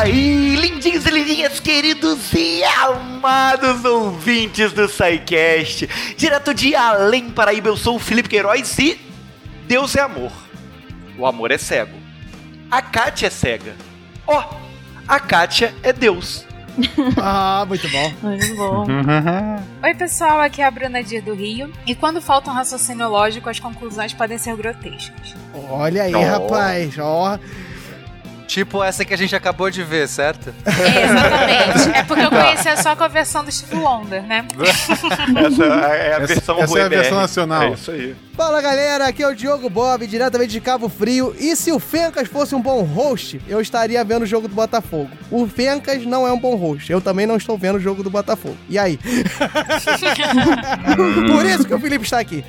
aí, lindinhos e lindinhas, queridos e amados ouvintes do SciCast. Direto de Além Paraíba, eu sou o Felipe Queiroz e Deus é amor. O amor é cego. A Kátia é cega. Ó, oh, a Kátia é Deus. ah, muito bom. Muito bom. Oi, pessoal, aqui é a Bruna Dir do Rio. E quando falta um raciocínio lógico, as conclusões podem ser grotescas. Olha aí, oh. rapaz. Ó. Oh. Tipo essa que a gente acabou de ver, certo? É, exatamente. É porque eu conhecia só com a versão do Steve Wonder, né? essa é a versão Essa, essa é a versão nacional. É isso aí. Fala galera, aqui é o Diogo Bob, diretamente de Cabo Frio. E se o Fencas fosse um bom host, eu estaria vendo o jogo do Botafogo. O Fencas não é um bom host, eu também não estou vendo o jogo do Botafogo. E aí? Por isso que o Felipe está aqui.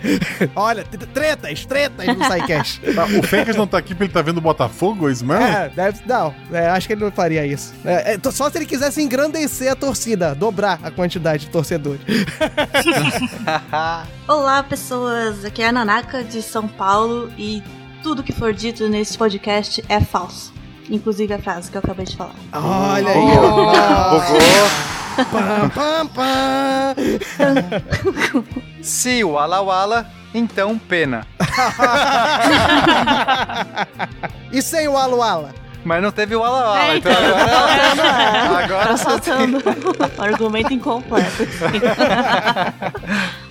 Olha, tretas, tretas no SciCast. Tá, o Fencas não está aqui porque ele está vendo o Botafogo, é isso mesmo? É, deve, não, é, acho que ele não faria isso. É, é, só se ele quisesse engrandecer a torcida, dobrar a quantidade de torcedores. Olá, pessoas. Aqui é a Nanaka de São Paulo e tudo que for dito nesse podcast é falso. Inclusive a frase que eu acabei de falar. Olha aí, ó. pam, pam, pam. Se o Wala Wala, então pena. e sem o Wala Wala? Mas não teve o Wala Wala, é, então, então agora... agora tá faltando tem... argumento incompleto.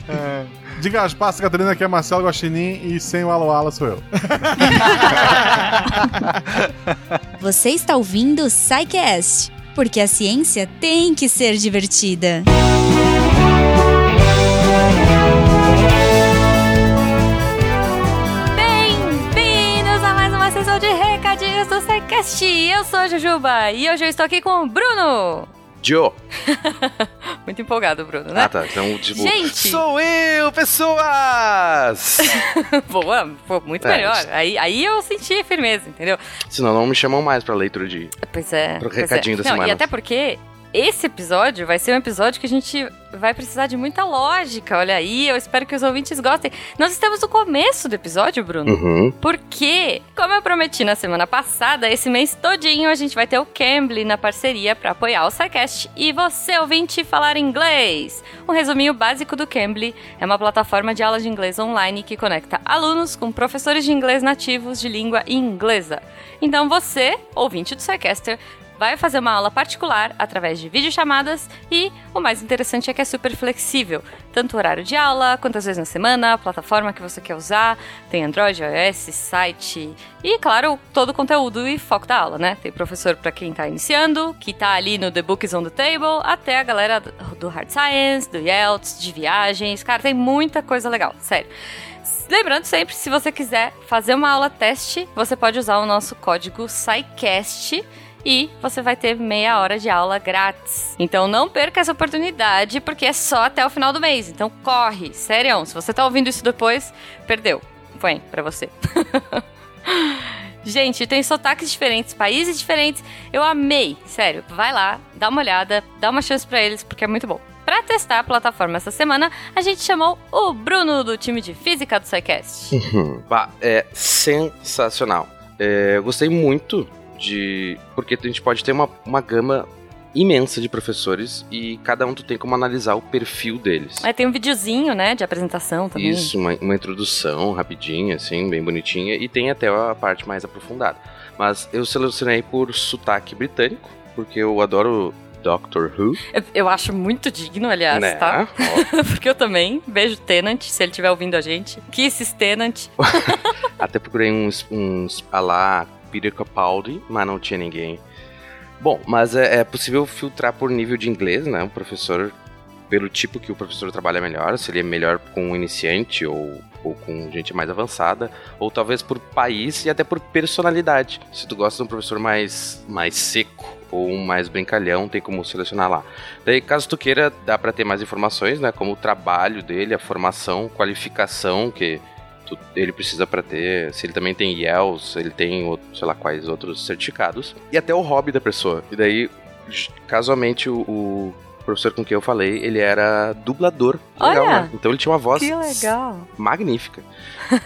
é. Diga as passas, Catarina, que é Marcelo Guaxinim e sem o Aloala sou eu. Você está ouvindo o Psycast, porque a ciência tem que ser divertida. Bem-vindos a mais uma sessão de recadinhos do Psycast. Eu sou a Jujuba e hoje eu estou aqui com o Bruno. Joe. Muito empolgado, Bruno, né? Ah, tá. Então, tipo, Gente! Sou eu, pessoas! Boa, pô, muito é, melhor. Aí, aí eu senti firmeza, entendeu? Senão não me chamam mais pra leitura de... Pois é. Pro recadinho é. da não, semana. E até porque esse episódio vai ser um episódio que a gente vai precisar de muita lógica. Olha aí, eu espero que os ouvintes gostem. Nós estamos no começo do episódio, Bruno. Uhum. Porque, como eu prometi na semana passada, esse mês todinho a gente vai ter o Cambly na parceria para apoiar o SciCast e você, ouvinte, falar inglês. Um resuminho básico do Cambly é uma plataforma de aulas de inglês online que conecta alunos com professores de inglês nativos de língua inglesa. Então você, ouvinte do SciCaster, vai fazer uma aula particular através de videochamadas e o mais interessante é que é super flexível. Tanto o horário de aula, quantas vezes na semana, a plataforma que você quer usar, tem Android, iOS, site e, claro, todo o conteúdo e foco da aula, né? Tem professor para quem está iniciando, que está ali no The Books on the Table, até a galera do Hard Science, do IELTS, de viagens. Cara, tem muita coisa legal, sério. Lembrando sempre, se você quiser fazer uma aula teste, você pode usar o nosso código SciCast e você vai ter meia hora de aula grátis. Então não perca essa oportunidade, porque é só até o final do mês. Então corre, sério. Se você tá ouvindo isso depois, perdeu. Põe pra você. Gente, tem sotaques diferentes, países diferentes. Eu amei, sério. Vai lá, dá uma olhada, dá uma chance para eles, porque é muito bom. Para testar a plataforma essa semana, a gente chamou o Bruno do time de física do SciCast. Bah, é sensacional. É, eu gostei muito de. Porque a gente pode ter uma, uma gama imensa de professores e cada um tu tem como analisar o perfil deles. É, tem um videozinho, né, de apresentação também. Isso, uma, uma introdução rapidinha, assim, bem bonitinha, e tem até a parte mais aprofundada. Mas eu selecionei por sotaque britânico, porque eu adoro Doctor Who. Eu, eu acho muito digno, aliás, né? tá? porque eu também beijo Tenant, se ele estiver ouvindo a gente. Kisses Tenant. até procurei uns, uns a lá Peter Capaldi, mas não tinha ninguém. Bom, mas é, é possível filtrar por nível de inglês, né? O professor, pelo tipo que o professor trabalha melhor, se ele é melhor com um iniciante ou, ou com gente mais avançada, ou talvez por país e até por personalidade. Se tu gosta de um professor mais, mais seco ou um mais brincalhão, tem como selecionar lá. Daí, caso tu queira, dá para ter mais informações, né? Como o trabalho dele, a formação, qualificação que ele precisa para ter, se ele também tem IELTS, ele tem, sei lá, quais outros certificados, e até o hobby da pessoa. E daí, casualmente, o, o professor com quem eu falei, ele era dublador. Que Olha! legal, né? Então ele tinha uma voz Que legal. magnífica.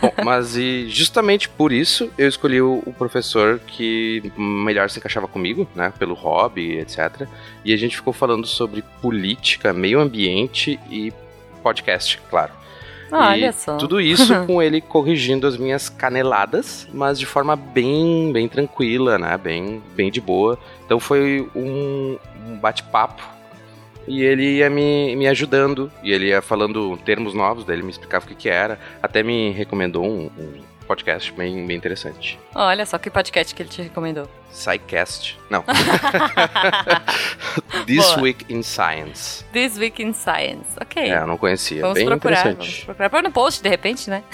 Bom, mas e justamente por isso eu escolhi o, o professor que melhor se encaixava comigo, né? Pelo hobby, etc. E a gente ficou falando sobre política, meio ambiente e podcast, claro. Olha e só. Tudo isso com ele corrigindo as minhas caneladas, mas de forma bem, bem tranquila, né? Bem, bem de boa. Então foi um, um bate-papo e ele ia me, me ajudando e ele ia falando termos novos, daí ele me explicava o que, que era. Até me recomendou um, um podcast bem, bem interessante. Olha só que podcast que ele te recomendou. Psycast. Não. This Boa. Week in Science. This Week in Science. Ok. É, eu não conhecia. Vamos bem procurar, vamos interessante. procurar. Põe no post, de repente, né?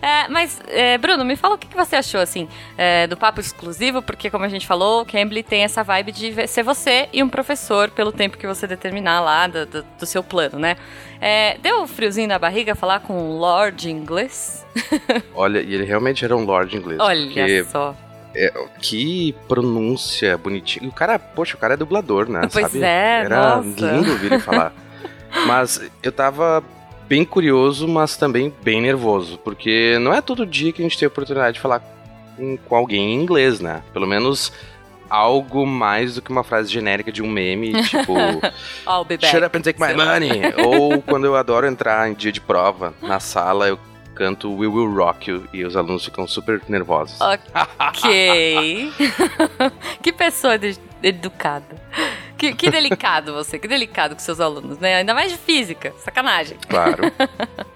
É, mas, é, Bruno, me fala o que que você achou, assim, é, do papo exclusivo, porque, como a gente falou, o Cambly tem essa vibe de ser você e um professor pelo tempo que você determinar lá do, do- do seu plano, né? É, deu um friozinho na barriga falar com um Lord inglês? Olha, e ele realmente era um lord inglês. Olha porque só. é, que pronúncia bonitinha. O cara, poxa, o cara é dublador, né? Pois sabe? é, Era nossa. lindo ouvir ele falar. Mas eu tava bem curioso, mas também bem nervoso, porque não é todo dia que a gente tem a oportunidade de falar com, com alguém em inglês, né? Pelo menos algo mais do que uma frase genérica de um meme, tipo Ó, o bebê. Shut up and take my money! Ou quando eu adoro entrar em dia de prova, na sala eu canto We Will Rock You e os alunos ficam super nervosos. Ok. que pessoa de- educada. Que, que delicado você, que delicado com seus alunos, né? Ainda mais de física, sacanagem. Claro.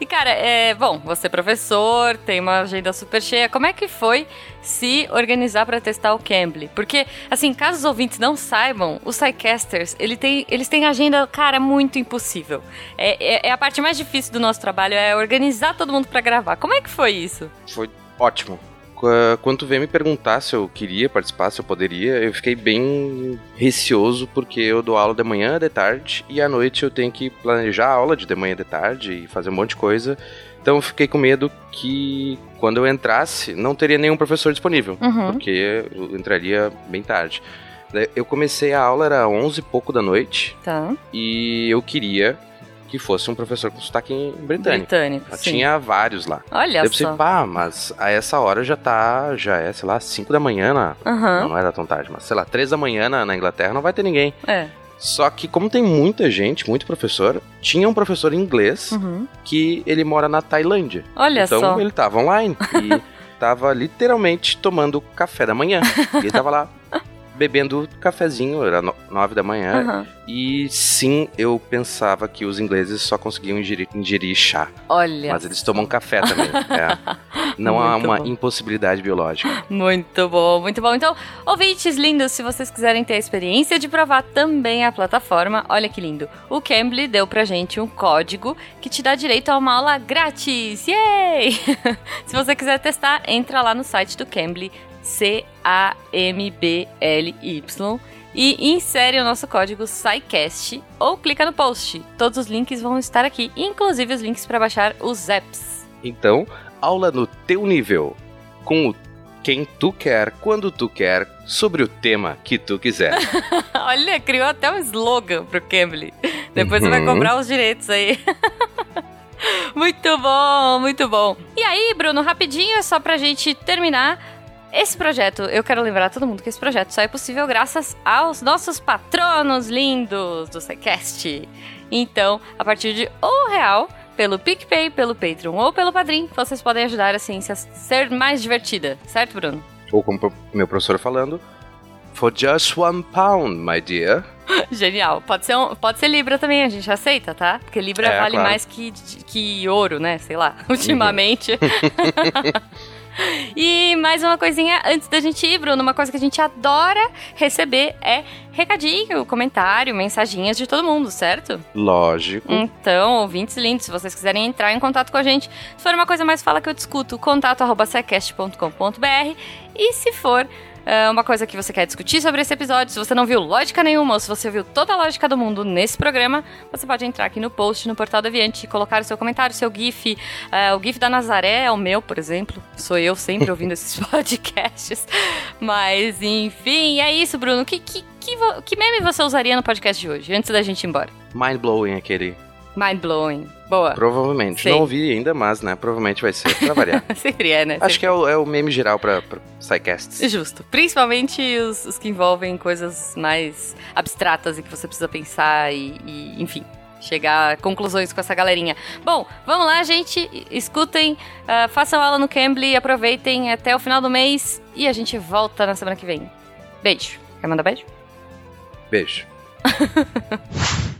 E cara, é, bom, você é professor, tem uma agenda super cheia. Como é que foi se organizar para testar o Cambly? Porque, assim, caso os ouvintes não saibam, os Psycasters, ele tem, eles têm agenda, cara, muito impossível. É, é- é a parte mais difícil do nosso trabalho, é organizar todo mundo para gravar. Como é que foi isso? Foi ótimo. Qu- Quando veio me perguntar se eu queria participar, se eu poderia, eu fiquei bem receoso porque eu dou aula de manhã, de tarde e à noite eu tenho que planejar a aula de de manhã e de tarde e fazer um monte de coisa. Então eu fiquei com medo que quando eu entrasse não teria nenhum professor disponível, Uhum. porque eu entraria bem tarde. Eu comecei a aula era 11 e pouco da noite Tá. e eu queria que fosse um professor com sotaque britânico. Britânico. Sim. Tinha vários lá. Olha Daí eu pensei, só. pá, mas a essa hora já tá, já é, sei lá, 5 da manhã na... Aham. Não, não era tão tarde, mas sei lá, 3 da manhã na, na Inglaterra não vai ter ninguém. É. Só que como tem muita gente, muito professor, tinha um professor inglês Uhum. que ele mora na Tailândia. Olha então só. ele tava online e tava literalmente tomando café da manhã. E ele tava lá bebendo cafezinho, era 9 da manhã. Aham. E sim, eu pensava que os ingleses só conseguiam ingerir, ingerir chá. Olha. Mas eles tomam café também. é. Não há Muito uma bom. impossibilidade biológica. Muito bom, muito bom. Então, ouvintes lindos, se vocês quiserem ter a experiência de provar também a plataforma, olha que lindo. O Cambly deu pra gente um código que te dá direito a uma aula grátis. Yay! se você quiser testar, entra lá no site do Cambly, C-A-M-B-L-Y, e insere o nosso código SciCast ou clica no post. Todos os links vão estar aqui, inclusive os links para baixar os apps. Então, aula no teu nível. Com o quem tu quer, quando tu quer, sobre o tema que tu quiser. Olha, criou até um slogan pro Cambly. Depois você vai Uhum. comprar os direitos aí. muito bom, muito bom. E aí, Bruno, rapidinho, é só pra gente terminar. Esse projeto, eu quero lembrar a todo mundo que esse projeto só é possível graças aos nossos patronos lindos do SciCast. Então, a partir de um real, pelo PicPay, pelo Patreon ou pelo Padrim, vocês podem ajudar a ciência a ser mais divertida. Certo, Bruno? Ou como meu professor falando, for just one pound, my dear. Genial. Pode ser, um- pode ser Libra também, a gente aceita, tá? Porque Libra É, vale claro. mais que, que ouro, né? Sei lá, ultimamente. e mais uma coisinha antes da gente ir, Bruno, uma coisa que a gente adora receber é recadinho, comentário, mensaginhas de todo mundo, certo? Lógico. Então, ouvintes lindos, se vocês quiserem entrar em contato com a gente, se for uma coisa mais fala que eu discuto, contato arroba secast.com.br e se for uma coisa que você quer discutir sobre esse episódio, se você não viu lógica nenhuma ou se você viu toda a lógica do mundo nesse programa, você pode entrar aqui no post, no Portal Deviante e colocar o seu comentário, o seu GIF. É, o GIF da Nazaré é o meu, por exemplo. Sou eu sempre ouvindo esses podcasts. Mas, enfim, é isso, Bruno. Que, que, que, que meme você usaria no podcast de hoje, antes da gente ir embora? Mind blowing aquele. Mind blowing. Boa. Provavelmente. Sei. Não ouvi ainda, mas, né? Provavelmente vai ser, pra variar. Sempre é, né? Acho que é o, é o meme geral pra, pra Psycasts. Justo. Principalmente os, os que envolvem coisas mais abstratas e que você precisa pensar e, e, enfim, chegar a conclusões com essa galerinha. Bom, vamos lá, gente. Escutem, ah, façam aula no Cambly, aproveitem até o final do mês e a gente volta na semana que vem. Beijo. Quer mandar beijo? Beijo.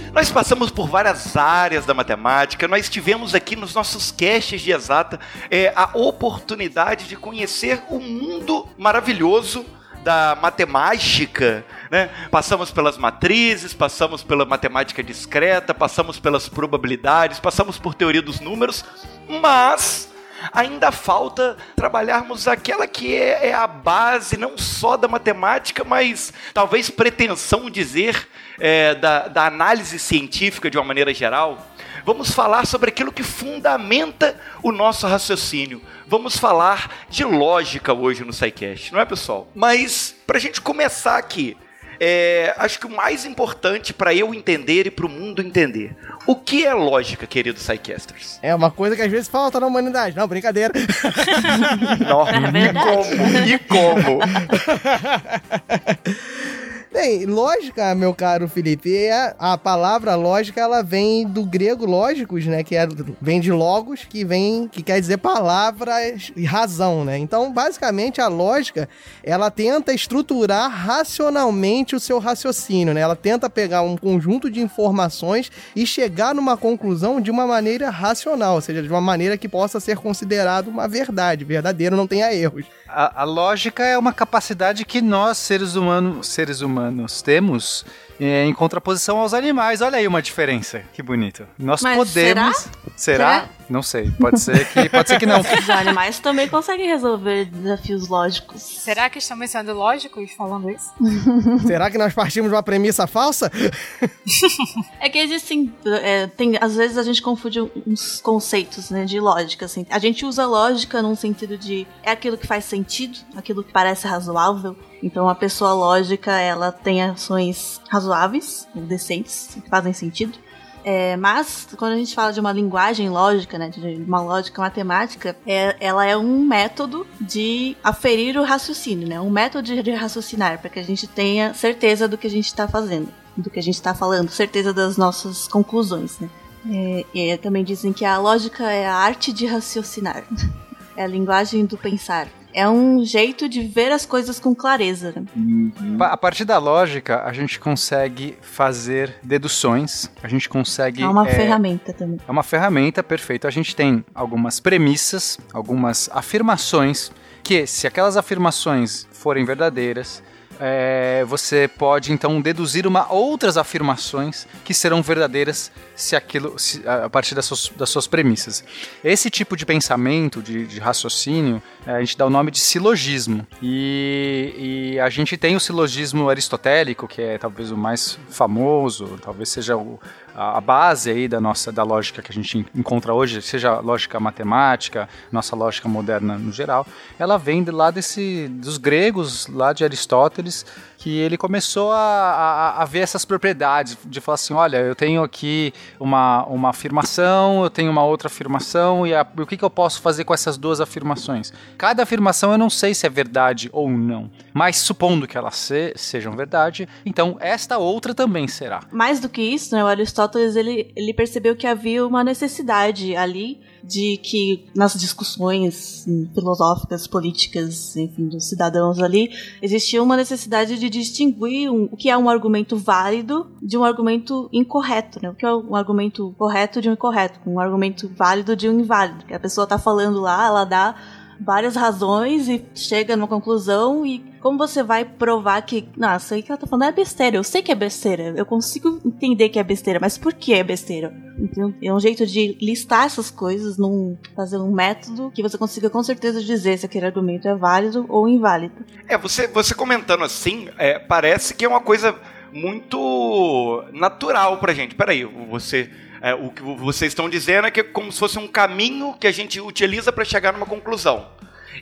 Nós passamos por várias áreas da matemática, nós tivemos aqui nos nossos caches de exata é, a oportunidade de conhecer o mundo maravilhoso da matemática, né? Passamos pelas matrizes, passamos pela matemática discreta, passamos pelas probabilidades, passamos por teoria dos números, mas ainda falta trabalharmos aquela que é, é a base não só da matemática, mas talvez pretensão dizer é, da, da análise científica de uma maneira geral. Vamos falar sobre aquilo que fundamenta o nosso raciocínio. Vamos falar de lógica hoje no SciCast, não é, pessoal? Mas, para a gente começar aqui, é, acho que o mais importante para eu entender e para o mundo entender. O que é lógica, queridos SciCasters? É uma coisa que às vezes falta na humanidade. Não, brincadeira. Nossa, e como? E como? Bem, lógica, meu caro Felipe, é a palavra lógica, ela vem do grego lógicos, né, que é, vem de logos, que vem, que quer dizer palavras e razão, né? Então, basicamente, a lógica, ela tenta estruturar racionalmente o seu raciocínio, né? Ela tenta pegar um conjunto de informações e chegar numa conclusão de uma maneira racional, ou seja, de uma maneira que possa ser considerado uma verdade, verdadeiro, não tenha erros. A, a lógica é uma capacidade que nós, seres humanos, seres humanos temos é, em contraposição aos animais. Olha aí uma diferença. Que bonito. Nós Mas podemos. será? Será? Será? Não sei. Pode ser que, pode ser que não. Os animais também conseguem resolver desafios lógicos. Será que estamos sendo lógicos falando isso? Será que nós partimos de uma premissa falsa? É que existem. é, tem, às vezes a gente confunde uns conceitos né, de lógica. Assim. A gente usa lógica num sentido de é aquilo que faz sentido, aquilo que parece razoável. Então a pessoa lógica ela tem ações razoáveis, decentes, que fazem sentido. É, mas quando a gente fala de uma linguagem lógica, né, de uma lógica matemática, é, ela é um método de aferir o raciocínio, né, um método de, raciocinar para que a gente tenha certeza do que a gente está fazendo, do que a gente está falando, certeza das nossas conclusões, né. É, também dizem que a lógica é a arte de raciocinar, é a linguagem do pensar. É um jeito de ver as coisas com clareza. Né? Pa- A partir da lógica, a gente consegue fazer deduções, a gente consegue. É uma é, ferramenta também. É uma ferramenta, perfeito. A gente tem algumas premissas, algumas afirmações, que se aquelas afirmações forem verdadeiras, é, você pode então deduzir uma outras afirmações que serão verdadeiras se aquilo se- a partir das suas, das suas premissas. Esse tipo de pensamento, de, de raciocínio, é, a gente dá o nome de silogismo. E, e a gente tem o silogismo aristotélico, que é talvez o mais famoso, talvez seja o, a base aí da nossa da lógica que a gente encontra hoje, seja lógica matemática, nossa lógica moderna no geral, ela vem de lá desse dos gregos, lá de Aristóteles, que ele começou a, a, a ver essas propriedades, de falar assim, olha, eu tenho aqui uma, uma afirmação, eu tenho uma outra afirmação, e, a- e o que, que eu posso fazer com essas duas afirmações? Cada afirmação eu não sei se é verdade ou não, mas supondo que elas se- sejam verdade, então esta outra também será. Mais do que isso, né, o Aristóteles ele, ele percebeu que havia uma necessidade ali de que nas discussões filosóficas, políticas, enfim, dos cidadãos ali, existia uma necessidade de distinguir um- o que é um argumento válido de um argumento incorreto, né? O que é um argumento correto de um incorreto, um argumento válido de um inválido. Que a pessoa tá falando lá, ela dá várias razões e chega numa conclusão e como você vai provar que, nossa, aí que ela tá falando é besteira. Eu sei que é besteira. Eu consigo entender que é besteira, mas por que é besteira? Então, é um jeito de listar essas coisas, num, fazer um método que você consiga com certeza dizer se aquele argumento é válido ou inválido. É, você, você comentando assim, é, parece que é uma coisa muito natural pra gente. Peraí, você. É, o que vocês estão dizendo é que é como se fosse um caminho que a gente utiliza para chegar numa conclusão.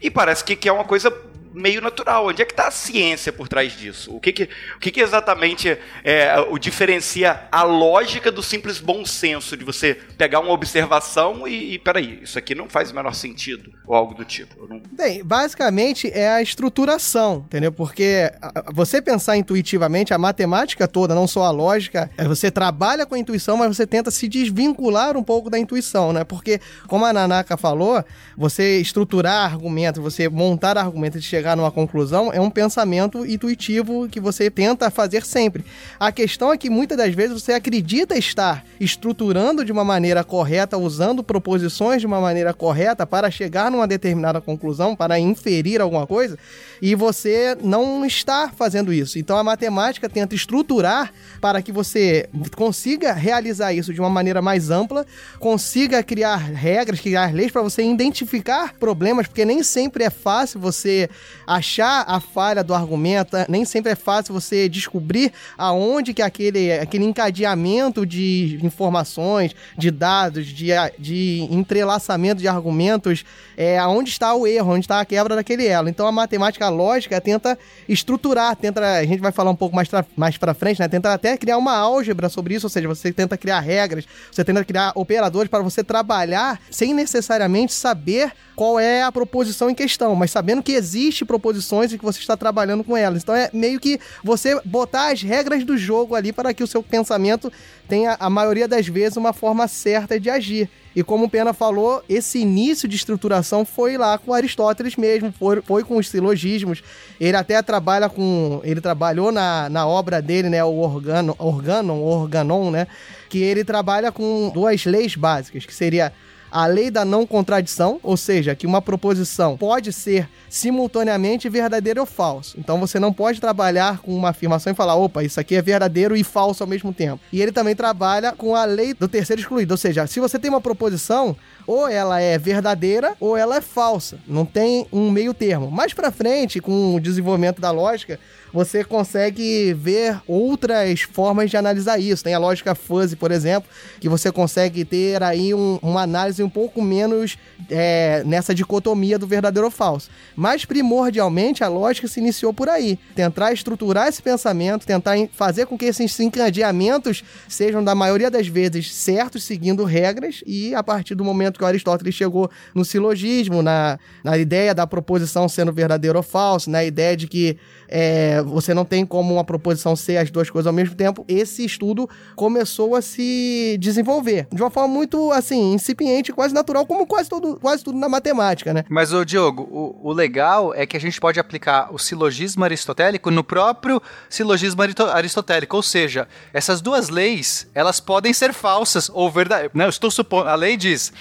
E parece que, que é uma coisa meio natural. Onde é que está a ciência por trás disso? O que, que, o que, que exatamente é, o diferencia a lógica do simples bom senso de você pegar uma observação e, e peraí, isso aqui não faz o menor sentido ou algo do tipo. Não- Bem, basicamente é a estruturação, entendeu? Porque você pensar intuitivamente, a matemática toda, não só a lógica, é você trabalha com a intuição, mas você tenta se desvincular um pouco da intuição, né? Porque, como a Nanaka falou, você estruturar argumento, você montar argumento e chegar numa conclusão é um pensamento intuitivo que você tenta fazer sempre. A questão é que muitas das vezes você acredita estar estruturando de uma maneira correta, usando proposições de uma maneira correta para chegar numa determinada conclusão, para inferir alguma coisa, e você não está fazendo isso. Então a matemática tenta estruturar para que você consiga realizar isso de uma maneira mais ampla, consiga criar regras, criar leis para você identificar problemas, porque nem sempre é fácil você achar a falha do argumento, nem sempre é fácil você descobrir aonde que aquele, aquele encadeamento de informações, de dados, de, de entrelaçamento de argumentos, é aonde está o erro, onde está a quebra daquele elo. Então a matemática lógica tenta estruturar, tenta, a gente vai falar um pouco mais, mais para frente, né? Tenta até criar uma álgebra sobre isso, ou seja, você tenta criar regras, você tenta criar operadores para você trabalhar sem necessariamente saber qual é a proposição em questão, mas sabendo que existe proposições e que você está trabalhando com elas. Então é meio que você botar as regras do jogo ali para que o seu pensamento tenha, a maioria das vezes, uma forma certa de agir. E como o Pena falou, esse início de estruturação foi lá com Aristóteles mesmo, foi, foi com os silogismos. Ele até trabalha com. Ele trabalhou na, na obra dele, né? O Organo, Organon, Organon, né? Que ele trabalha com duas leis básicas, que seria a lei da não contradição, ou seja, que uma proposição pode ser simultaneamente verdadeiro ou falso. Então você não pode trabalhar com uma afirmação e falar, opa, isso aqui é verdadeiro e falso ao mesmo tempo. E ele também trabalha com a lei do terceiro excluído, ou seja, se você tem uma proposição, ou ela é verdadeira ou ela é falsa. Não tem um meio termo. Mais pra frente, com o desenvolvimento da lógica, você consegue ver outras formas de analisar isso. Tem a lógica fuzzy, por exemplo, que você consegue ter aí um- uma análise um pouco menos é, nessa dicotomia do verdadeiro ou falso. Mas primordialmente a lógica se iniciou por aí. Tentar estruturar esse pensamento, tentar fazer com que esses encadeamentos sejam, da maioria das vezes, certos, seguindo regras, e a partir do momento que Aristóteles chegou no silogismo, na, na ideia da proposição sendo verdadeiro ou falso, na ideia de que é, você não tem como uma proposição ser as duas coisas ao mesmo tempo, esse estudo começou a se desenvolver de uma forma muito, assim, incipiente, quase natural, como quase, todo, quase tudo na matemática, né? Mas, ô Diogo, o, o legal é que a gente pode aplicar o silogismo aristotélico no próprio silogismo aristotélico. Ou seja, essas duas leis, elas podem ser falsas ou verdadeiras. Não, estou supondo. A lei diz.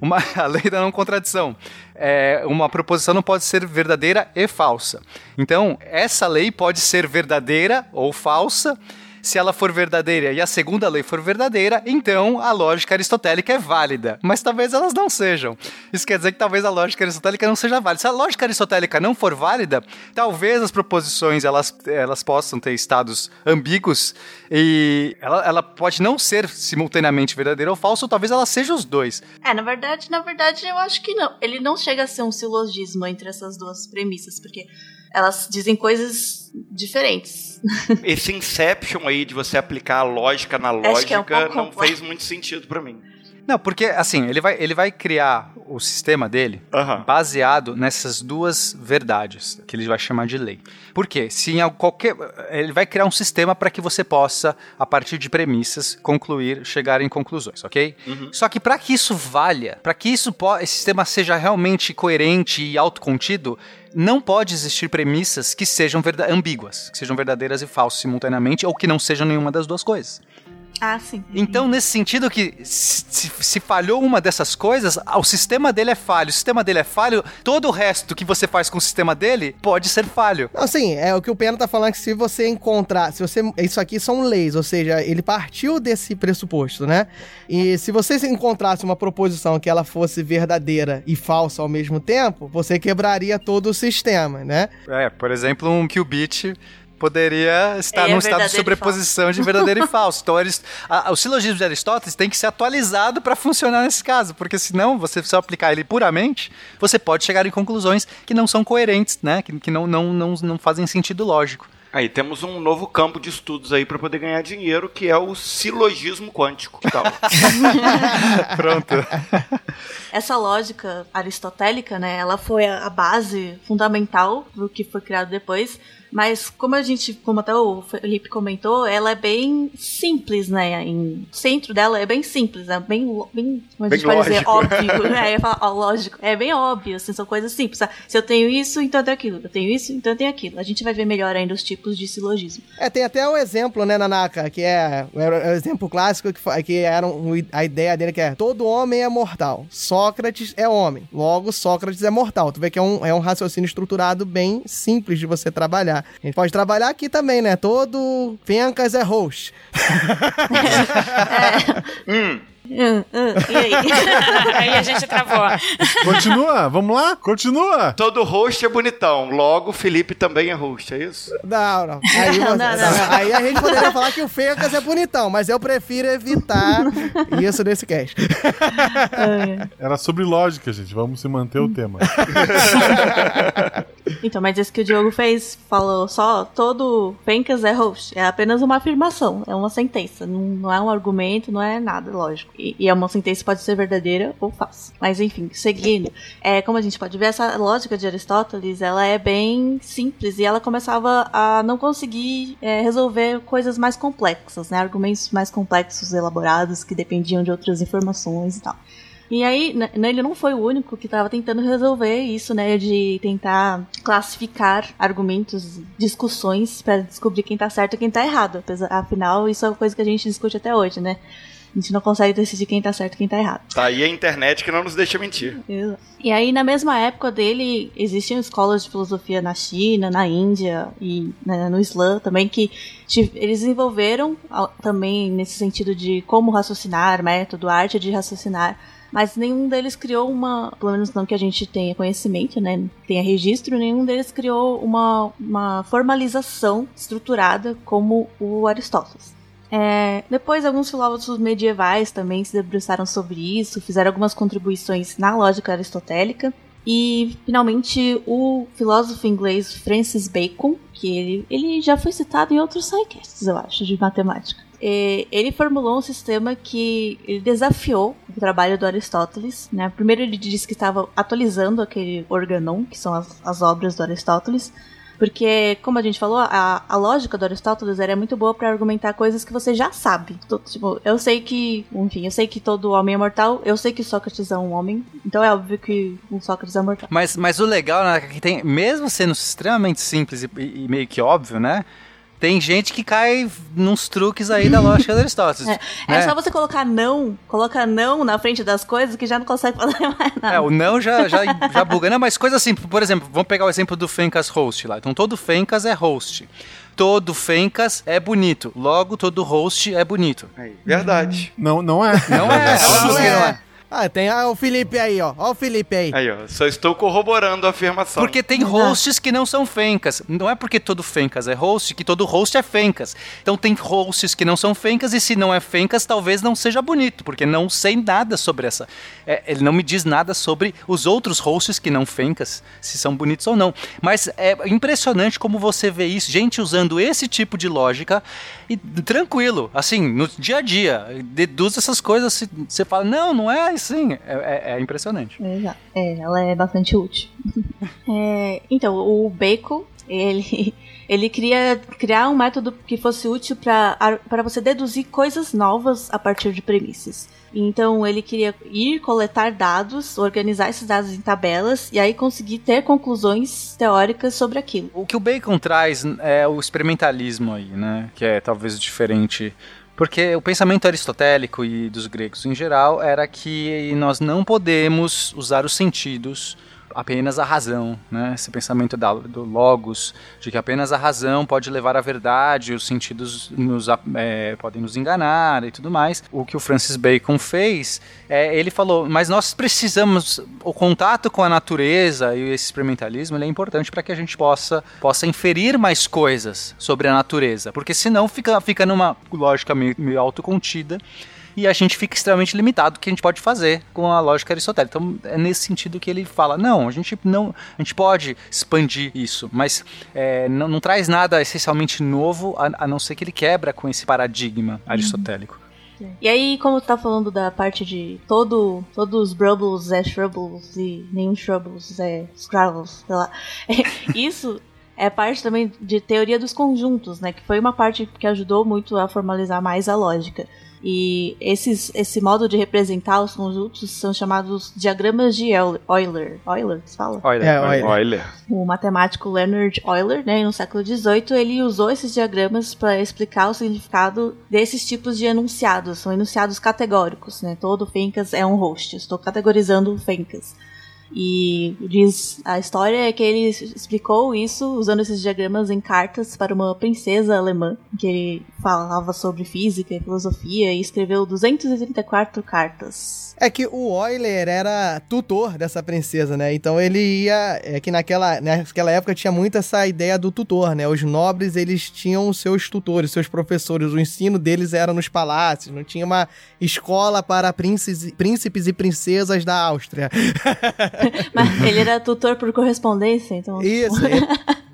Uma, a lei da não contradição. É, uma proposição não pode ser verdadeira e falsa. Então, essa lei pode ser verdadeira ou falsa. Se ela for verdadeira e a segunda lei for verdadeira, então a lógica aristotélica é válida. Mas talvez elas não sejam. Isso quer dizer que talvez a lógica aristotélica não seja válida. Se a lógica aristotélica não for válida, talvez as proposições elas, elas possam ter estados ambíguos e ela, ela pode não ser simultaneamente verdadeira ou falsa, ou talvez ela seja os dois. É, na verdade, na verdade, eu acho que não. Ele não chega a ser um silogismo entre essas duas premissas, porque elas dizem coisas diferentes. Esse Inception aí de você aplicar a lógica na que é um lógica não complexo. fez muito sentido pra mim. Não, porque assim, ele vai, ele vai criar o sistema dele Aham. baseado nessas duas verdades, que ele vai chamar de lei. Por quê? Se em al- qualquer. Ele vai criar um sistema para que você possa, a partir de premissas, concluir, chegar em conclusões, ok? Só que para que isso valha, para que isso esse sistema seja realmente coerente e autocontido, não pode existir premissas que sejam ambíguas, que sejam verdadeiras e falsas simultaneamente, ou que não sejam nenhuma das duas coisas. Ah, sim. Então, nesse sentido que se, se- se falhou uma dessas coisas, ah, o sistema dele é falho. O sistema dele é falho, todo o resto que você faz com o sistema dele pode ser falho. Assim, é o que o Pena tá falando que se você encontrar, se você, isso aqui são leis, ou seja, ele partiu desse pressuposto, né? E se você encontrasse uma proposição que ela fosse verdadeira e falsa ao mesmo tempo, você quebraria todo o sistema, né? É, por exemplo, um qubit poderia estar É, num estado de sobreposição de verdadeiro e falso. Então, eles, a- o silogismo de Aristóteles tem que ser atualizado para funcionar nesse caso, porque senão, você só aplicar ele puramente, você pode chegar em conclusões que não são coerentes, né? Que, que não, não, não, não fazem sentido lógico. Aí temos um novo campo de estudos aí para poder ganhar dinheiro, que é o silogismo quântico. Que tal? Pronto. Essa lógica aristotélica, né, ela foi a base fundamental do que foi criado depois. Mas como a gente, como até o Felipe comentou, ela é bem simples, né? Em, o centro dela é bem simples, é bem, bem como a Bem gente pode dizer, óbvio. né? Eu falar, ó, lógico. É bem óbvio, assim, são coisas simples. ah, Se eu tenho isso, então eu tenho aquilo. Eu tenho isso, então eu tenho aquilo. A gente vai ver melhor ainda os tipos de silogismo. É, tem até o exemplo, né, Nanaka, que é, é o exemplo clássico que, que era um- a ideia dele que é todo homem é mortal. Sócrates é homem. Logo, Sócrates é mortal. Tu vê que é um, é um raciocínio estruturado bem simples de você trabalhar. A gente pode trabalhar aqui também, né? Todo Fencas é host. Hum, hum, e aí? Aí a gente travou. Continua, vamos lá? Continua. Todo host é bonitão, logo o Felipe também é host, é isso? Não, não. Aí, Não, você- não, não, aí a gente poderia falar que o Fencas é bonitão, mas eu prefiro evitar isso nesse cast. Era sobre lógica, gente. Vamos se manter o tema. Então, mas esse que o Diogo fez, falou só, todo Fencas é host. É apenas uma afirmação, é uma sentença. Não, não é um argumento, não é nada, lógico. E, é uma sentença pode ser verdadeira ou falsa. Mas enfim, seguindo. É, como a gente pode ver, essa lógica de Aristóteles, ela é bem simples. E ela começava a não conseguir é, resolver coisas mais complexas, né? Argumentos mais complexos, elaborados, que dependiam de outras informações e tal. E aí, né, ele não foi o único que estava tentando resolver isso, né? De tentar classificar argumentos, discussões para descobrir quem tá certo e quem tá errado. Afinal, isso é uma coisa que a gente discute até hoje, né? A gente não consegue decidir quem tá certo e quem tá errado. Tá aí a internet que não nos deixa mentir. E aí, na mesma época dele, existiam escolas de filosofia na China, na Índia e né, no Islã também, que eles desenvolveram também nesse sentido de como raciocinar, método, arte de raciocinar. Mas nenhum deles criou uma, pelo menos não que a gente tenha conhecimento, né? Tenha registro, nenhum deles criou uma, uma formalização estruturada como o Aristóteles. É, depois, alguns filósofos medievais também se debruçaram sobre isso, fizeram algumas contribuições na lógica aristotélica. E, finalmente, o filósofo inglês Francis Bacon, que ele, ele já foi citado em outros sidecasts, eu acho, de matemática. É, ele formulou um sistema que ele desafiou o trabalho do Aristóteles. Né? Primeiro, ele disse que estava atualizando aquele organon, que são as, as obras do Aristóteles. Porque, como a gente falou, a, a lógica do Aristóteles era muito boa pra argumentar coisas que você já sabe. Tipo, eu sei que, enfim, eu sei que todo homem é mortal, eu sei que Sócrates é um homem, então é óbvio que o Sócrates é mortal. Mas, mas o legal né, que tem, mesmo sendo extremamente simples e, e meio que óbvio, né? Tem gente que cai nos truques aí da lógica de Aristóteles. É, é né? só você colocar não, coloca não na frente das coisas que já não consegue fazer mais nada. É, o não já, já, já buga. Não, mas coisa assim, por exemplo, vamos pegar o exemplo do Fencas host lá. Então todo Fencas é host. Todo Fencas é bonito. Logo, todo host é bonito. Aí, verdade. Não, não é. Não é, não é. Ah, tem ah, o Felipe aí, ó. Ó o Felipe aí. Aí, ó, só estou corroborando a afirmação. Porque tem hosts que não são fencas. Não é porque todo fencas é host que todo host é fencas. Então tem hosts que não são fencas e se não é fencas, talvez não seja bonito, porque não sei nada sobre essa. é, ele não me diz nada sobre os outros hosts que não fencas, se são bonitos ou não. Mas é impressionante como você vê isso, gente usando esse tipo de lógica e tranquilo, assim, no dia a dia, deduz essas coisas, você fala, não, não é assim. É, é- é impressionante. Exato. É, ela é bastante útil. É, então, o Bacon, ele, ele queria criar um método que fosse útil para você deduzir coisas novas a partir de premissas. Então, ele queria ir coletar dados, organizar esses dados em tabelas e aí conseguir ter conclusões teóricas sobre aquilo. O que o Bacon traz é o experimentalismo aí, né? Que é talvez diferente Porque o pensamento aristotélico e dos gregos em geral era que nós não podemos usar os sentidos apenas a razão, né? Esse pensamento da, do logos, de que apenas a razão pode levar à verdade, os sentidos nos, é, podem nos enganar e tudo mais. O que o Francis Bacon fez, é, ele falou, mas nós precisamos, o contato com a natureza e esse experimentalismo, é importante para que a gente possa, possa inferir mais coisas sobre a natureza, porque senão fica, fica numa lógica meio, meio autocontida, e a gente fica extremamente limitado do que a gente pode fazer com a lógica aristotélica. Então é nesse sentido que ele fala, não, a gente não, a gente pode expandir isso, mas é, não, não traz nada essencialmente novo, a, a não ser que ele quebra com esse paradigma aristotélico. E aí, como tu tá falando da parte de todo, todos os Brubbles é Shrubbles e nenhum Shrubbles é Scrabbles, sei lá. Isso é parte também de teoria dos conjuntos, né? Que foi uma parte que ajudou muito a formalizar mais a lógica. E esses, esse modo de representar os conjuntos são chamados diagramas de Eu- Euler. Euler, se fala? Olha, É. Olha. O matemático Leonard Euler, né, no século XVIII, ele usou esses diagramas para explicar o significado desses tipos de enunciados. São enunciados categóricos, né? Todo Fencas é um host. Estou categorizando o Fencas. E diz a história é que ele explicou isso usando esses diagramas em cartas para uma princesa alemã, que ele falava sobre física e filosofia e escreveu 234 cartas. É que o Euler era tutor dessa princesa, né? Então ele ia. É que naquela, naquela época tinha muito essa ideia do tutor, né? Os nobres eles tinham seus tutores, seus professores. O ensino deles era nos palácios, não tinha uma escola para príncipes, príncipes e princesas da Áustria. Mas ele era tutor por correspondência, então. Isso, ele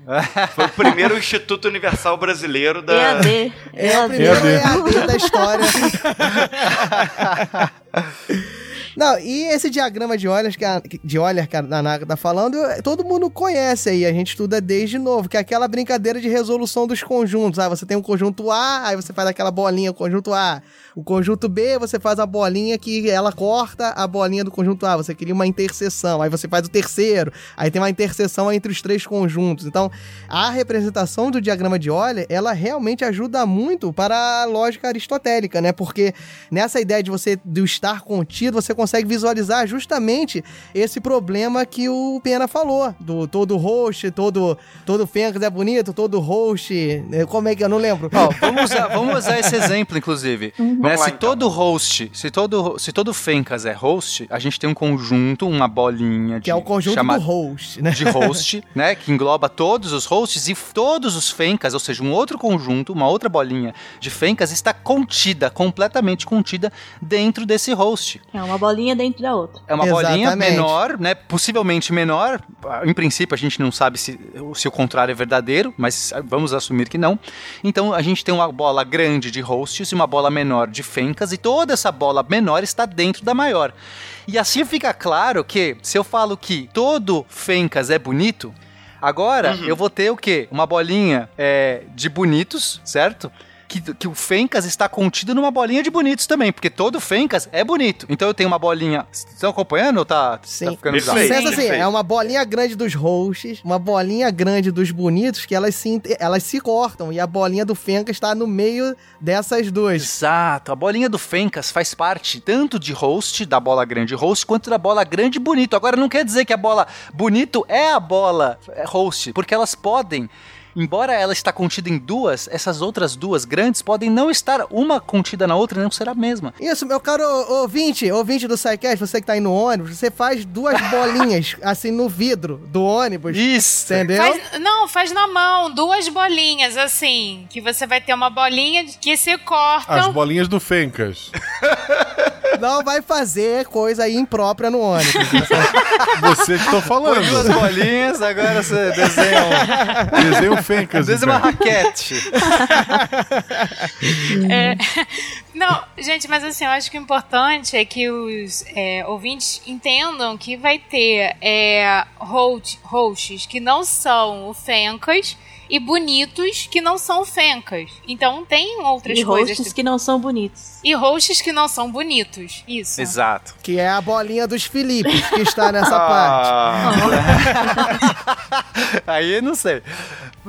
Foi o primeiro Instituto Universal Brasileiro da. EAD. é o EAD. primeiro EAD. EAD da história. Não, e esse diagrama de Euler que a, de Euler que a Nanaka tá falando, todo mundo conhece aí, a gente estuda desde novo, que é aquela brincadeira de resolução dos conjuntos. Ah, você tem um conjunto A, aí você faz aquela bolinha, o conjunto A. O conjunto B, você faz a bolinha que ela corta a bolinha do conjunto A. Você cria uma interseção, aí você faz o terceiro, aí tem uma interseção entre os três conjuntos. Então, a representação do diagrama de Euler, ela realmente ajuda muito para a lógica aristotélica, né? Porque nessa ideia de você do estar contido, você consegue visualizar justamente esse problema que o Pena falou, do todo host, todo todo Fencas é bonito, todo host, né? como é que eu não lembro? Ó, vamos, usar, vamos usar esse exemplo, inclusive. Né, Vamos lá, se então. todo host, se todo, se todo Fencas é host, a gente tem um conjunto, uma bolinha de que é o conjunto chama- do host, né? de host, né, que engloba todos os hosts e todos os fencas, ou seja, um outro conjunto, uma outra bolinha de fencas está contida, completamente contida dentro desse host. É uma bolinha dentro da outra. É uma bolinha Exatamente. menor, né? Possivelmente menor. Em princípio, a gente não sabe se, se o contrário é verdadeiro, mas vamos assumir que não. Então, a gente tem uma bola grande de hosts e uma bola menor de fencas, e toda essa bola menor está dentro da maior. E assim fica claro que, se eu falo que todo fencas é bonito, agora eu vou ter o quê? Uma bolinha é, de bonitos, certo? Que, que o Fencas está contido numa bolinha de bonitos também, porque todo Fencas é bonito. Então eu tenho uma bolinha. Estão acompanhando ou tá, Sim. tá ficando bizarro? Pensa assim, é uma bolinha grande dos hosts, uma bolinha grande dos bonitos, que elas se, elas se cortam, e a bolinha do Fenca está no meio dessas duas. Exato, a bolinha do Fencas faz parte tanto de host, da bola grande host, quanto da bola grande bonito. Agora não quer dizer que a bola bonito é a bola é, host, porque elas podem. Embora ela está contida em duas, essas outras duas grandes podem não estar uma contida na outra e não ser a mesma. Isso, meu caro ouvinte, ouvinte do SciCast, você que tá aí no ônibus, você faz duas bolinhas, assim, no vidro do ônibus, Isso! entendeu? Faz- não, faz na mão, duas bolinhas, assim. Que você vai ter uma bolinha que se As cortam. bolinhas do Fencas. Não vai fazer coisa imprópria no ônibus. Você que tô falando. Põe duas bolinhas, agora você desenha, um, Desenha o Fencas. desenha uma então. raquete. É, não, gente, mas assim, eu acho que o importante é que os é, ouvintes entendam que vai ter é, host, hosts que não são o Fencas e bonitos que não são Fencas. Então tem outras E coisas. hosts que não são bonitos. E hosts que não são bonitos. Isso. Exato. que é a bolinha dos Filipes que está nessa Ah. parte. Aí eu não sei.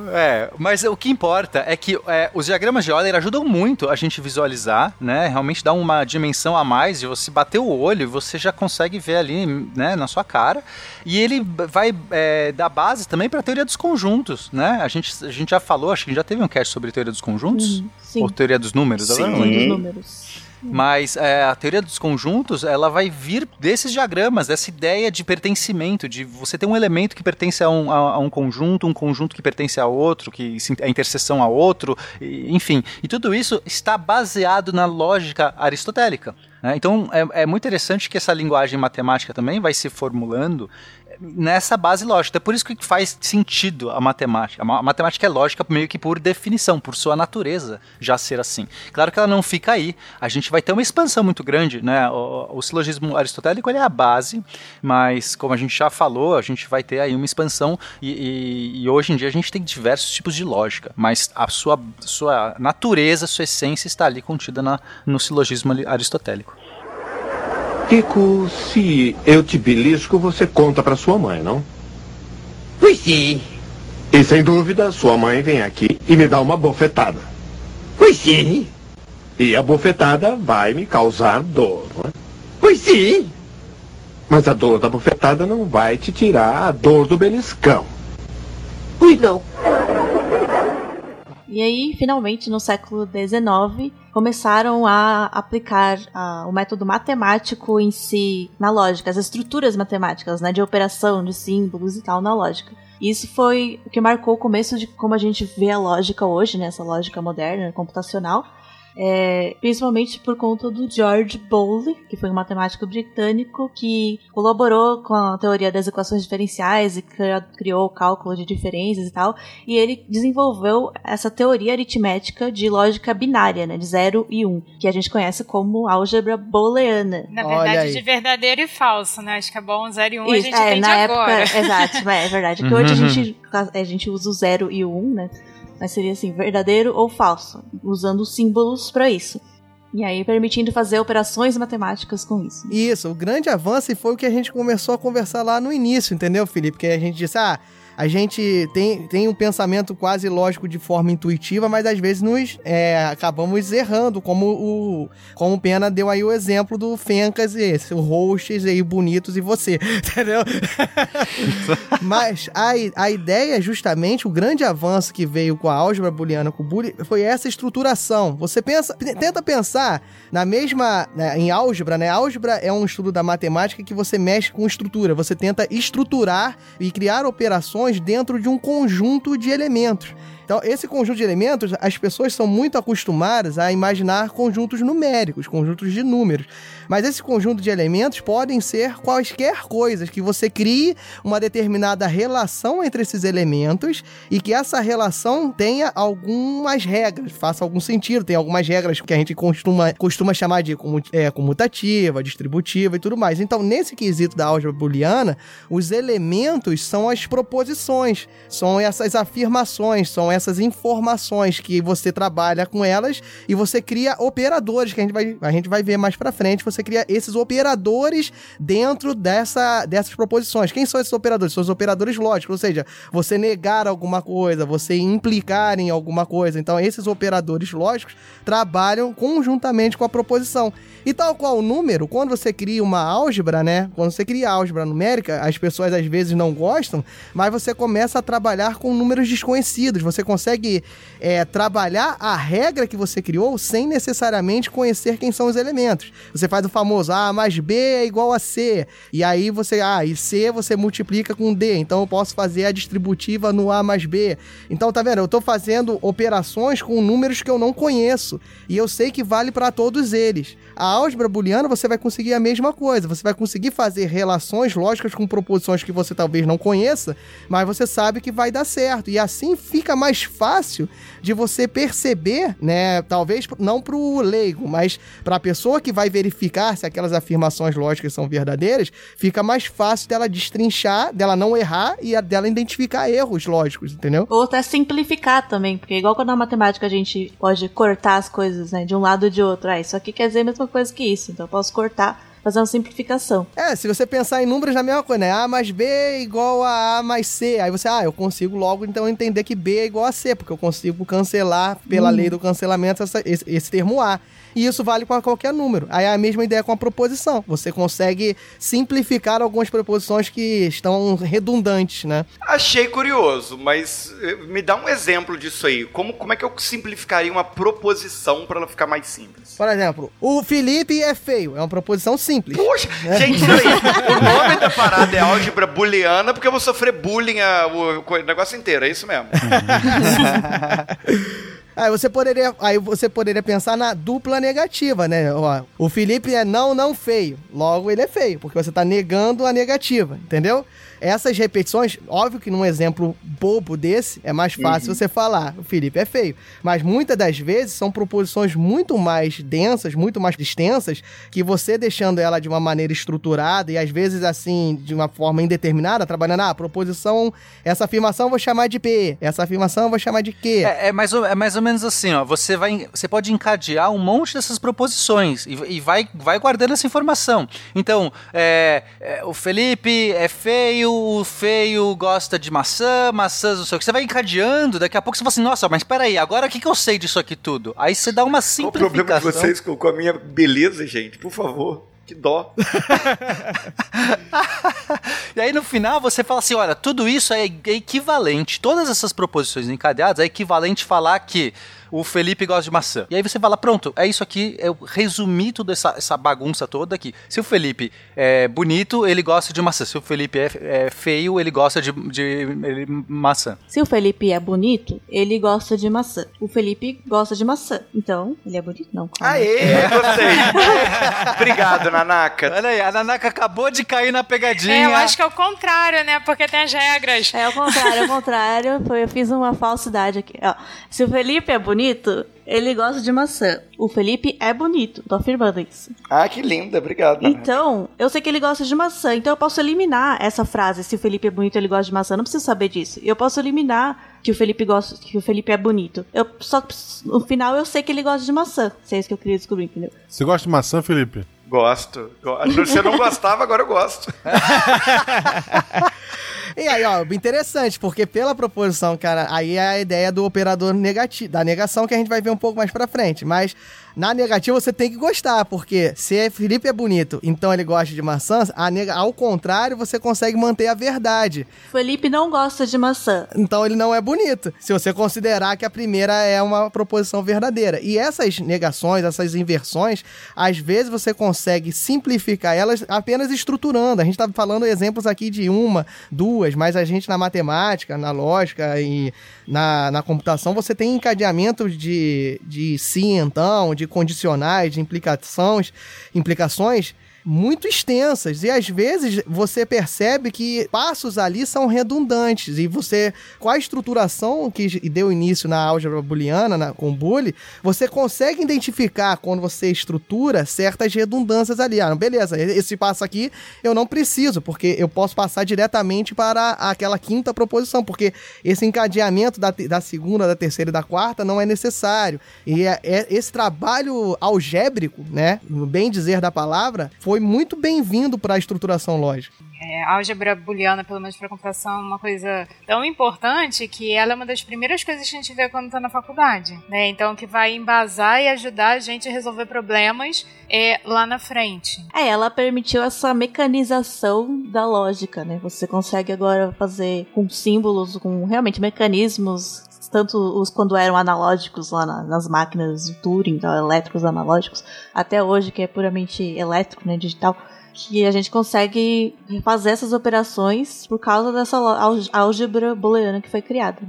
É, mas o que importa é que é, os diagramas de Euler ajudam muito a gente visualizar, né? Realmente dá uma dimensão a mais de você bater o olho e você já consegue ver ali, né, na sua cara. E ele vai é, dar base também para a teoria dos conjuntos, né? A gente, a gente já falou, acho que já teve um cast sobre teoria dos conjuntos. Uhum, sim. Ou teoria dos números, agora eu não lembro. Dos números. Mas é, a teoria dos conjuntos, ela vai vir desses diagramas, dessa ideia de pertencimento, de você ter um elemento que pertence a um, a, a um conjunto, um conjunto que pertence a outro, que é interseção a outro, e- enfim. E tudo isso está baseado na lógica aristotélica. né? Então é, é muito interessante que essa linguagem matemática também vai se formulando nessa base lógica. É por isso que faz sentido a matemática. A ma- a matemática é lógica meio que por definição, por sua natureza já ser assim. Claro que ela não fica aí. A gente vai ter uma expansão muito grande, né? O, o silogismo aristotélico é a base, mas como a gente já falou, a gente vai ter aí uma expansão e, e- e hoje em dia a gente tem diversos tipos de lógica, mas a sua, sua natureza, sua essência está ali contida na, no silogismo aristotélico. Kiko, se eu te belisco, você conta pra sua mãe, não? Pois sim. E sem dúvida, sua mãe vem aqui e me dá uma bofetada. Pois sim. E a bofetada vai me causar dor, não é? Pois sim. Mas a dor da bofetada não vai te tirar a dor do beliscão. Pois não. E aí, finalmente, no século XIX, começaram a aplicar o método matemático em si na lógica, as estruturas matemáticas, né, de operação, de símbolos e tal na lógica. E Isso foi o que marcou o começo de como a gente vê a lógica hoje, né, essa lógica moderna, computacional. É, principalmente por conta do George Bowley, que foi um matemático britânico que colaborou com a teoria das equações diferenciais e criou o cálculo de diferenças e tal. E ele desenvolveu essa teoria aritmética de lógica binária, né, de 0 e 1, um, que a gente conhece como álgebra booleana. Na verdade, de verdadeiro e falso, né? Acho que é bom 0 e 1 um, a gente é, entende na agora. época, exato, é verdade. Que hoje a gente, a gente usa o 0 e o 1, um, né? Mas seria assim, verdadeiro ou falso, usando símbolos para isso. E aí permitindo fazer operações matemáticas com isso. Isso, o grande avanço foi o que a gente começou a conversar lá no início, entendeu, Felipe? Que a gente disse, ah, a gente tem, tem um pensamento quase lógico de forma intuitiva, mas às vezes nos é, acabamos errando, como o, como o Pena deu aí o exemplo do Fencas e esse, o Roches aí, bonitos e você, entendeu? mas a, a ideia, justamente, o grande avanço que veio com a álgebra booleana, com o Boole, foi essa estruturação. Você pensa, tenta pensar na mesma, né, em álgebra, né? Álgebra é um estudo da matemática que você mexe com estrutura, você tenta estruturar e criar operações dentro de um conjunto de elementos. Então, esse conjunto de elementos, as pessoas são muito acostumadas a imaginar conjuntos numéricos, conjuntos de números. Mas esse conjunto de elementos podem ser quaisquer coisas, que você crie uma determinada relação entre esses elementos e que essa relação tenha algumas regras, faça algum sentido, tem algumas regras que a gente costuma, costuma chamar de é, comutativa, distributiva e tudo mais. Então, nesse quesito da álgebra booleana, os elementos são as proposições, são essas afirmações, são essas informações que você trabalha com elas e você cria operadores que a gente vai, a gente vai ver mais pra frente. Você cria esses operadores dentro dessa, dessas proposições. Quem são esses operadores? São os operadores lógicos, ou seja, você negar alguma coisa, você implicar em alguma coisa. Então, esses operadores lógicos trabalham conjuntamente com a proposição. E tal qual o número, quando você cria uma álgebra, né? Quando você cria álgebra numérica, as pessoas às vezes não gostam, mas você começa a trabalhar com números desconhecidos. Você consegue é, trabalhar a regra que você criou sem necessariamente conhecer quem são os elementos. Você faz o famoso A mais B é igual a C. E aí você, ah, e C você multiplica com D. Então eu posso fazer a distributiva no A mais B. Então, tá vendo? Eu tô fazendo operações com números que eu não conheço. E eu sei que vale para todos eles. A álgebra booleana você vai conseguir a mesma coisa. Você vai conseguir fazer relações lógicas com proposições que você talvez não conheça, mas você sabe que vai dar certo. E assim fica mais fácil de você perceber, né? Talvez não pro leigo, mas para a pessoa que vai verificar se aquelas afirmações lógicas são verdadeiras, fica mais fácil dela destrinchar, dela não errar e dela identificar erros lógicos, entendeu? Ou até simplificar também, porque igual quando na matemática a gente pode cortar as coisas, né, de um lado ou de outro. Ah, isso aqui quer dizer a mesma coisa que isso, então eu posso cortar fazer uma simplificação. É, se você pensar em números na mesma coisa, né? A mais B é igual a A mais C. Aí você, ah, eu consigo logo então entender que B é igual a C, porque eu consigo cancelar, pela Hum. lei do cancelamento, essa- esse, esse termo A. E isso vale para qualquer número. Aí é a mesma ideia com a proposição. Você consegue simplificar algumas proposições que estão redundantes, né? Achei curioso, mas eh, me dá um exemplo disso aí. Como, como é que eu simplificaria uma proposição para ela ficar mais simples? Por exemplo, o Felipe é feio. É uma proposição simples. Poxa, gente, peraí. O nome da parada é álgebra booleana porque eu vou sofrer bullying a- o, o negócio inteiro, é isso mesmo. Aí você poderia, aí você poderia pensar na dupla negativa, né? Ó, o Felipe é não, não feio. Logo ele é feio, porque você tá negando a negativa, entendeu? Essas repetições, óbvio que num exemplo bobo desse, é mais fácil Uhum. você falar, o Felipe é feio. Mas muitas das vezes são proposições muito mais densas, muito mais extensas, que você deixando ela de uma maneira estruturada e às vezes assim, de uma forma indeterminada, trabalhando, ah, proposição, essa afirmação eu vou chamar de P, essa afirmação eu vou chamar de Q. É, é mais ou, é mais ou menos assim, ó. Você, vai, você pode encadear um monte dessas proposições e, e vai, vai guardando essa informação. Então, é, é, o Felipe é feio, o feio gosta de maçã, maçãs, não sei o que. Você vai encadeando, daqui a pouco você fala assim, nossa, mas peraí, agora o que, que eu sei disso aqui tudo? Aí você dá uma Qual o simplificação. problema de vocês com, com a minha beleza, gente? Por favor. Que dó. E aí no final você fala assim, olha, tudo isso é é equivalente, todas essas proposições encadeadas é equivalente falar que o Felipe gosta de maçã. E aí você fala, pronto, é isso aqui, eu resumi toda essa, essa bagunça toda aqui. Se o Felipe é bonito, ele gosta de maçã. Se o Felipe é, é feio, ele gosta de, de ele- maçã. Se o Felipe é bonito, ele gosta de maçã. O Felipe gosta de maçã. Então, ele é bonito? Não. calma. Aê, gostei. Obrigado, Nanaka. Olha aí, a Nanaka acabou de cair na pegadinha. É, eu acho que é o contrário, né? Porque tem as regras. É o contrário, é o contrário. Foi, eu fiz uma falsidade aqui. Ó, se o Felipe é bonito, ele gosta de maçã. O Felipe é bonito. Tô afirmando isso. Ah, que linda. Obrigado. Então, eu sei que ele gosta de maçã, então eu posso eliminar essa frase. Se o Felipe é bonito, ele gosta de maçã. Eu não preciso saber disso. Eu posso eliminar que o Felipe gosta, que o Felipe é bonito. Eu só no final eu sei que ele gosta de maçã. Se é isso que eu queria descobrir, entendeu? Você gosta de maçã, Felipe? Gosto. Eu não gostava, agora eu gosto. E aí, ó, interessante, porque pela proposição, cara, aí é a ideia do operador negativo, da negação que a gente vai ver um pouco mais pra frente. Mas na negativa você tem que gostar, porque se é- Felipe é bonito, então ele gosta de maçãs, nega- ao contrário, você consegue manter a verdade. Felipe não gosta de maçã. Então ele não é bonito, se você considerar que a primeira é uma proposição verdadeira. E essas negações, essas inversões, às vezes você consegue simplificar elas apenas estruturando. A gente tá falando exemplos aqui de uma, duas, mas a gente na matemática, na lógica e na, na computação, você tem encadeamentos de, de sim, então, de condicionais, de implicações, implicações muito extensas. E às vezes você percebe que passos ali são redundantes. E você com a estruturação que deu início na álgebra booleana na, com Boole, você consegue identificar quando você estrutura certas redundâncias ali. Ah, beleza, esse passo aqui eu não preciso porque eu posso passar diretamente para aquela quinta proposição porque esse encadeamento da, da segunda, da terceira e da quarta não é necessário. E é- é- esse trabalho algébrico, né, bem dizer da palavra, foi muito bem-vindo para a estruturação lógica. É, a álgebra booleana, pelo menos para computação, é uma coisa tão importante que ela é uma das primeiras coisas que a gente vê quando está na faculdade, né? Então, que vai embasar e ajudar a gente a resolver problemas é, lá na frente. É, ela permitiu essa mecanização da lógica, né? Você consegue agora fazer com símbolos, com realmente mecanismos, tanto os quando eram analógicos lá na- nas máquinas de Turing, então, elétricos analógicos, até hoje que é puramente elétrico, né, digital, que a gente consegue fazer essas operações por causa dessa álgebra booleana que foi criada.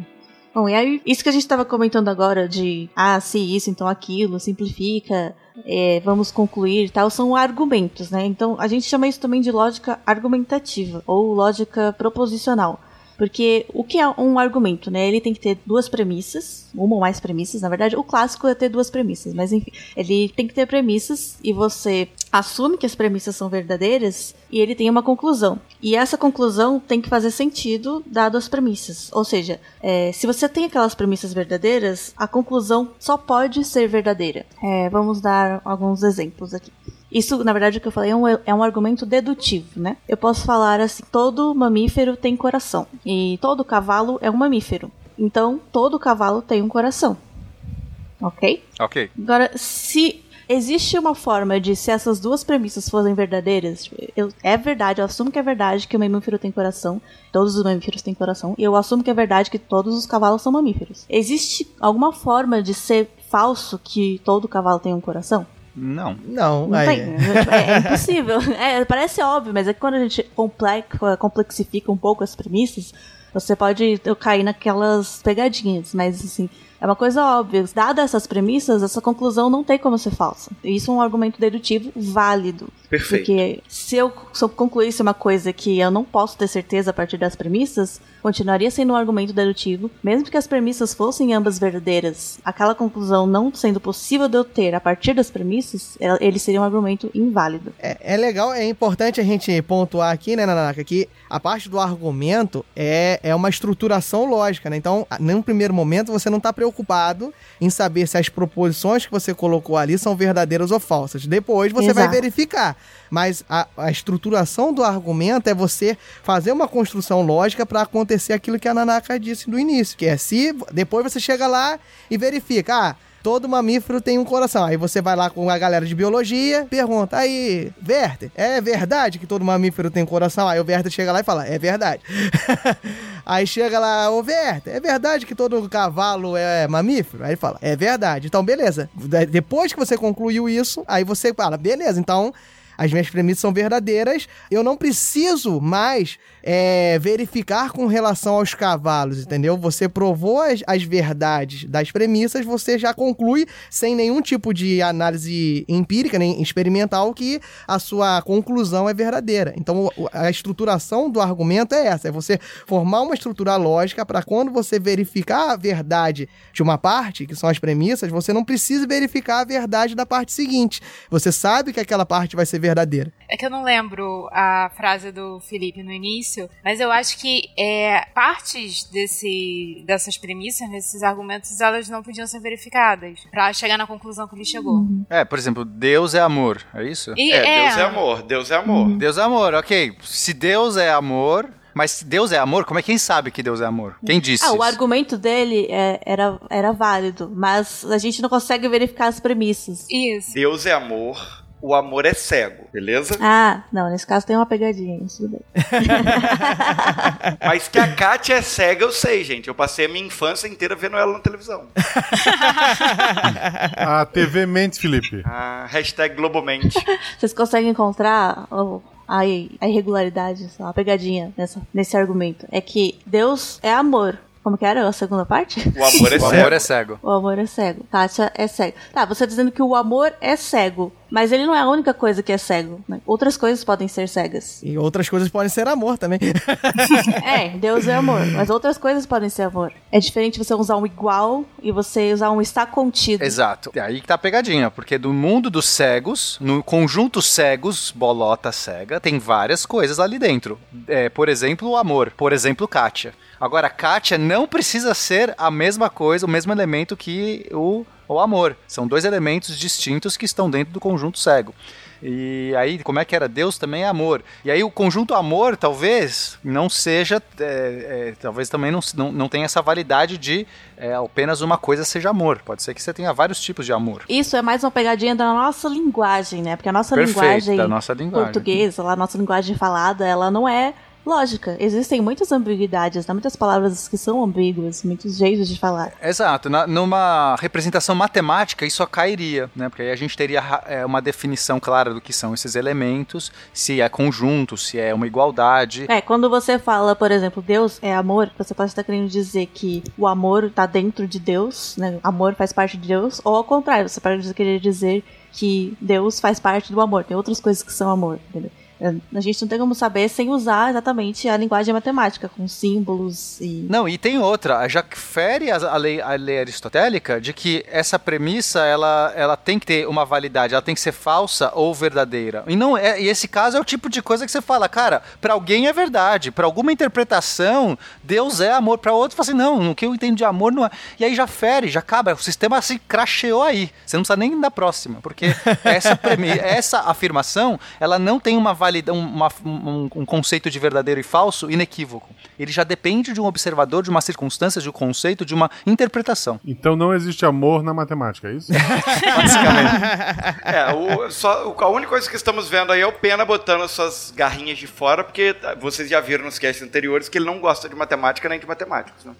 Bom, e aí, isso que a gente estava comentando agora de, ah, se isso, então aquilo, simplifica, é, vamos concluir e tal, são argumentos, né? Então, a gente chama isso também de lógica argumentativa, ou lógica proposicional. Porque o que é um argumento, né? Ele tem que ter duas premissas, uma ou mais premissas, na verdade. O clássico é ter duas premissas, mas enfim. Ele tem que ter premissas e você assume que as premissas são verdadeiras e ele tem uma conclusão. E essa conclusão tem que fazer sentido dado as premissas. Ou seja, é, se você tem aquelas premissas verdadeiras, a conclusão só pode ser verdadeira. É, vamos dar alguns exemplos aqui. Isso, na verdade, o que eu falei é um, é um argumento dedutivo, né? Eu posso falar assim: todo mamífero tem coração. E todo cavalo é um mamífero. Então, todo cavalo tem um coração. Ok? Ok. Agora, se existe uma forma de, se essas duas premissas fossem verdadeiras, eu, é verdade, eu assumo que é verdade que o mamífero tem coração, todos os mamíferos têm coração, e eu assumo que é verdade que todos os cavalos são mamíferos. Existe alguma forma de ser falso que todo cavalo tem um coração? Não. Não, Não aí. tem. É, é impossível. É, parece óbvio, mas é que quando a gente complex- complexifica um pouco as premissas, você pode eu cair naquelas pegadinhas, mas assim, é uma coisa óbvia. Dada essas premissas, essa conclusão não tem como ser falsa. Isso é um argumento dedutivo válido. Perfeito. Porque se eu, se eu concluísse uma coisa que eu não posso ter certeza a partir das premissas, continuaria sendo um argumento dedutivo, mesmo que as premissas fossem ambas verdadeiras. Aquela conclusão não sendo possível de eu ter a partir das premissas, ele seria um argumento inválido. É, é legal, é importante a gente pontuar aqui, né, Nanaka, que a parte do argumento é, é uma estruturação lógica, né? Então, num primeiro momento, você não está preocupado em saber se as proposições que você colocou ali são verdadeiras ou falsas. Depois você vai Exato. verificar. Mas a, a estruturação do argumento é você fazer uma construção lógica para acontecer aquilo que a Nanaka disse no início, que é se depois você chega lá e verifica, ah, Todo mamífero tem um coração. Aí você vai lá com a galera de biologia, pergunta: aí, Werther, é verdade que todo mamífero tem um coração? Aí o Werther chega lá e fala: é verdade. aí chega lá, ô Werther, é verdade que todo cavalo é mamífero? Aí ele fala: é verdade. Então, beleza. De- Depois que você concluiu isso, aí você fala: beleza, então. As minhas premissas são verdadeiras. Eu não preciso mais é, verificar com relação aos cavalos, entendeu? Você provou as, as verdades das premissas, você já conclui sem nenhum tipo de análise empírica, nem experimental, que a sua conclusão é verdadeira. Então, a estruturação do argumento é essa: é você formar uma estrutura lógica para quando você verificar a verdade de uma parte, que são as premissas, você não precisa verificar a verdade da parte seguinte. Você sabe que aquela parte vai ser verdadeira. É que eu não lembro a frase do Felipe no início, mas eu acho que é, partes desse, dessas premissas, desses argumentos, elas não podiam ser verificadas pra chegar na conclusão que ele chegou. É, por exemplo, Deus é amor, é isso? E É, Deus é amor, Deus é amor. Deus é amor, ok. Se Deus é amor, mas se Deus é amor, como é quem sabe que Deus é amor? Quem disse? Ah, o argumento dele é- era, era válido, mas a gente não consegue verificar as premissas. Isso. Deus é amor, o amor é cego, beleza? Ah, não, nesse caso tem uma pegadinha, isso tudo bem. Mas que a Kátia é cega, eu sei, gente. Eu passei a minha infância inteira vendo ela na televisão. A TV mente, Felipe. Ah, hashtag Globomente. Vocês conseguem encontrar o- a, a irregularidade, sei lá, a pegadinha nessa, nesse argumento? É que Deus é amor. Como que era a segunda parte? O amor é O cego. amor é cego. O amor é cego. Kátia é cego. Tá, você tá dizendo que o amor é cego, mas ele não é a única coisa que é cego. né? Outras coisas podem ser cegas. E outras coisas podem ser amor também. É, Deus é amor, mas outras coisas podem ser amor. É diferente você usar um igual e você usar um está contido. Exato. E aí que tá a pegadinha, porque do mundo dos cegos, no conjunto cegos, bolota cega, tem várias coisas ali dentro. É, por exemplo, o amor. Por exemplo, Kátia. Agora, Kátia não precisa ser a mesma coisa, o mesmo elemento que o, o amor. São dois elementos distintos que estão dentro do conjunto cego. E aí, como é que era? Deus também é amor. E aí, o conjunto amor, talvez, não seja. é, é, talvez também não, não, não tenha essa validade de é, apenas uma coisa seja amor. Pode ser que você tenha vários tipos de amor. Isso é mais uma pegadinha da nossa linguagem, né? Porque a nossa Perfeito, linguagem da nossa linguagem. portuguesa, a nossa linguagem falada, ela não é lógica. Existem muitas ambiguidades, né? muitas palavras que são ambíguas, muitos jeitos de falar. Exato. Na- numa representação matemática, isso cairia, né? Porque aí a gente teria é, uma definição clara do que são esses elementos, se é conjunto, se é uma igualdade. É, quando você fala, por exemplo, Deus é amor, você pode estar querendo dizer que o amor tá dentro de Deus, né? Amor faz parte de Deus, ou ao contrário, você pode querer dizer que Deus faz parte do amor. Tem outras coisas que são amor, entendeu? É, A gente não tem como saber sem usar exatamente a linguagem matemática, com símbolos e. Não, e tem outra, já que fere a, a lei, a lei aristotélica de que essa premissa ela, ela tem que ter uma validade, ela tem que ser falsa ou verdadeira. E não é, e esse caso é o tipo de coisa que você fala, cara, pra alguém é verdade, pra alguma interpretação, Deus é amor, pra outro fala assim, não, o que eu entendo de amor não é. E aí já fere, já acaba, o sistema se cracheou aí. Você não precisa nem da próxima, porque essa premi essa afirmação, ela não tem uma valida, uma- um, um conceito de verdadeiro e falso inequívoco. Ele já depende de um observador, de uma circunstância, de um conceito, de uma interpretação. Então não existe amor na matemática, é isso? É, o, só, o- a única coisa que estamos vendo aí é o Pena botando as suas garrinhas de fora, porque tá, vocês já viram nos casts anteriores que ele não gosta de matemática nem de matemáticos. Né?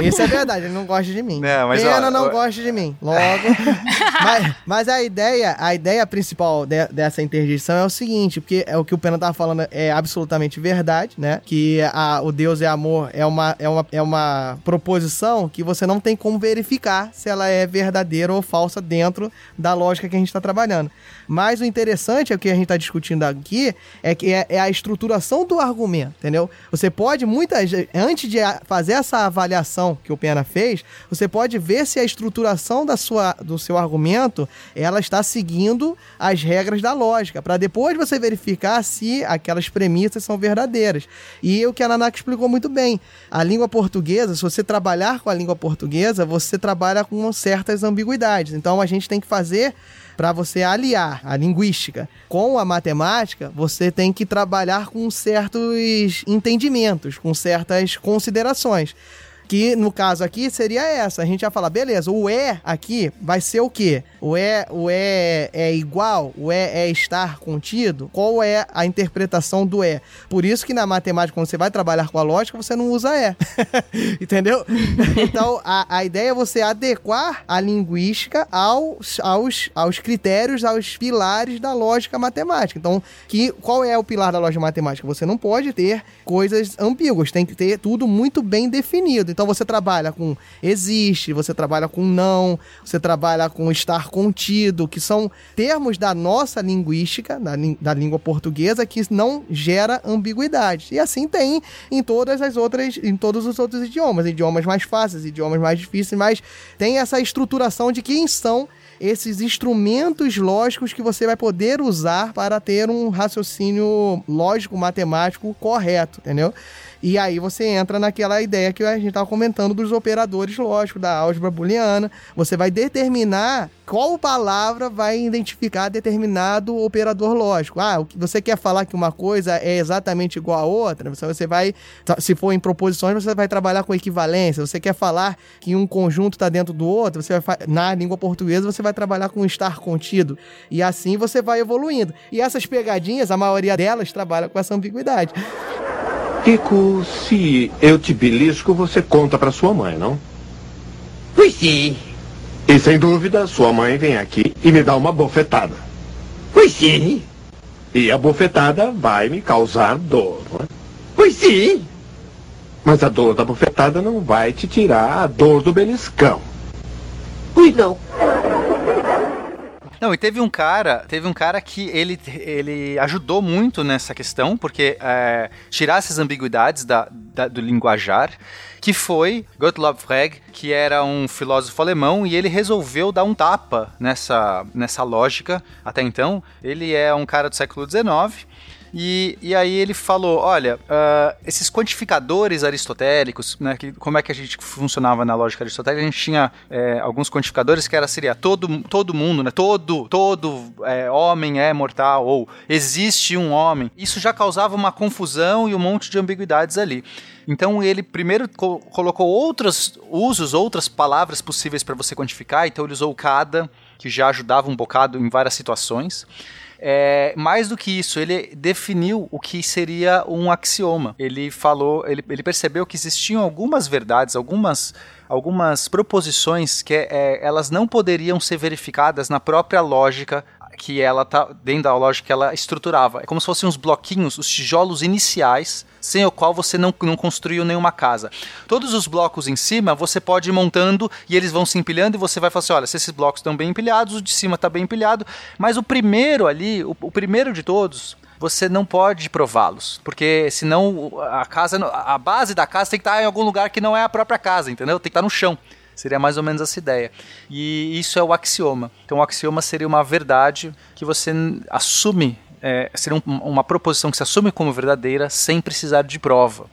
É, isso é verdade, ele não gosta de mim. Não, mas, Pena ó, não ó- gosta de mim. Logo. mas, mas a ideia, a ideia principal de- dessa interdição é o seguinte, porque é o que o Pena tava falando é absolutamente verdade, né? Que a- o Deus é amor é uma, é, uma, é uma proposição que você não tem como verificar se ela é verdadeira ou falsa dentro da lógica que a gente está trabalhando. Mas o interessante é o que a gente está discutindo aqui é que é, é a estruturação do argumento, entendeu? Você pode muitas antes de fazer essa avaliação que o Pena fez, você pode ver se a estruturação da sua, do seu argumento ela está seguindo as regras da lógica, para depois você verificar se aquelas premissas são verdadeiras. E o que a Nanak explicou muito bem, a língua portuguesa, se você trabalhar com a língua portuguesa, você trabalha com certas ambiguidades. Então a gente tem que fazer para você aliar a linguística com a matemática, você tem que trabalhar com certos entendimentos, com certas considerações. Que no caso aqui seria essa. A gente vai falar, beleza, o é aqui vai ser o quê? O é, o é é igual? O é é estar contido? Qual é a interpretação do é? Por isso que na matemática, quando você vai trabalhar com a lógica, você não usa é. Entendeu? Então, a, a ideia é você adequar a linguística aos, aos, aos critérios, aos pilares da lógica matemática. Então, que, qual é o pilar da lógica matemática? Você não pode ter coisas ambíguas, tem que ter tudo muito bem definido. Então, você trabalha com existe, você trabalha com não, você trabalha com estar contido, que são termos da nossa linguística, da, da língua portuguesa, que não gera ambiguidade. E assim tem em todas as outras, em todos os outros idiomas, idiomas mais fáceis, idiomas mais difíceis, mas tem essa estruturação de quem são esses instrumentos lógicos que você vai poder usar para ter um raciocínio lógico, matemático correto, entendeu? E aí você entra naquela ideia que a gente estava comentando dos operadores lógicos, da álgebra booleana. Você vai determinar qual palavra vai identificar determinado operador lógico. Ah, você quer falar que uma coisa é exatamente igual a outra, você- vai, se for em proposições, você vai trabalhar com equivalência. Você quer falar que um conjunto está dentro do outro, você vai, na língua portuguesa você vai trabalhar com estar contido. E assim você vai evoluindo. E essas pegadinhas, a maioria delas trabalha com essa ambiguidade. Kiko, se eu te belisco, você conta pra sua mãe, não? Pois sim. E sem dúvida, sua mãe vem aqui e me dá uma bofetada. Pois sim. E a bofetada vai me causar dor, não é? Pois sim. Mas a dor da bofetada não vai te tirar a dor do beliscão. Pois não. Não, e teve um cara, teve um cara que ele, ele ajudou muito nessa questão, porque é, tirar essas ambiguidades da, da- do linguajar, que foi Gottlob Frege, que era um filósofo alemão, e ele resolveu dar um tapa nessa, nessa lógica. Até então, ele é um cara do século XIX, e, e aí ele falou, olha, ah, esses quantificadores aristotélicos, né, que, como é que a gente funcionava na lógica aristotélica, a gente tinha é, alguns quantificadores que era seria todo, todo mundo, né, todo, todo é, homem é mortal, ou existe um homem. Isso já causava uma confusão e um monte de ambiguidades ali. Então ele primeiro co- colocou outros usos, outras palavras possíveis para você quantificar, então ele usou cada, que já ajudava um bocado em várias situações. É, mais do que isso, ele definiu o que seria um axioma. Ele falou, ele, ele percebeu que existiam algumas verdades, algumas, algumas proposições que é, elas não poderiam ser verificadas na própria lógica que ela tá dentro da lógica que ela estruturava. É como se fossem os bloquinhos, os tijolos iniciais, sem o qual você não, não construiu nenhuma casa. Todos os blocos em cima você pode ir montando e eles vão se empilhando e você vai falar assim: olha, se esses blocos estão bem empilhados, o de cima está bem empilhado, mas o primeiro ali, o, o primeiro de todos, você não pode prová-los, porque senão a casa, a base da casa tem que estar em algum lugar que não é a própria casa, entendeu? Tem que estar no chão. Seria mais ou menos essa ideia. E isso é o axioma. Então, o axioma seria uma verdade que você assume, é, seria um- uma proposição que se assume como verdadeira sem precisar de prova.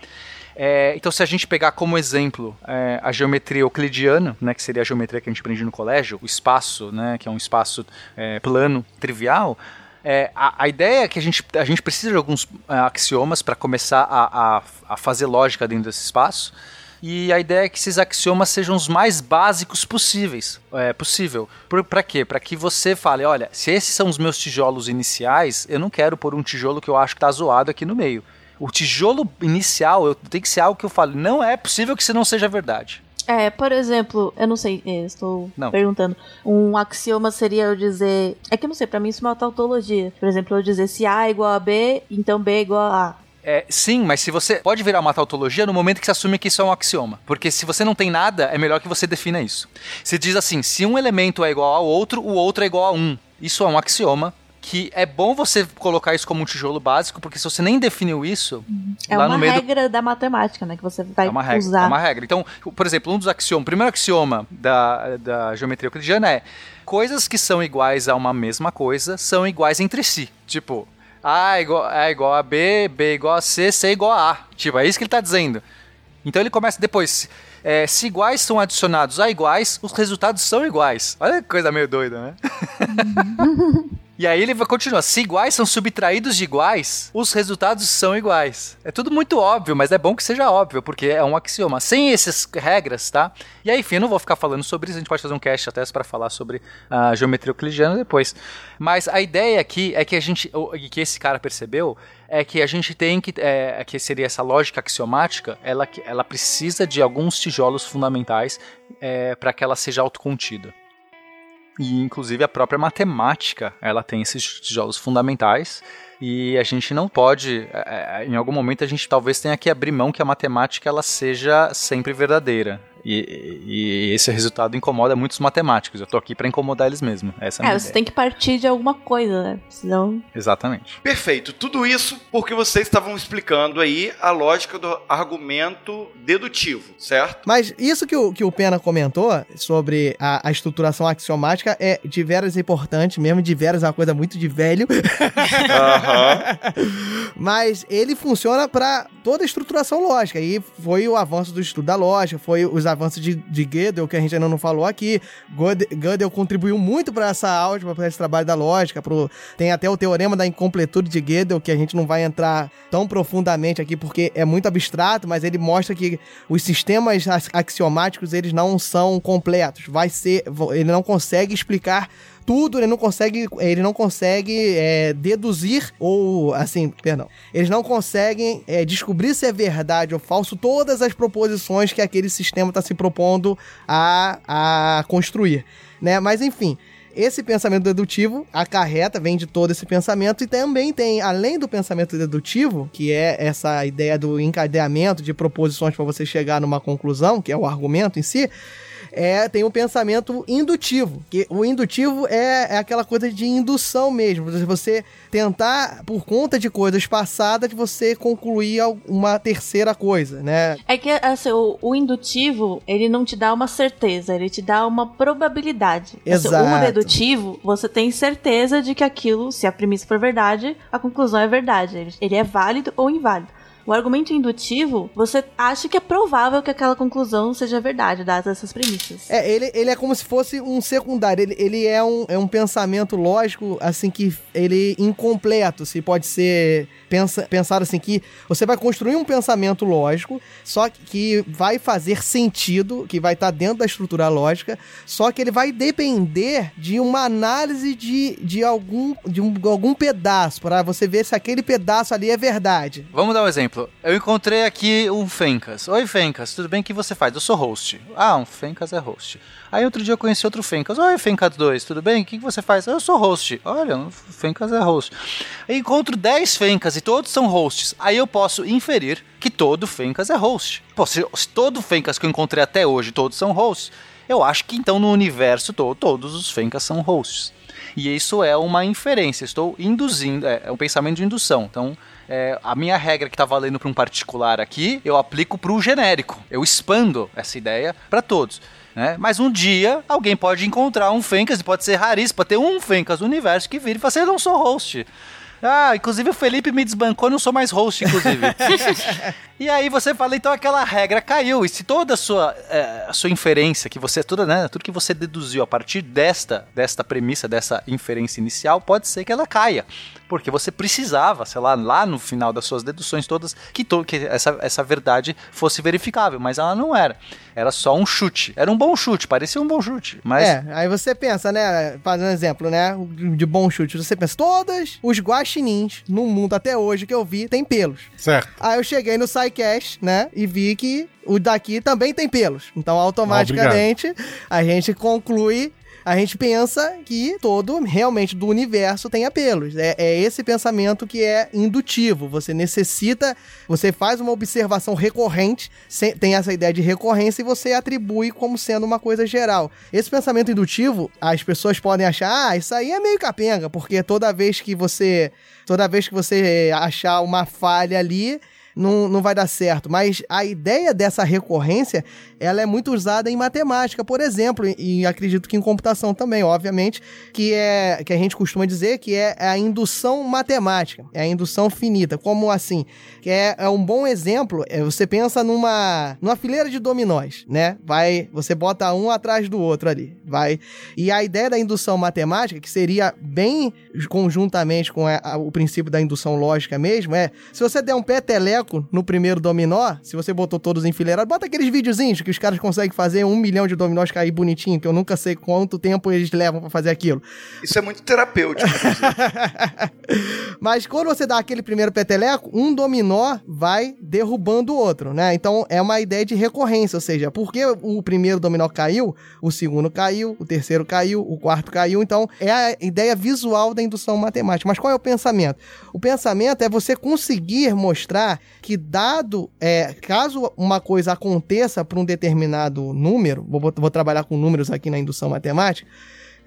É, então, se a gente pegar como exemplo é, a geometria euclidiana, né, que seria a geometria que a gente aprende no colégio, o espaço, né, que é um espaço é, plano, trivial, é, a, a ideia é que a gente, a gente precisa de alguns é, axiomas para começar a, a, a fazer lógica dentro desse espaço. E a ideia é que esses axiomas sejam os mais básicos possíveis. É possível. Por, pra quê? Para que você fale, olha, se esses são os meus tijolos iniciais, eu não quero pôr um tijolo que eu acho que tá zoado aqui no meio. O tijolo inicial eu, tem que ser algo que eu falo, não é possível que isso não seja verdade. É, por exemplo, eu não sei, é, estou Não. perguntando. Um axioma seria eu dizer. É que eu não sei, pra mim isso é uma tautologia. Por exemplo, eu dizer se A é igual a B, então B é igual a A. É, sim, mas se você pode virar uma tautologia no momento que você assume que isso é um axioma. Porque se você não tem nada, é melhor que você defina isso. Você diz assim: se um elemento é igual ao outro, o outro é igual a um. Isso é um axioma. Que é bom você colocar isso como um tijolo básico, porque se você nem definiu isso, É lá uma no meio do regra da matemática, né? Que você vai é uma regra. usar. É uma regra. Então, por exemplo, um dos axiomas, o primeiro axioma da, da geometria euclidiana é coisas que são iguais a uma mesma coisa são iguais entre si. Tipo, A é igual, é igual a B, B é igual a C, C é igual a A. Tipo, é isso que ele está dizendo. Então ele começa depois. é, se iguais são adicionados a iguais, os resultados são iguais. Olha que coisa meio doida, né? E aí ele vai continuar. Se iguais são subtraídos de iguais, os resultados são iguais. É tudo muito óbvio, mas é bom que seja óbvio, porque é um axioma. Sem essas regras, tá? E aí, enfim, eu não vou ficar falando sobre isso, a gente pode fazer um cast até para falar sobre a geometria euclidiana depois. Mas a ideia aqui é que a gente, que esse cara percebeu, é que a gente tem que, é, que seria essa lógica axiomática, ela, ela precisa de alguns tijolos fundamentais para que ela seja autocontida. E inclusive a própria matemática, ela tem esses tijolos fundamentais e a gente não pode, é, é, em algum momento a gente talvez tenha que abrir mão que a matemática ela seja sempre verdadeira. E, e esse resultado incomoda muitos matemáticos. Eu tô aqui para incomodar eles mesmo. Essa é a É, minha você ideia. tem que partir de alguma coisa, né? Senão. Exatamente. Perfeito. Tudo isso porque vocês estavam explicando aí a lógica do argumento dedutivo, certo? Mas isso que o, que o Pena comentou sobre a, a estruturação axiomática é de veras importante mesmo, de veras é uma coisa muito de velho. Mas ele funciona para toda a estruturação lógica. E foi o avanço do estudo da lógica, foi os avanços de, de Gödel, que a gente ainda não falou aqui. Gödel, contribuiu muito para essa álgebra, para esse trabalho da lógica. Pro, tem até o teorema da incompletude de Gödel, que a gente não vai entrar tão profundamente aqui, porque é muito abstrato, mas ele mostra que os sistemas ax- axiomáticos, eles não são completos. Vai ser, ele não consegue explicar tudo, ele não consegue, ele não consegue é, deduzir ou assim, perdão, eles não conseguem é, descobrir se é verdade ou falso todas as proposições que aquele sistema está se propondo a, a construir, né? Mas enfim. Esse pensamento dedutivo acarreta, vem de todo esse pensamento, e também tem, além do pensamento dedutivo, que é essa ideia do encadeamento de proposições para você chegar numa conclusão, que é o argumento em si, é, tem o pensamento indutivo. Que o indutivo é, é aquela coisa de indução mesmo. Você- tentar, por conta de coisas passadas, você concluir uma terceira coisa, né? É que assim, o, o indutivo, ele não te dá uma certeza, ele te dá uma probabilidade. Assim, Exato. o dedutivo, você tem certeza de que aquilo, se a premissa for verdade, a conclusão é verdade. Ele é válido ou inválido. O argumento indutivo, você acha que é provável que aquela conclusão seja verdade, dadas essas premissas. É, ele, ele é como se fosse um secundário. Ele, ele é, um, é um pensamento lógico, assim, que ele incompleto. Se pode ser pensa, pensado assim, que você vai construir um pensamento lógico, só que, vai fazer sentido, que vai estar dentro da estrutura lógica, só que ele vai depender de uma análise de, de, algum, de um, algum pedaço, para você ver se aquele pedaço ali é verdade. Vamos dar um exemplo. Eu encontrei aqui um Fencas. Oi, Fencas, tudo bem? Que você faz? Eu sou host. Ah, um Fencas é host. Aí outro dia eu conheci outro Fencas. Oi, Fencas 2, tudo bem? O que você faz? Eu sou host. Olha, um Fencas é host. Eu encontro 10 Fencas e todos são hosts. Aí eu posso inferir que todo Fencas é host. Pô, se, se todo Fencas que eu encontrei até hoje, todos são hosts, eu acho que então no universo todo, todos os Fencas são hosts. E isso é uma inferência, estou induzindo, é, é um pensamento de indução. Então, é, a minha regra que está valendo para um particular aqui, eu aplico para o genérico. Eu expando essa ideia para todos. Né? Mas um dia alguém pode encontrar um Fencas, e pode ser raríssimo, pode ter um Fencas no universo que vira e fala assim: eu não sou host. Ah, inclusive o Felipe me desbancou, eu não sou mais host, inclusive. e aí você fala, então aquela regra caiu. E se toda a sua, é, a sua inferência, que você, toda, né, tudo que você deduziu a partir desta, desta premissa, dessa inferência inicial, pode ser que ela caia. Porque você precisava, sei lá, lá no final das suas deduções todas, que, to, que essa, essa verdade fosse verificável, mas ela não era. Era só um chute. Era um bom chute, parecia um bom chute. Mas É, aí você pensa, né? Fazendo um exemplo, né? De bom chute. Você pensa, todas os guaxinins no mundo até hoje que eu vi tem pelos. Certo. Aí eu cheguei no SciCast, né? E vi que o daqui também tem pelos. Então, automaticamente, a gente conclui. A gente pensa que todo realmente do universo tenha pelos. É, é esse pensamento que é indutivo. Você necessita, você faz uma observação recorrente, tem essa ideia de recorrência e você atribui como sendo uma coisa geral. Esse pensamento indutivo, as pessoas podem achar, ah, isso aí é meio capenga, porque toda vez que você toda vez que você achar uma falha ali, não, não vai dar certo. Mas a ideia dessa recorrência, ela é muito usada em matemática, por exemplo, e, acredito que em computação também, obviamente, que é que a gente costuma dizer que é a indução matemática, é a indução finita. Como assim? Que é, é um bom exemplo, é, você pensa numa, numa fileira de dominós, né? Vai, você bota um atrás do outro ali, vai. E a ideia da indução matemática, que seria bem conjuntamente com a- a- o princípio da indução lógica mesmo, é se você der um peteleco no primeiro dominó, se você botou todos enfileirados, bota aqueles videozinhos que os caras conseguem fazer um milhão de dominós cair bonitinho, que eu nunca sei quanto tempo eles levam pra fazer aquilo. Isso é muito terapêutico. Mas quando você dá aquele primeiro peteleco, um dominó vai derrubando o outro, né? Então é uma ideia de recorrência, ou seja, porque o primeiro dominó caiu, o segundo caiu, o terceiro caiu, o quarto caiu. Então é a ideia visual da indução matemática. Mas qual é o pensamento? O pensamento é você conseguir mostrar que dado, é, caso uma coisa aconteça para um determinado número, vou, vou trabalhar com números aqui na indução matemática,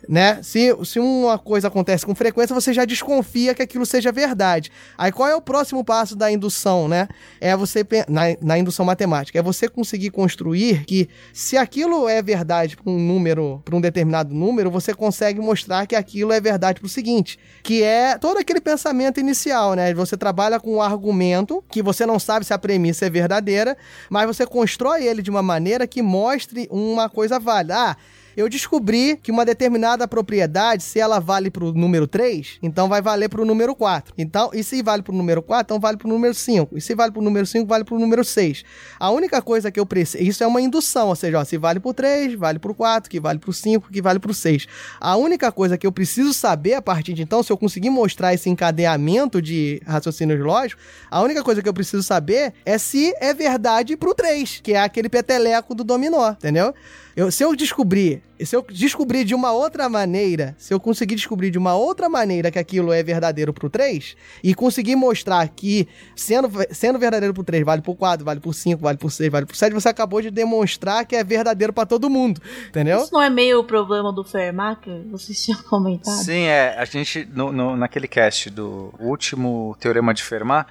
né? Se, se uma coisa acontece com frequência, você já desconfia que aquilo seja verdade. Aí qual é o próximo passo da indução, né? É você na, na indução matemática, é você conseguir construir que se aquilo é verdade para um número, para um determinado número, você consegue mostrar que aquilo é verdade para o seguinte, que é todo aquele pensamento inicial, né? Você trabalha com um argumento que você não sabe se a premissa é verdadeira, mas você constrói ele de uma maneira que mostre uma coisa válida. Ah, eu descobri que uma determinada propriedade, se ela vale para o número 3, então vai valer para o número 4. Então, e se vale para o número 4, então vale para o número 5. E se vale para o número 5, vale para o número 6. A única coisa que eu preciso. Isso é uma indução, ou seja, ó, se vale para o 3, vale para o 4, que vale para o 5, que vale para o 6. A única coisa que eu preciso saber a partir de então, se eu conseguir mostrar esse encadeamento de raciocínios lógicos, a única coisa que eu preciso saber é se é verdade pro 3, que é aquele peteleco do dominó, entendeu? Eu, se eu descobrir, se eu descobrir de uma outra maneira, se eu conseguir descobrir de uma outra maneira que aquilo é verdadeiro pro 3, e conseguir mostrar que sendo, sendo verdadeiro pro 3, vale pro 4, vale pro 5, vale pro 6, vale pro 7, você acabou de demonstrar que é verdadeiro pra todo mundo, entendeu? Isso não é meio o problema do Fermat que vocês tinham comentado? Sim, é. A gente, no, no- naquele cast do último Teorema de Fermat,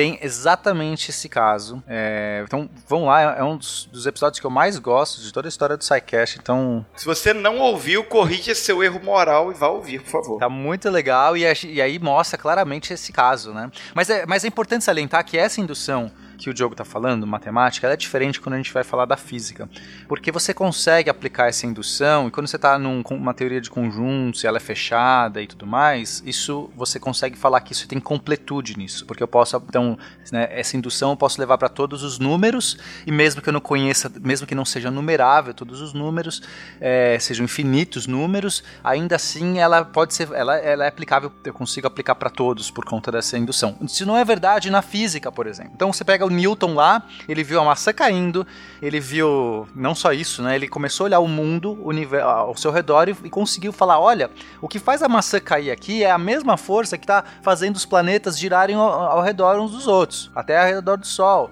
tem exatamente esse caso. É, então, vamos lá, é um dos, dos episódios que eu mais gosto de toda a história do SciCast. Então, Se você não ouviu, corrija seu erro moral e vá ouvir, por favor. Tá muito legal e, e aí mostra claramente esse caso, né? Mas é, mas é importante salientar que essa indução que o Diogo tá falando, matemática, ela é diferente quando a gente vai falar da física. Porque você consegue aplicar essa indução e quando você tá numa teoria de conjuntos e ela é fechada e tudo mais, isso você consegue falar que isso tem completude nisso. Porque eu posso, então, né, essa indução eu posso levar para todos os números e mesmo que eu não conheça, mesmo que não seja numerável todos os números, é, sejam infinitos números, ainda assim ela pode ser, ela, ela é aplicável, eu consigo aplicar para todos por conta dessa indução. Isso não é verdade na física, por exemplo. Então você pega Newton lá, ele viu a maçã caindo, ele viu não só isso, né? Ele começou a olhar o mundo, o universo, ao seu redor e, e conseguiu falar, olha, o que faz a maçã cair aqui é a mesma força que está fazendo os planetas girarem ao, ao redor uns dos outros, até ao redor do Sol.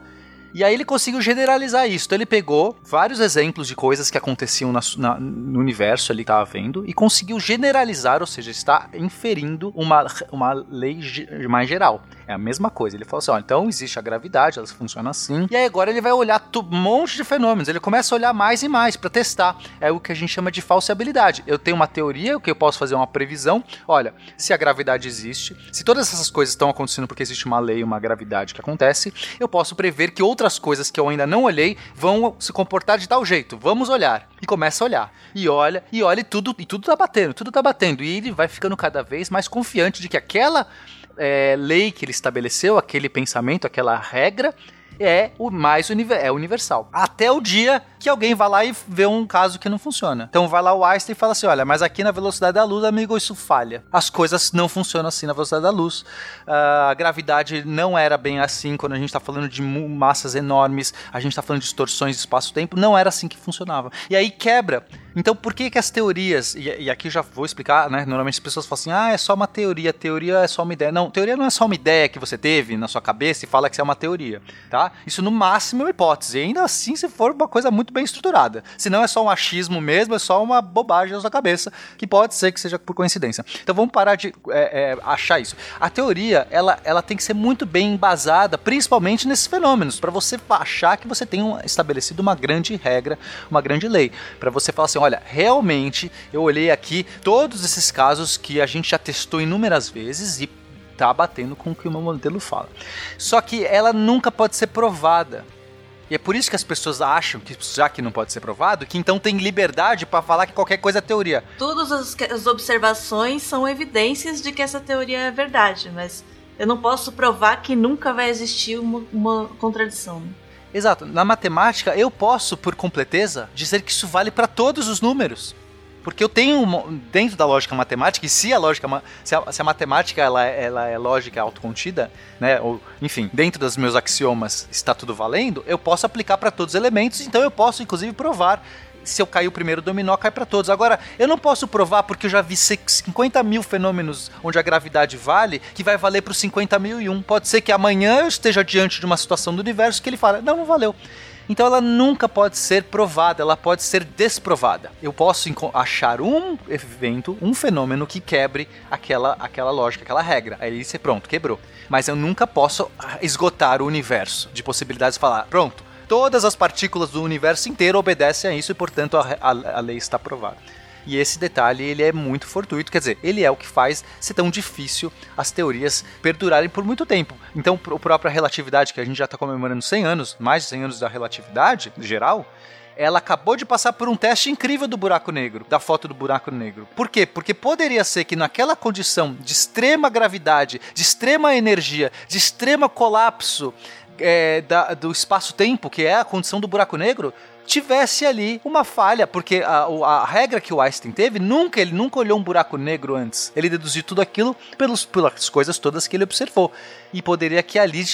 E aí ele conseguiu generalizar isso. Então ele pegou vários exemplos de coisas que aconteciam na- na- no universo ali que estava vendo e conseguiu generalizar, ou seja, está inferindo uma, uma lei mais geral. É a mesma coisa. Ele falou assim: ó, então existe a gravidade, ela funciona assim. E aí agora ele vai olhar um monte de fenômenos. Ele começa a olhar mais e mais para testar. É o que a gente chama de falseabilidade. Eu tenho uma teoria, o que eu posso fazer é uma previsão. Olha, se a gravidade existe, se todas essas coisas estão acontecendo porque existe uma lei, uma gravidade que acontece, eu posso prever que outras coisas que eu ainda não olhei vão se comportar de tal jeito. Vamos olhar. E começa a olhar. E olha, e olha, e tudo, e tudo tá batendo, tudo tá batendo. E ele vai ficando cada vez mais confiante de que aquela é, lei que ele estabeleceu, aquele pensamento, aquela regra, é o mais é universal. Até o dia que alguém vai lá e vê um caso que não funciona. Então vai lá o Einstein e fala assim: olha, mas aqui na velocidade da luz, amigo, isso falha. As coisas não funcionam assim na velocidade da luz. Ah, a gravidade não era bem assim quando a gente está falando de massas enormes, a gente está falando de distorções de espaço-tempo, não era assim que funcionava. E aí quebra. Então por que que as teorias, e, e aqui já vou explicar, né? Normalmente as pessoas falam assim: ah, é só uma teoria, teoria é só uma ideia. Não, teoria não é só uma ideia que você teve na sua cabeça e fala que isso é uma teoria, tá? Isso no máximo é uma hipótese, e ainda assim se for uma coisa muito bem estruturada. Se não é só um achismo mesmo, é só uma bobagem na sua cabeça, que pode ser que seja por coincidência. Então vamos parar de é, é, achar isso. A teoria, ela, ela tem que ser muito bem embasada, principalmente nesses fenômenos, para você achar que você tem um- estabelecido uma grande regra, uma grande lei. Para você falar assim, olha, realmente eu olhei aqui todos esses casos que a gente já testou inúmeras vezes e tá batendo com o que o meu modelo fala. Só que ela nunca pode ser provada. E é por isso que as pessoas acham que, já que não pode ser provado, que então tem liberdade para falar que qualquer coisa é teoria. Todas as, observações são evidências de que essa teoria é verdade, mas eu não posso provar que nunca vai existir uma, uma contradição. Exato. Na matemática, eu posso, por completeza, dizer que isso vale para todos os números. Porque eu tenho, dentro da lógica matemática, e se a lógica, se a, se a matemática ela, é- ela é lógica autocontida, né, ou, enfim, dentro dos meus axiomas está tudo valendo, eu posso aplicar para todos os elementos, então eu posso, inclusive, provar se eu cair o primeiro dominó, cai para todos. Agora, eu não posso provar porque eu já vi se- 50 mil fenômenos onde a gravidade vale, que vai valer para os 50 mil e um. Pode ser que amanhã eu esteja diante de uma situação do universo que ele fala, não, não valeu. Então ela nunca pode ser provada, ela pode ser desprovada. Eu posso achar um evento, um fenômeno que quebre aquela, aquela lógica, aquela regra. Aí você pronto, quebrou. Mas eu nunca posso ah, esgotar o universo de possibilidades e falar, pronto, todas as partículas do universo inteiro obedecem a isso e, portanto, a, a- a lei está provada. E esse detalhe ele é muito fortuito, quer dizer, ele é o que faz ser tão difícil as teorias perdurarem por muito tempo. Então, a própria relatividade, que a gente já está comemorando 100 anos, mais de 100 anos da relatividade geral, ela acabou de passar por um teste incrível do buraco negro, da foto do buraco negro. Por quê? Porque poderia ser que naquela condição de extrema gravidade, de extrema energia, de extremo colapso é, da- do espaço-tempo, que é a condição do buraco negro, tivesse ali uma falha, porque a, a regra que o Einstein teve, nunca ele nunca olhou um buraco negro antes. Ele deduziu tudo aquilo pelos, pelas coisas todas que ele observou. E poderia que ali,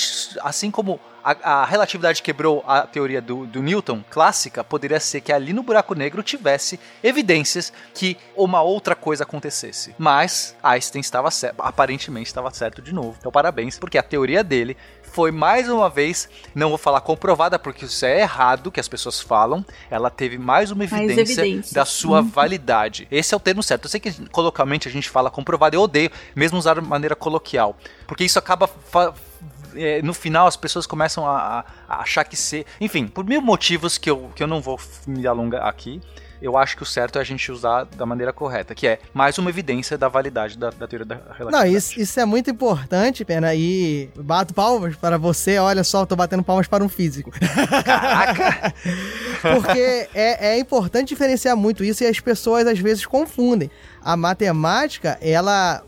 assim como a, a relatividade quebrou a teoria do, do Newton clássica, poderia ser que ali no buraco negro tivesse evidências que uma outra coisa acontecesse. Mas Einstein estava certo, aparentemente estava certo de novo. Então parabéns, porque a teoria dele foi mais uma vez, não vou falar comprovada porque isso é errado que as pessoas falam, ela teve mais uma Mais evidência evidências. da sua Uhum. validade. Esse é o termo certo. Eu sei que coloquialmente a gente fala comprovado, eu odeio mesmo usar de maneira coloquial, porque isso acaba é, no final as pessoas começam a, a- achar que ser. Enfim, por mil motivos que eu, que eu não vou me alongar aqui. Eu acho que o certo é a gente usar da maneira correta, que é mais uma evidência da validade da, da teoria da relatividade. Não, isso, isso é muito importante, Pena, e bato palmas para você. Olha só, tô batendo palmas para um físico. Caraca! Porque é, é importante diferenciar muito isso e as pessoas às vezes confundem. A matemática, ela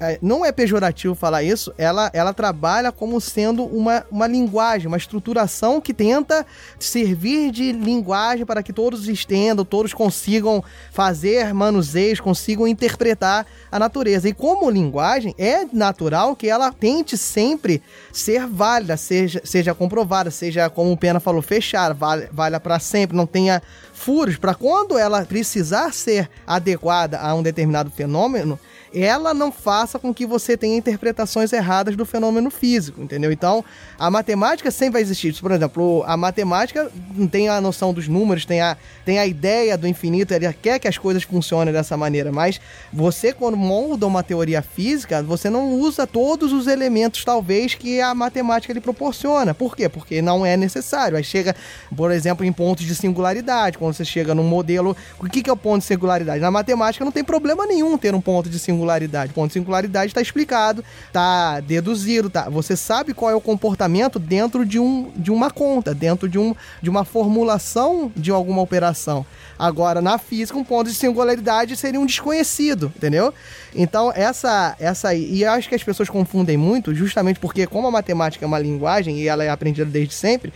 é, não é pejorativo falar isso, ela, ela trabalha como sendo uma, uma linguagem, uma estruturação que tenta servir de linguagem para que todos entendam, todos consigam fazer manuseios, consigam interpretar a natureza. E como linguagem, é natural que ela tente sempre ser válida, seja, seja comprovada, seja, como o Pena falou, fechada, vale, valha para sempre, não tenha furos, para quando ela precisar ser adequada a um determinado fenômeno, ela não faça com que você tenha interpretações erradas do fenômeno físico, entendeu? Então, a matemática sempre vai existir. Por exemplo, a matemática tem a noção dos números, tem a, tem a ideia do infinito, ele quer que as coisas funcionem dessa maneira, mas você, quando molda uma teoria física, você não usa todos os elementos, talvez, que a matemática lhe proporciona. Por quê? Porque não é necessário. Aí chega, por exemplo, em pontos de singularidade, quando você chega num modelo. O que, que é o ponto de singularidade? Na matemática não tem problema nenhum ter um ponto de singularidade. O ponto de singularidade está explicado, está deduzido, tá? Você sabe qual é o comportamento dentro de, um, de uma conta, dentro de, um, de uma formulação de alguma operação. Agora, na física, um ponto de singularidade seria um desconhecido, entendeu? Então, essa, essa e eu acho que as pessoas confundem muito, justamente porque, como a matemática é uma linguagem e ela é aprendida desde sempre,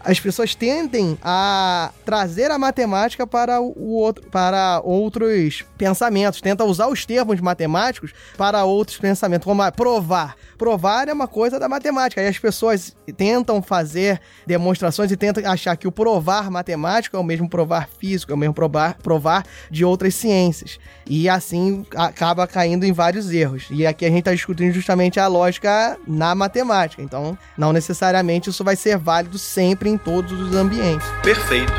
as pessoas tendem a trazer a matemática para o outro, para outros pensamentos, tenta usar os termos matemáticos para outros pensamentos, como provar. Provar é uma coisa da matemática. Aí as pessoas tentam fazer demonstrações e tentam achar que o provar matemático é o mesmo provar físico, é o mesmo provar, provar de outras ciências. E assim acaba caindo em vários erros. E aqui a gente está discutindo justamente a lógica na matemática. Então, não necessariamente isso vai ser válido sempre em todos os ambientes. Perfeito.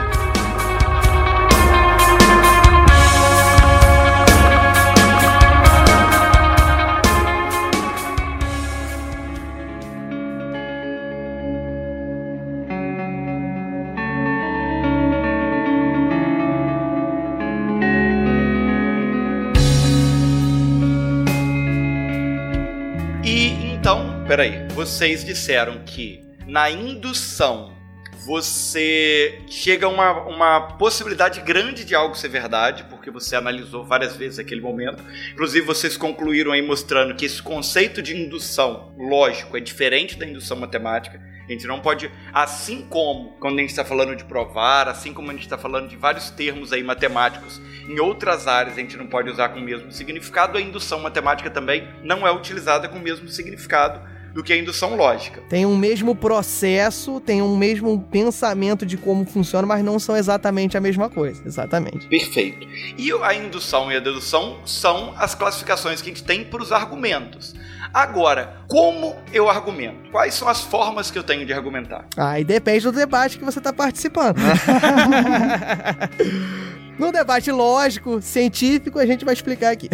E então, peraí, vocês disseram que na indução você chega a uma, uma possibilidade grande de algo ser verdade, porque você analisou várias vezes aquele momento. Inclusive, vocês concluíram aí mostrando que esse conceito de indução lógico é diferente da indução matemática. A gente não pode, assim como quando a gente está falando de provar, assim como a gente está falando de vários termos aí matemáticos, em outras áreas a gente não pode usar com o mesmo significado, a indução matemática também não é utilizada com o mesmo significado do que a indução lógica. Tem um mesmo processo, tem um mesmo pensamento de como funciona, mas não são exatamente a mesma coisa. Exatamente. Perfeito. E a indução e a dedução são as classificações que a gente tem para os argumentos. Agora, como eu argumento? Quais são as formas que eu tenho de argumentar? Aí depende do debate que você está participando. No debate lógico, científico, a gente vai explicar aqui.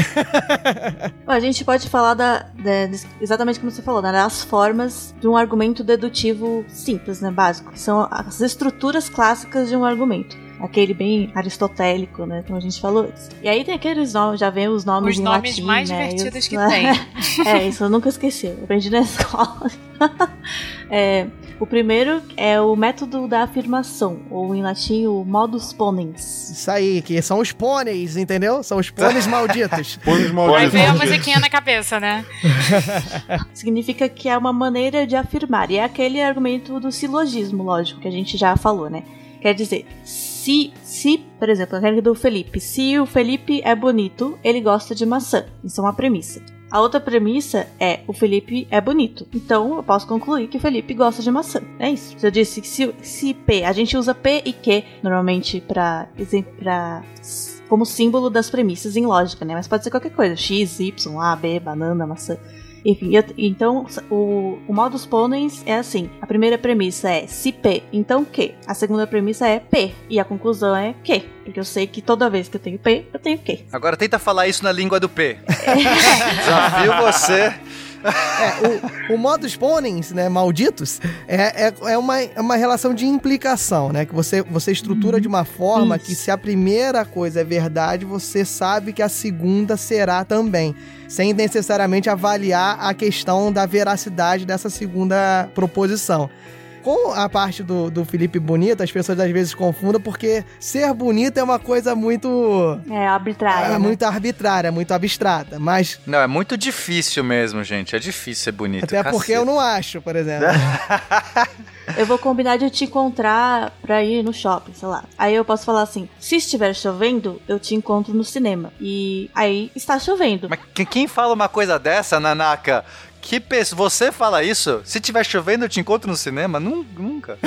A gente pode falar da, da- exatamente como você falou, né, das formas de um argumento dedutivo simples, né, básico. que São as estruturas clássicas de um argumento. Aquele bem aristotélico, né, como a gente falou antes. E aí tem aqueles nomes, já vem os nomes Os em nomes latim, mais né, divertidos e que os- tem. é, isso eu nunca esqueci. Eu aprendi na escola. É, o primeiro é o método da afirmação, ou em latim o modus ponens. Isso aí, que são os pôneis, entendeu? São os pôneis malditos. Pôneis Aí malditos. veio a musiquinha na cabeça, né? Significa que é uma maneira de afirmar. E é aquele argumento do silogismo, lógico, que a gente já falou, né? Quer dizer, se, se por exemplo, a regra do Felipe, se o Felipe é bonito, ele gosta de maçã. Isso é uma premissa. A outra premissa é o Felipe é bonito. Então eu posso concluir que o Felipe gosta de maçã. É isso. Eu disse que se, se P, a gente usa P e Q normalmente para como símbolo das premissas em lógica, né? Mas pode ser qualquer coisa. X, Y, A, B, banana, maçã. Enfim, eu- então o, o modus ponens é assim: a primeira premissa é se P, então Q. A segunda premissa é P. E a conclusão é Q. Porque eu sei que toda vez que eu tenho P, eu tenho Q. Agora tenta falar isso na língua do P. Já viu você? É, o, o modus ponens, né, malditos, é, é, é, uma, é uma relação de implicação, né? Que você, você estrutura de uma forma que se a primeira coisa é verdade, você sabe que a segunda será também. Sem necessariamente avaliar a questão da veracidade dessa segunda proposição. Com a parte do, do Felipe bonito, as pessoas às vezes confundem porque ser bonito é uma coisa muito. É arbitrário. É né? muito arbitrária, muito abstrata. Mas Não, é muito difícil mesmo, gente. É difícil ser bonito. até porque eu não acho, por exemplo. Eu vou combinar de te encontrar pra ir no shopping, sei lá. Aí eu posso falar assim: se estiver chovendo, eu te encontro no cinema. E aí está chovendo. Mas que- quem fala uma coisa dessa, Nanaka, Que pessoa, você fala isso? Se tiver chovendo, eu te encontro no cinema? Nun- Nunca.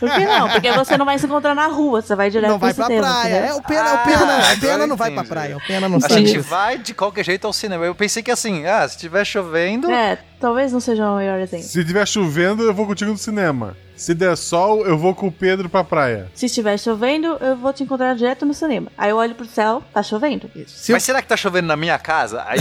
Por que não? Porque você não vai se encontrar na rua, você vai direto Não vai pro pra cinema, praia. É, o Pena, o Ah, Pena, o agora Pena não vai pra praia. O Pena não A sabe gente vai de qualquer jeito ao cinema. Eu pensei que assim, ah, se tiver chovendo. É, talvez não seja o melhor exemplo. Se tiver chovendo, eu vou contigo no cinema. Se der sol, eu vou com o Pedro pra praia. Se estiver chovendo, eu vou te encontrar direto no cinema. Aí eu olho pro céu, tá chovendo. Se Mas será que tá chovendo na minha casa? Aí,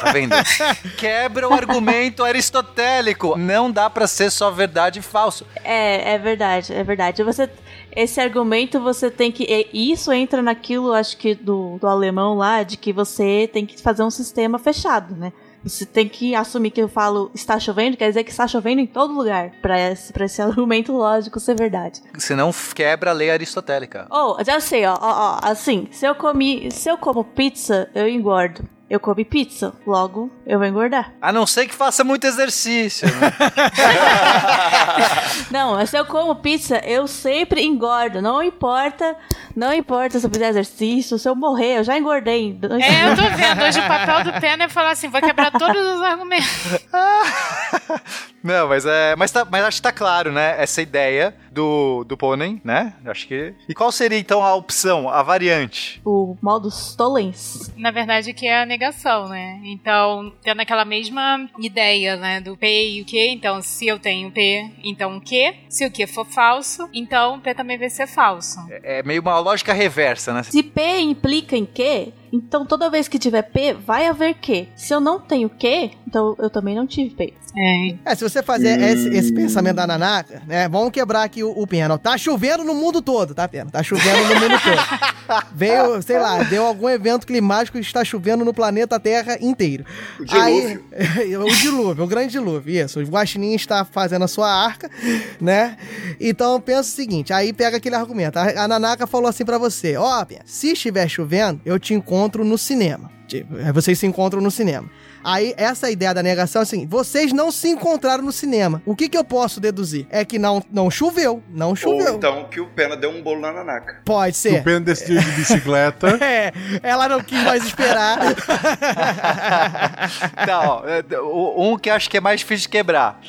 tá vendo? Quebra o argumento aristotélico. Não dá pra ser só verdade e falso. É, é verdade, é verdade. Você, esse argumento você tem que. e Isso entra naquilo, acho que do, do alemão lá, de que você tem que fazer um sistema fechado, né? Você tem que assumir que eu falo está chovendo, quer dizer que está chovendo em todo lugar. Pra esse, pra esse argumento lógico ser verdade. Senão quebra a lei aristotélica. Oh, já sei, ó, ó, ó, assim, se eu comi, se eu como pizza, eu engordo. Eu comi pizza, logo eu vou engordar. A não ser que faça muito exercício. né? Não, mas se eu como pizza, eu sempre engordo. Não importa, não importa se eu fizer exercício, se eu morrer, eu já engordei. É, eu tô vendo. Hoje o papel do Pena é falar assim: vou quebrar todos os argumentos. Não, mas é. Mas, tá, mas acho que tá claro, né? Essa ideia do, do pônei, né? Acho que. E qual seria então a opção, a variante? O modo Stolens. Na verdade, que é a negação, né? Então, tendo aquela mesma ideia, né? Do P e o Q. Então, se eu tenho P, então o Q. Se o Q for falso, então o P também vai ser falso. É meio uma lógica reversa, né? Se P implica em Q, então toda vez que tiver P, vai haver Q. Se eu não tenho Q, então eu também não tive P. É. É, se você fazer esse, esse pensamento da Nanaka, né? Vamos quebrar aqui o, o Pena. Tá chovendo no mundo todo, tá, Pena? Tá chovendo no mundo todo. Veio, sei lá, deu algum evento climático que está chovendo no planeta Terra inteiro. O dilúvio. Aí, o dilúvio, o grande dilúvio, isso. O Guaxinim está fazendo a sua arca, né? Então pensa o seguinte, aí pega aquele argumento. A, a Nanaka falou assim pra você, ó, Pena, se estiver chovendo, eu te encontro no cinema. Tipo, aí vocês se encontram no cinema. Aí, essa ideia da negação é assim: vocês não se encontraram no cinema. O que, que eu posso deduzir? É que não, não choveu. Não Ou choveu. então que o Pena deu um bolo na Nanaka. Pode Se o ser. Pena decidiu de bicicleta. É, ela não quis mais esperar. Ó, é, o- um que eu acho que é mais difícil de quebrar.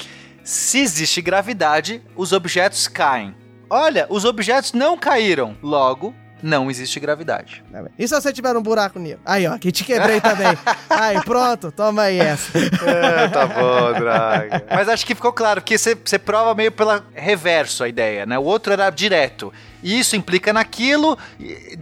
Se existe gravidade, os objetos caem. Olha, os objetos não caíram. Logo, não existe gravidade. e se você tiver um buraco negro? Aí, ó, que te quebrei também. Aí, pronto, toma aí essa. É, tá bom, Draga. Mas acho que ficou claro, porque você você prova meio pela reverso a ideia, né? O outro era direto. Isso implica naquilo,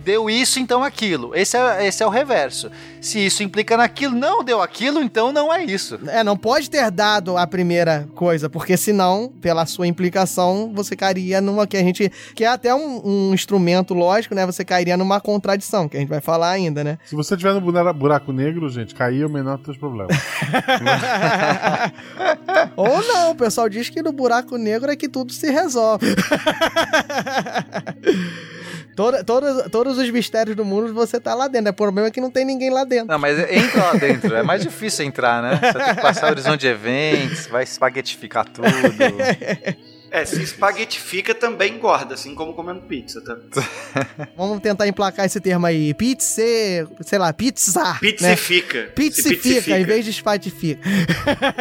deu isso, então aquilo. Esse é, esse é o reverso. Se isso implica naquilo, não deu aquilo, então não é isso. É, não pode ter dado a primeira coisa, porque senão, pela sua implicação, você cairia numa que a gente. que é até um, um instrumento lógico, né? Você cairia numa contradição, que a gente vai falar ainda, né? Se você tiver no bura- buraco negro, gente, cair é o menor dos seus problemas. Ou não, o pessoal diz que no buraco negro é que tudo se resolve. Toda, todos, todos os mistérios do mundo você tá lá dentro. O problema é que não tem ninguém lá dentro. Não, mas entra lá dentro. É mais difícil entrar, né? Você tem que passar o horizonte de eventos, vai espaguetificar tudo. É, se espaguetifica também engorda, assim como comendo pizza, tá? Vamos tentar emplacar esse termo aí. Pizza, sei lá, pizza. Pizzifica. Né? Pizzifica. em vez de espatifica.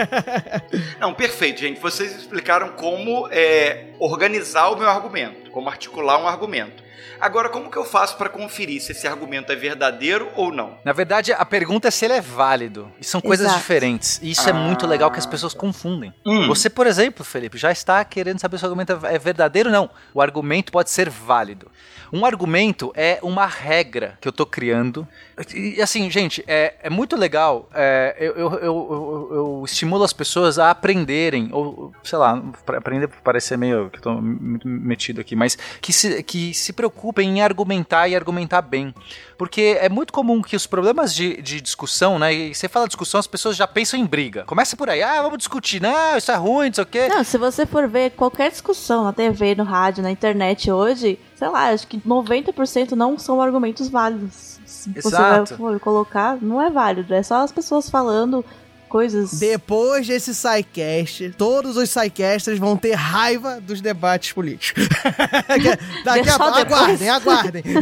Não, perfeito, gente. Vocês explicaram como é, organizar o meu argumento, como articular um argumento. Agora, como que eu faço para conferir se esse argumento é verdadeiro ou não? Na verdade, a pergunta é se ele é válido. E são coisas Exato. diferentes. E isso é muito legal que as pessoas confundem. Hum. Você, por exemplo, Felipe, já está querendo saber se o argumento é verdadeiro ou não. O argumento pode ser válido. Um argumento é uma regra que eu tô criando. E assim, gente, é, é muito legal. é, eu, eu, eu, eu- estimulo as pessoas a aprenderem, ou sei lá, aprender parece meio que tô muito metido aqui, mas que se, que se preocupem em argumentar e argumentar bem. Porque é muito comum que os problemas de, de discussão, né? E você fala discussão, as pessoas já pensam em briga. Começa por aí, ah, vamos discutir, não, isso é ruim, não sei o quê. Não, se você for ver qualquer discussão na TV, no rádio, na internet hoje, sei lá, acho que 90% não são argumentos válidos. Se você Exato. vai colocar, não é válido. É só as pessoas falando coisas. Depois desse SciCast, todos os SciCasters vão ter raiva dos debates políticos. Daqui a Só pouco, aguardem, aguardem.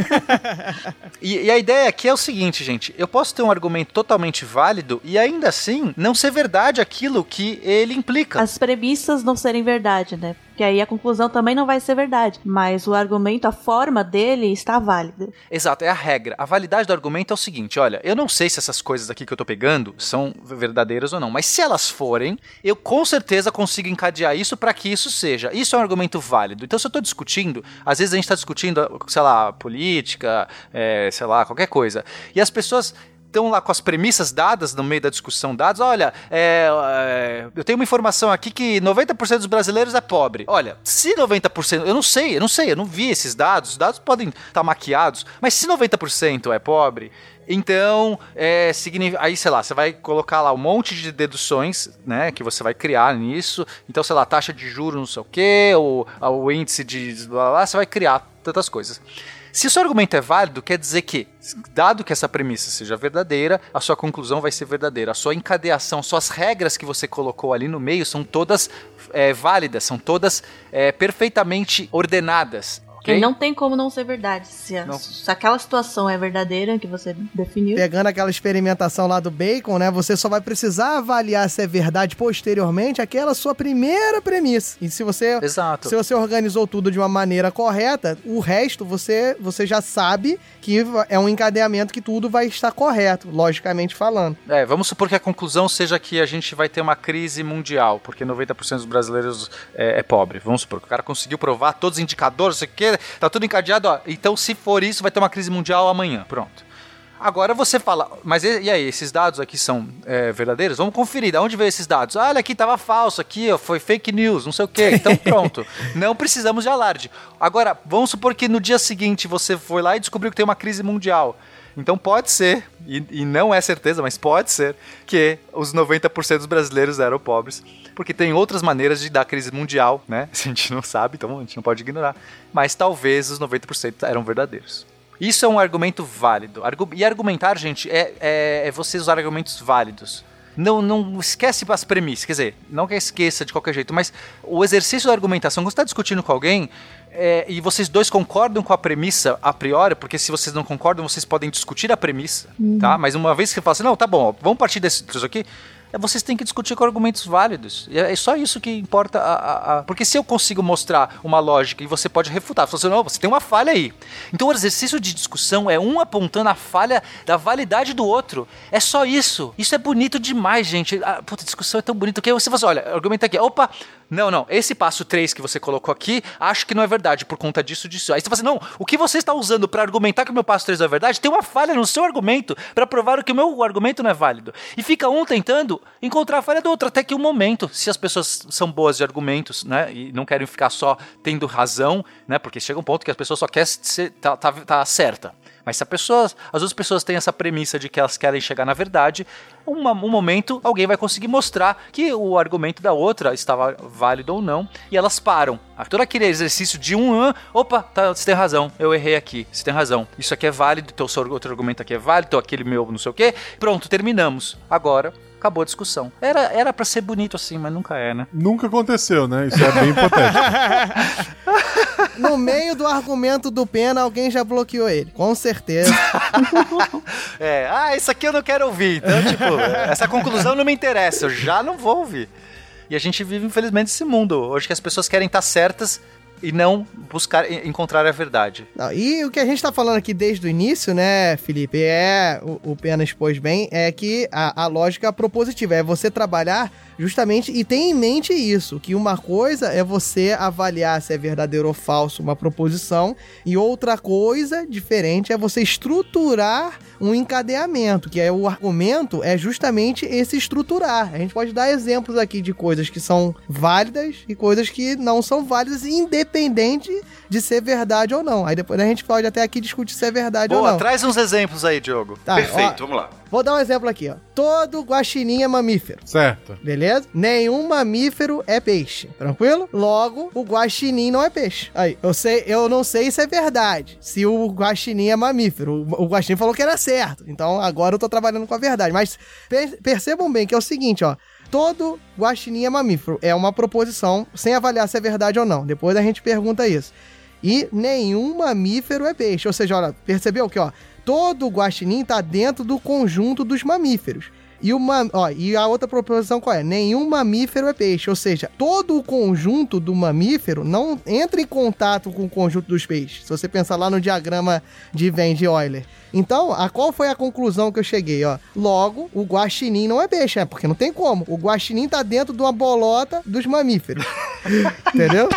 E, e a ideia aqui é o seguinte, gente: eu posso ter um argumento totalmente válido e ainda assim não ser verdade aquilo que ele implica. As premissas não serem verdade, né? Porque aí a conclusão também não vai ser verdade. Mas o argumento, a forma dele está válida. Exato, é a regra. A validade do argumento é o seguinte: olha, eu não sei se essas coisas aqui que eu tô pegando são verdadeiras ou não, mas se elas forem, eu com certeza consigo encadear isso para que isso seja. Isso é um argumento válido. Então, se eu tô discutindo, às vezes a gente tá discutindo, sei lá, política, é, sei lá, qualquer coisa, e as pessoas estão lá com as premissas dadas no meio da discussão dadas. Olha, é, é, eu tenho uma informação aqui que 90% dos brasileiros é pobre. Olha, se 90%, eu não sei, eu não sei, eu não vi esses dados, os dados podem estar maquiados, mas se 90% é pobre, então, é, aí, sei lá, você vai colocar lá um monte de deduções, né, que você vai criar nisso. Então, sei lá, taxa de juros, não sei o quê, ou o índice de blá, blá, blá, você vai criar tantas coisas. Se o seu argumento é válido, quer dizer que, dado que essa premissa seja verdadeira, a sua conclusão vai ser verdadeira. A sua encadeação, suas regras que você colocou ali no meio são todas é, válidas, são todas é, perfeitamente ordenadas. Porque ok? não tem como não ser verdade. Se, a- se aquela situação é verdadeira que você definiu. Pegando aquela experimentação lá do bacon, né? Você só vai precisar avaliar se é verdade posteriormente aquela sua primeira premissa. E se você Exato. se você organizou tudo de uma maneira correta, o resto você, você já sabe que é um encadeamento que tudo vai estar correto, logicamente falando. É, vamos supor que a conclusão seja que a gente vai ter uma crise mundial, porque 90% dos brasileiros é, é pobre. Vamos supor que o cara conseguiu provar todos os indicadores, não sei o tá tudo encadeado, ó. Então, se for isso, vai ter uma crise mundial amanhã. Pronto. Agora você fala, mas e, e aí, esses dados aqui são é, verdadeiros? Vamos conferir, de onde veio esses dados? Ah, olha aqui, tava falso, aqui, ó, foi fake news, não sei o quê. Então pronto, não precisamos de alarde. Agora, vamos supor que no dia seguinte você foi lá e descobriu que tem uma crise mundial. Então pode ser, e, e não é certeza, mas pode ser, que os 90% dos brasileiros eram pobres. Porque tem outras maneiras de dar crise mundial, né? A gente não sabe, então a gente não pode ignorar. Mas talvez os 90% eram verdadeiros. Isso é um argumento válido. E argumentar, gente, é, é, é você usar argumentos válidos. Não, não esquece as premissas, quer dizer, não que esqueça de qualquer jeito, mas o exercício da argumentação, quando você está discutindo com alguém é, e vocês dois concordam com a premissa a priori, porque se vocês não concordam, vocês podem discutir a premissa, tá? Mas uma vez que você fala assim, não, tá bom, ó, vamos partir desse disso aqui, é, vocês têm que discutir com argumentos válidos. E É é só isso que importa. A, a- a- Porque se eu consigo mostrar uma lógica e você pode refutar, você não, você tem uma falha aí. Então o exercício de discussão é um apontando a falha da validade do outro. É só isso. Isso é bonito demais, gente. A puta, discussão é tão bonito que você fala assim, olha, argumenta aqui, opa, não, não, esse passo 3 que você colocou aqui, acho que não é verdade por conta disso, disso. Aí você fala assim, não, o que você está usando para argumentar que o meu passo 3 não é verdade, tem uma falha no seu argumento para provar que o meu argumento não é válido. E fica um tentando encontrar a falha do outro, até que um momento, se as pessoas são boas de argumentos, né, e não querem ficar só tendo razão, né, porque chega um ponto que as pessoas só querem ser, tá, tá, tá certa. Mas se a pessoa, as outras pessoas têm essa premissa de que elas querem chegar na verdade, uma- um momento alguém vai conseguir mostrar que o argumento da outra estava válido ou não, e elas param. Ah, Todo aquele exercício de um ano, opa, tá, você tem razão, eu errei aqui, você tem razão. Isso aqui é válido, teu outro argumento aqui é válido, aquele meu não sei o quê. Pronto, terminamos. Agora acabou a discussão. Era era para ser bonito assim, mas nunca é, né? Nunca aconteceu, né? Isso é bem hipotético. No meio do argumento do Pena, alguém já bloqueou ele. Com certeza. É, ah, isso aqui eu não quero ouvir. Então, tipo, essa conclusão não me interessa, eu já não vou ouvir. E a gente vive, infelizmente, esse mundo. Hoje que as pessoas querem estar certas e não buscar encontrar a verdade. Não, e o que a gente tá falando aqui desde o início, né, Felipe, é, o, o Pena expôs bem, é que a, a lógica propositiva é você trabalhar justamente e ter em mente isso, que uma coisa é você avaliar se é verdadeiro ou falso uma proposição e outra coisa diferente é você estruturar um encadeamento, que é o argumento é justamente esse estruturar. A gente pode dar exemplos aqui de coisas que são válidas e coisas que não são válidas, independente de ser verdade ou não. Aí depois a gente pode até aqui discutir se é verdade ou Boa, não. traz uns exemplos aí, Diogo. Tá, Perfeito, ó, vamos lá. Vou dar um exemplo aqui, ó. Todo guaxinim é mamífero. Certo. Beleza? Nenhum mamífero é peixe. Tranquilo? Logo, o guaxinim não é peixe. Aí, eu sei, eu não sei se é verdade. Se o guaxinim é mamífero. O, o guaxinim falou que era certo. Então, agora eu tô trabalhando com a verdade. Mas per- percebam bem que é o seguinte, ó. Todo guaxinim é mamífero. É uma proposição, sem avaliar se é verdade ou não. Depois a gente pergunta isso. E nenhum mamífero é peixe. Ou seja, olha, percebeu que, ó, todo guaxinim tá dentro do conjunto dos mamíferos. E, uma, ó, e a outra proposição qual é? Nenhum mamífero é peixe. Ou seja, todo o conjunto do mamífero não entra em contato com o conjunto dos peixes. Se você pensar lá no diagrama de Venn de Euler. Então, a qual foi a conclusão que eu cheguei, ó? Logo, o guaxinim não é peixe, é porque não tem como. O guaxinim tá dentro de uma bolota dos mamíferos. Entendeu?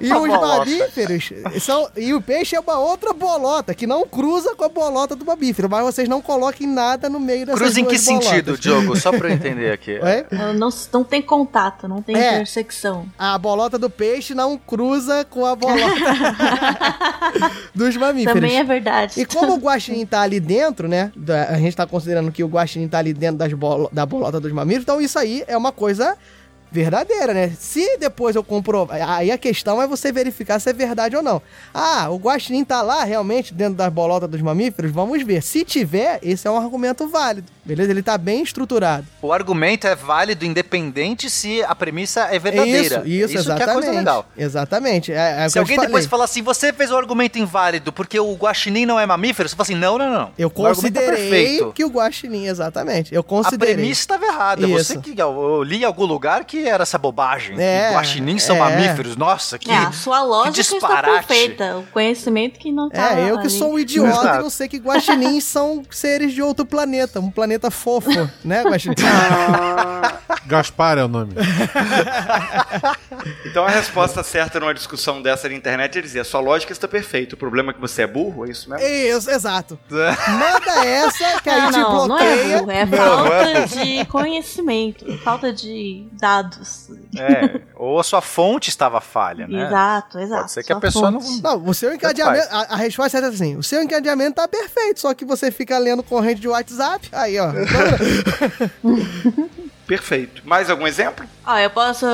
e os bolota. mamíferos são. E o peixe é uma outra bolota que não cruza com a bolota do mamífero, mas vocês não coloquem nada no meio dessas Cruza em que sentido, bolotas. Diogo? Só pra eu entender aqui. Oi? Não, não tem contato, não tem É. intersecção. A bolota do peixe não cruza com a bolota dos mamíferos. Também é verdade. E como o guaxinim tá ali dentro, né? A gente tá considerando que o guaxinim tá ali dentro das bolo- da bolota dos mamíferos, então isso aí é uma coisa verdadeira, né? Se depois eu comprovar, aí a questão é você verificar se é verdade ou não. Ah, o guaxinim tá lá realmente dentro das bolotas dos mamíferos? Vamos ver. Se tiver, esse é um argumento válido, beleza? Ele tá bem estruturado. O argumento é válido independente se a premissa é verdadeira. Isso, isso, isso que é a exatamente. coisa legal. Exatamente. É, é Se alguém depois falar assim, você fez o argumento inválido porque o guaxinim não é mamífero, você fala assim, não, não, não. Eu O tá considerei perfeito. que o guaxinim, exatamente. Eu A considerei. premissa estava errada. Isso. Você que eu, eu li em algum lugar que era essa bobagem. É, que guaxinins são é. mamíferos. Nossa, que, É, a sua lógica está disparate. perfeita. O conhecimento que não tá É, eu que ali. sou um idiota Exato. e não sei que guaxinins são seres de outro planeta, um planeta fofo, né, guaxinim? Gaspar é o nome. Então a resposta certa numa discussão dessa na internet é dizer: sua lógica está perfeita. O problema é que você é burro, é isso mesmo? Isso, exato. Manda essa que aí Ah, te não, não é burro, é falta é de conhecimento, falta de dados. É, ou a sua fonte estava falha, né? Exato, exato. Pode ser que a pessoa não. fonte. Não, o seu encadeamento. A, a resposta é assim: o seu encadeamento tá perfeito, só que você fica lendo corrente de WhatsApp. Aí, ó. Perfeito. Mais algum exemplo? Ó, eu posso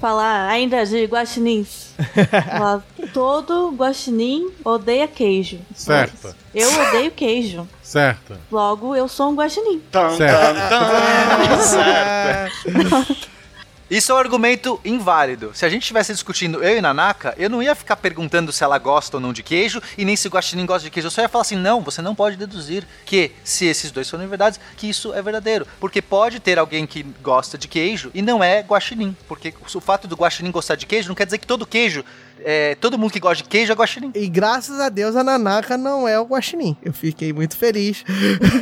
falar ainda de guaxinins. Todo guaxinim odeia queijo. Certo. Eu odeio queijo. Certo. Logo, eu sou um guaxinim. Tan, Certo. tan. certo. Isso é um argumento inválido. Se a gente estivesse discutindo eu e Nanaka, eu não ia ficar perguntando se ela gosta ou não de queijo e nem se o Guaxinim gosta de queijo. Eu só ia falar assim: não, você não pode deduzir que, se esses dois forem verdades, que isso é verdadeiro. Porque pode ter alguém que gosta de queijo e não é Guaxinim. Porque o fato do Guaxinim gostar de queijo não quer dizer que todo queijo, é, todo mundo que gosta de queijo é Guaxinim. E graças a Deus a Nanaka não é o guaxinim. Eu fiquei muito feliz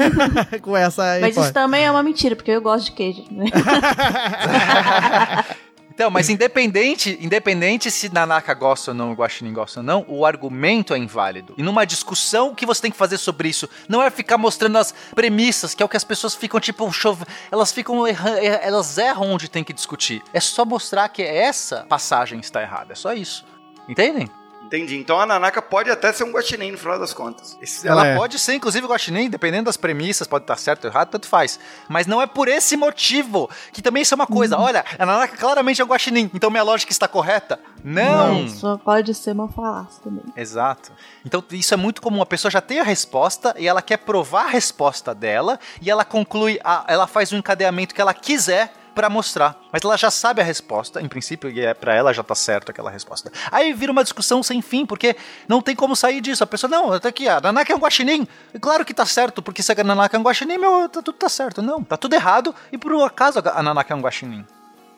com essa Mas isso hipótese. também é uma mentira, porque eu gosto de queijo. Então, mas independente, independente se Nanaka gosta ou não, o Guaxinim gosta ou não, o argumento é inválido. E numa discussão, o que você tem que fazer sobre isso não é ficar mostrando as premissas, que é o que as pessoas ficam tipo, chove... elas ficam elas erram onde tem que discutir. É só mostrar que essa passagem está errada, é só isso. Entendem? Entendi. Então a Nanaka pode até ser um guaxinim no final das contas. Ela é. pode ser, inclusive, guaxinim, dependendo das premissas, pode estar certo ou errado, tanto faz. Mas não é por esse motivo, que também isso é uma coisa. Olha, a Nanaka claramente é um guaxinim, então minha lógica está correta? Não! Só pode ser uma falácia também. Exato. Então isso é muito comum. A pessoa já tem a resposta e ela quer provar a resposta dela e ela conclui, a, ela faz o encadeamento que ela quiser pra mostrar. Mas ela já sabe a resposta, em princípio, e é para ela já tá certo aquela resposta. Aí vira uma discussão sem fim, porque não tem como sair disso. A pessoa, não, tá aqui, a Nanaka é um guaxinim. E claro que tá certo, porque se a Nanaka é um guaxinim, meu, tá, tudo tá certo. Não, tá tudo errado e por um acaso a Nanaka é um guaxinim.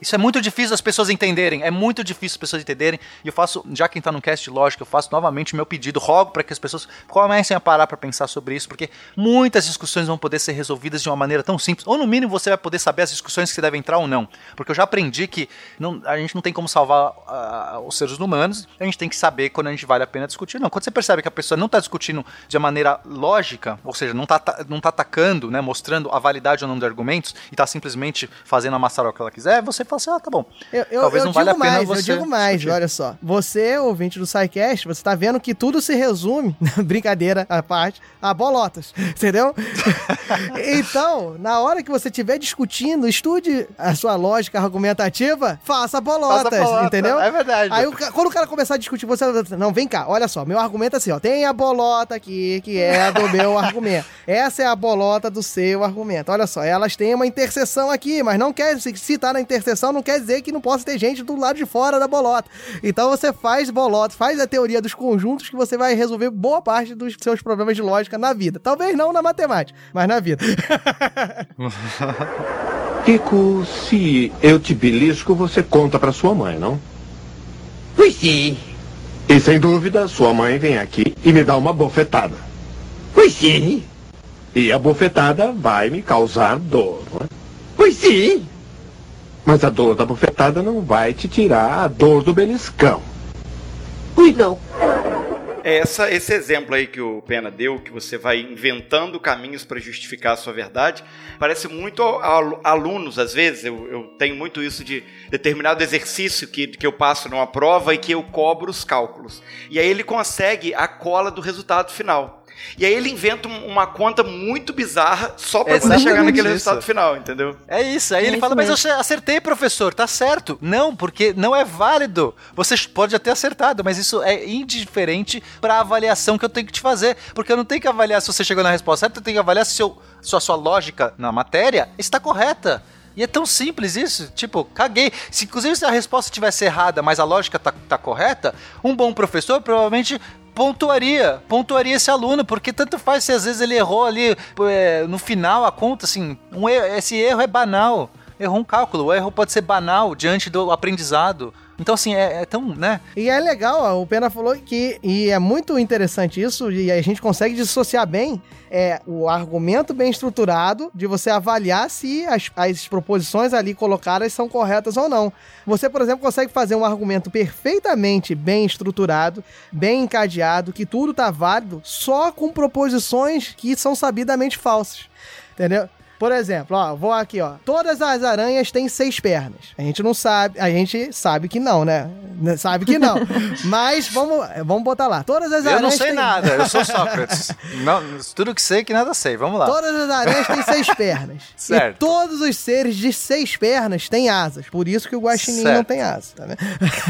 Isso é muito difícil as pessoas entenderem, é muito difícil as pessoas entenderem. E eu faço, já quem tá no cast lógico, eu faço novamente o meu pedido, rogo para que as pessoas comecem a parar para pensar sobre isso, porque muitas discussões vão poder ser resolvidas de uma maneira tão simples, ou no mínimo você vai poder saber as discussões que você deve entrar ou não. Porque eu já aprendi que não- a gente não tem como salvar ah, os seres humanos, a gente tem que saber quando a gente vale a pena discutir. Não, quando você percebe que a pessoa não tá discutindo de uma maneira lógica, ou seja, não tá, ta- não tá atacando, né, mostrando a validade ou não de argumentos, e tá simplesmente fazendo a maçaroca que ela quiser, você fala assim, ah, tá bom. Eu, eu, Talvez eu não digo valha a pena mais, você eu digo mais, discutir. olha só. Você, ouvinte do SciCast, você tá vendo que tudo se resume, brincadeira à parte, a bolotas, entendeu? então, na hora que você estiver discutindo, estude a sua lógica argumentativa, faça bolotas, Faça bolota, entendeu? é verdade. Aí o quando o cara começar a discutir, você... Não, vem cá, olha só, meu argumento é assim, ó, tem a bolota aqui, que é a do meu argumento. Essa é a bolota do seu argumento. Olha só, elas têm uma interseção aqui, mas não quer, se, tá na interseção, não quer dizer que não possa ter gente do lado de fora da bolota. Então você faz bolota, faz a teoria dos conjuntos que você vai resolver boa parte dos seus problemas de lógica na vida. Talvez não na matemática, mas na vida. Kiko, se eu te belisco, você conta pra sua mãe, não? Pois sim. E sem dúvida, sua mãe vem aqui e me dá uma bofetada. Pois sim. E a bofetada vai me causar dor, não é? Pois sim. Mas a dor da bofetada não vai te tirar a dor do beliscão. Pois não. Essa, esse exemplo aí que o Pena deu, que você vai inventando caminhos para justificar a sua verdade, parece muito a, a alunos, às vezes. Eu, eu tenho muito isso de determinado exercício que, que eu passo numa prova e que eu cobro os cálculos. E aí ele consegue a cola do resultado final. E aí ele inventa um- uma conta muito bizarra só para você Exatamente chegar naquele isso. resultado final, entendeu? É isso. Aí É ele isso fala, mas eu mesmo. acertei, professor, tá certo. Não, porque não é válido. Você pode até acertado, mas isso é indiferente pra avaliação que eu tenho que te fazer. Porque eu não tenho que avaliar se você chegou na resposta certa, eu tenho que avaliar se seu, se a sua lógica na matéria está correta. E é tão simples isso, tipo, caguei. Se inclusive se a resposta tivesse errada, mas a lógica tá, tá correta, um bom professor provavelmente pontuaria, pontuaria esse aluno, porque tanto faz se às vezes ele errou ali é, no final a conta, assim, um erro- esse erro é banal. Errou um cálculo, o erro pode ser banal diante do aprendizado. Então, assim, é, é tão, né? E é legal, o Pena falou que, e é muito interessante isso, e a gente consegue dissociar bem é, o argumento bem estruturado de você avaliar se as, as proposições ali colocadas são corretas ou não. Você, por exemplo, consegue fazer um argumento perfeitamente bem estruturado, bem encadeado, que tudo tá válido, só com proposições que são sabidamente falsas. Entendeu? Por exemplo, ó, vou aqui, ó. Todas as aranhas têm seis pernas. A gente não sabe, a gente sabe que não, né? Né, Sabe que não. Mas vamos, vamos botar lá. Todas as Eu aranhas não sei têm... nada, eu sou Sócrates. não, tudo que sei que nada sei, vamos lá. Todas as aranhas têm seis pernas. Certo. E todos os seres de seis pernas têm asas. Por isso que o guaxinim Certo. não tem asa, tá vendo?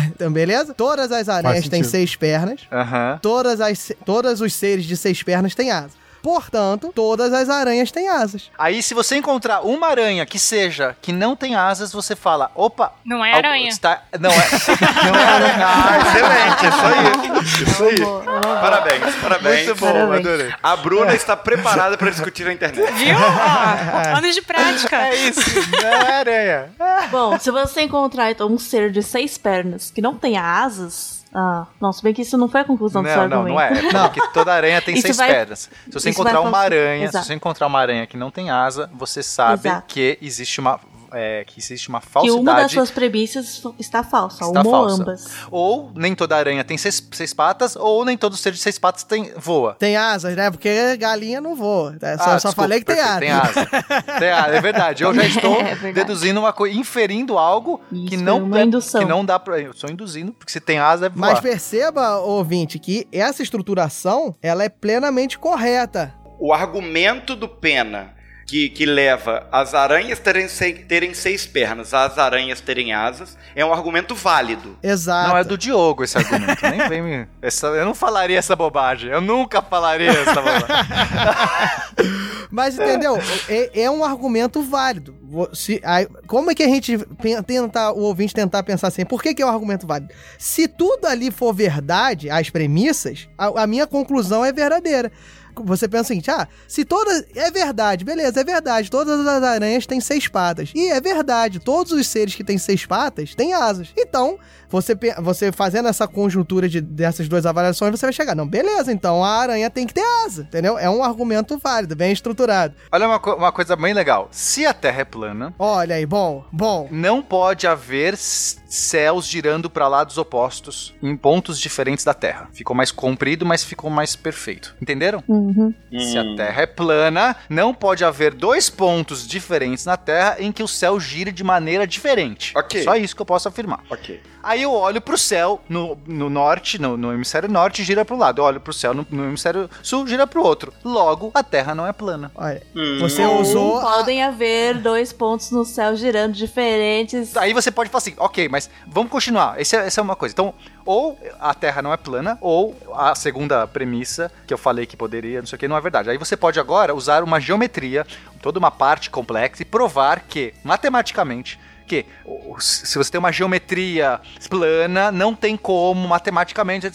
então, beleza? Todas as aranhas têm seis pernas. Aham. Todas as, todos os seres de seis pernas têm asas. Portanto, todas as aranhas têm asas. Aí, se você encontrar uma aranha que seja, que não tem asas, você fala, opa... Não é aranha. Está... Não é, não é aranha. Ah, excelente, isso aí. Isso aí. Parabéns, parabéns. Muito bom, Parabéns. adorei. A Bruna está preparada para discutir na internet. Viu? Ó, anos de prática. É isso, não é aranha. Bom, se você encontrar então, um ser de seis pernas que não tenha asas. Ah, não, se bem que isso não foi a conclusão do seu Não, não, argumento. não é. É porque toda aranha tem Isso seis vai- pernas. Se você isso encontrar uma aranha, Exato. se você encontrar uma aranha que não tem asa, você sabe Exato. que existe uma é, que existe uma Que falsidade. uma das suas premissas está falsa, Está uma ou ambas. Ou nem toda aranha tem seis, seis patas, ou nem todo ser de seis patas tem voa. Tem asas, né? Porque galinha não voa. tá? Só, Ah, só desculpa, falei que tem perfeito, asa. Tem asa. Tem asa, é verdade. Eu já estou É deduzindo uma coisa, inferindo algo que Isso, não uma é- que não dá pra. Eu estou induzindo, porque se tem asa, é voar. Mas perceba, ouvinte, que essa estruturação, ela é plenamente correta. O argumento do Pena que, que leva as aranhas terem, terem seis pernas, as aranhas terem asas, é um argumento válido. Exato. Não, é do Diogo esse argumento. Nem vem me. essa- eu não falaria essa bobagem. Eu nunca falaria essa bobagem. Mas entendeu? É, é um argumento válido. Se, aí, como é que a gente tenta, o ouvinte tentar pensar assim? Por que, que é um argumento válido? Se tudo ali for verdade, as premissas, a, a minha conclusão é verdadeira. Você pensa o seguinte, ah, se todas. É verdade, beleza, é verdade. Todas as aranhas têm seis patas. E é verdade, todos os seres que têm seis patas têm asas. Então, você, você fazendo essa conjuntura de, dessas duas avaliações, você vai chegar. Não, beleza, então a aranha tem que ter asa, entendeu? É um argumento válido, bem estruturado. Olha uma, co- uma coisa bem legal. Se a Terra é plana, Olha aí, bom, bom. não pode haver céus girando para lados opostos em pontos diferentes da Terra. Ficou mais comprido, mas ficou mais perfeito. Entenderam? Uhum. Se a Terra é plana, não pode haver dois pontos diferentes na Terra em que o céu gire de maneira diferente. Ok. Só isso que eu posso afirmar. Ok. Aí eu olho pro céu no, no norte, no, no hemisfério norte, gira pro lado. Eu olho pro céu no, no hemisfério sul, gira pro outro. Logo, a Terra não é plana. Olha, Hum. você Ou usou. a- podem haver dois pontos no céu girando diferentes. Aí você pode falar assim, ok, mas vamos continuar. Esse é- essa é uma coisa. Então, ou a Terra não é plana, ou a segunda premissa que eu falei que poderia, não sei o que, não é verdade. Aí você pode agora usar uma geometria, toda uma parte complexa, e provar que, matematicamente, que o- o- se você tem uma geometria plana, não tem como matematicamente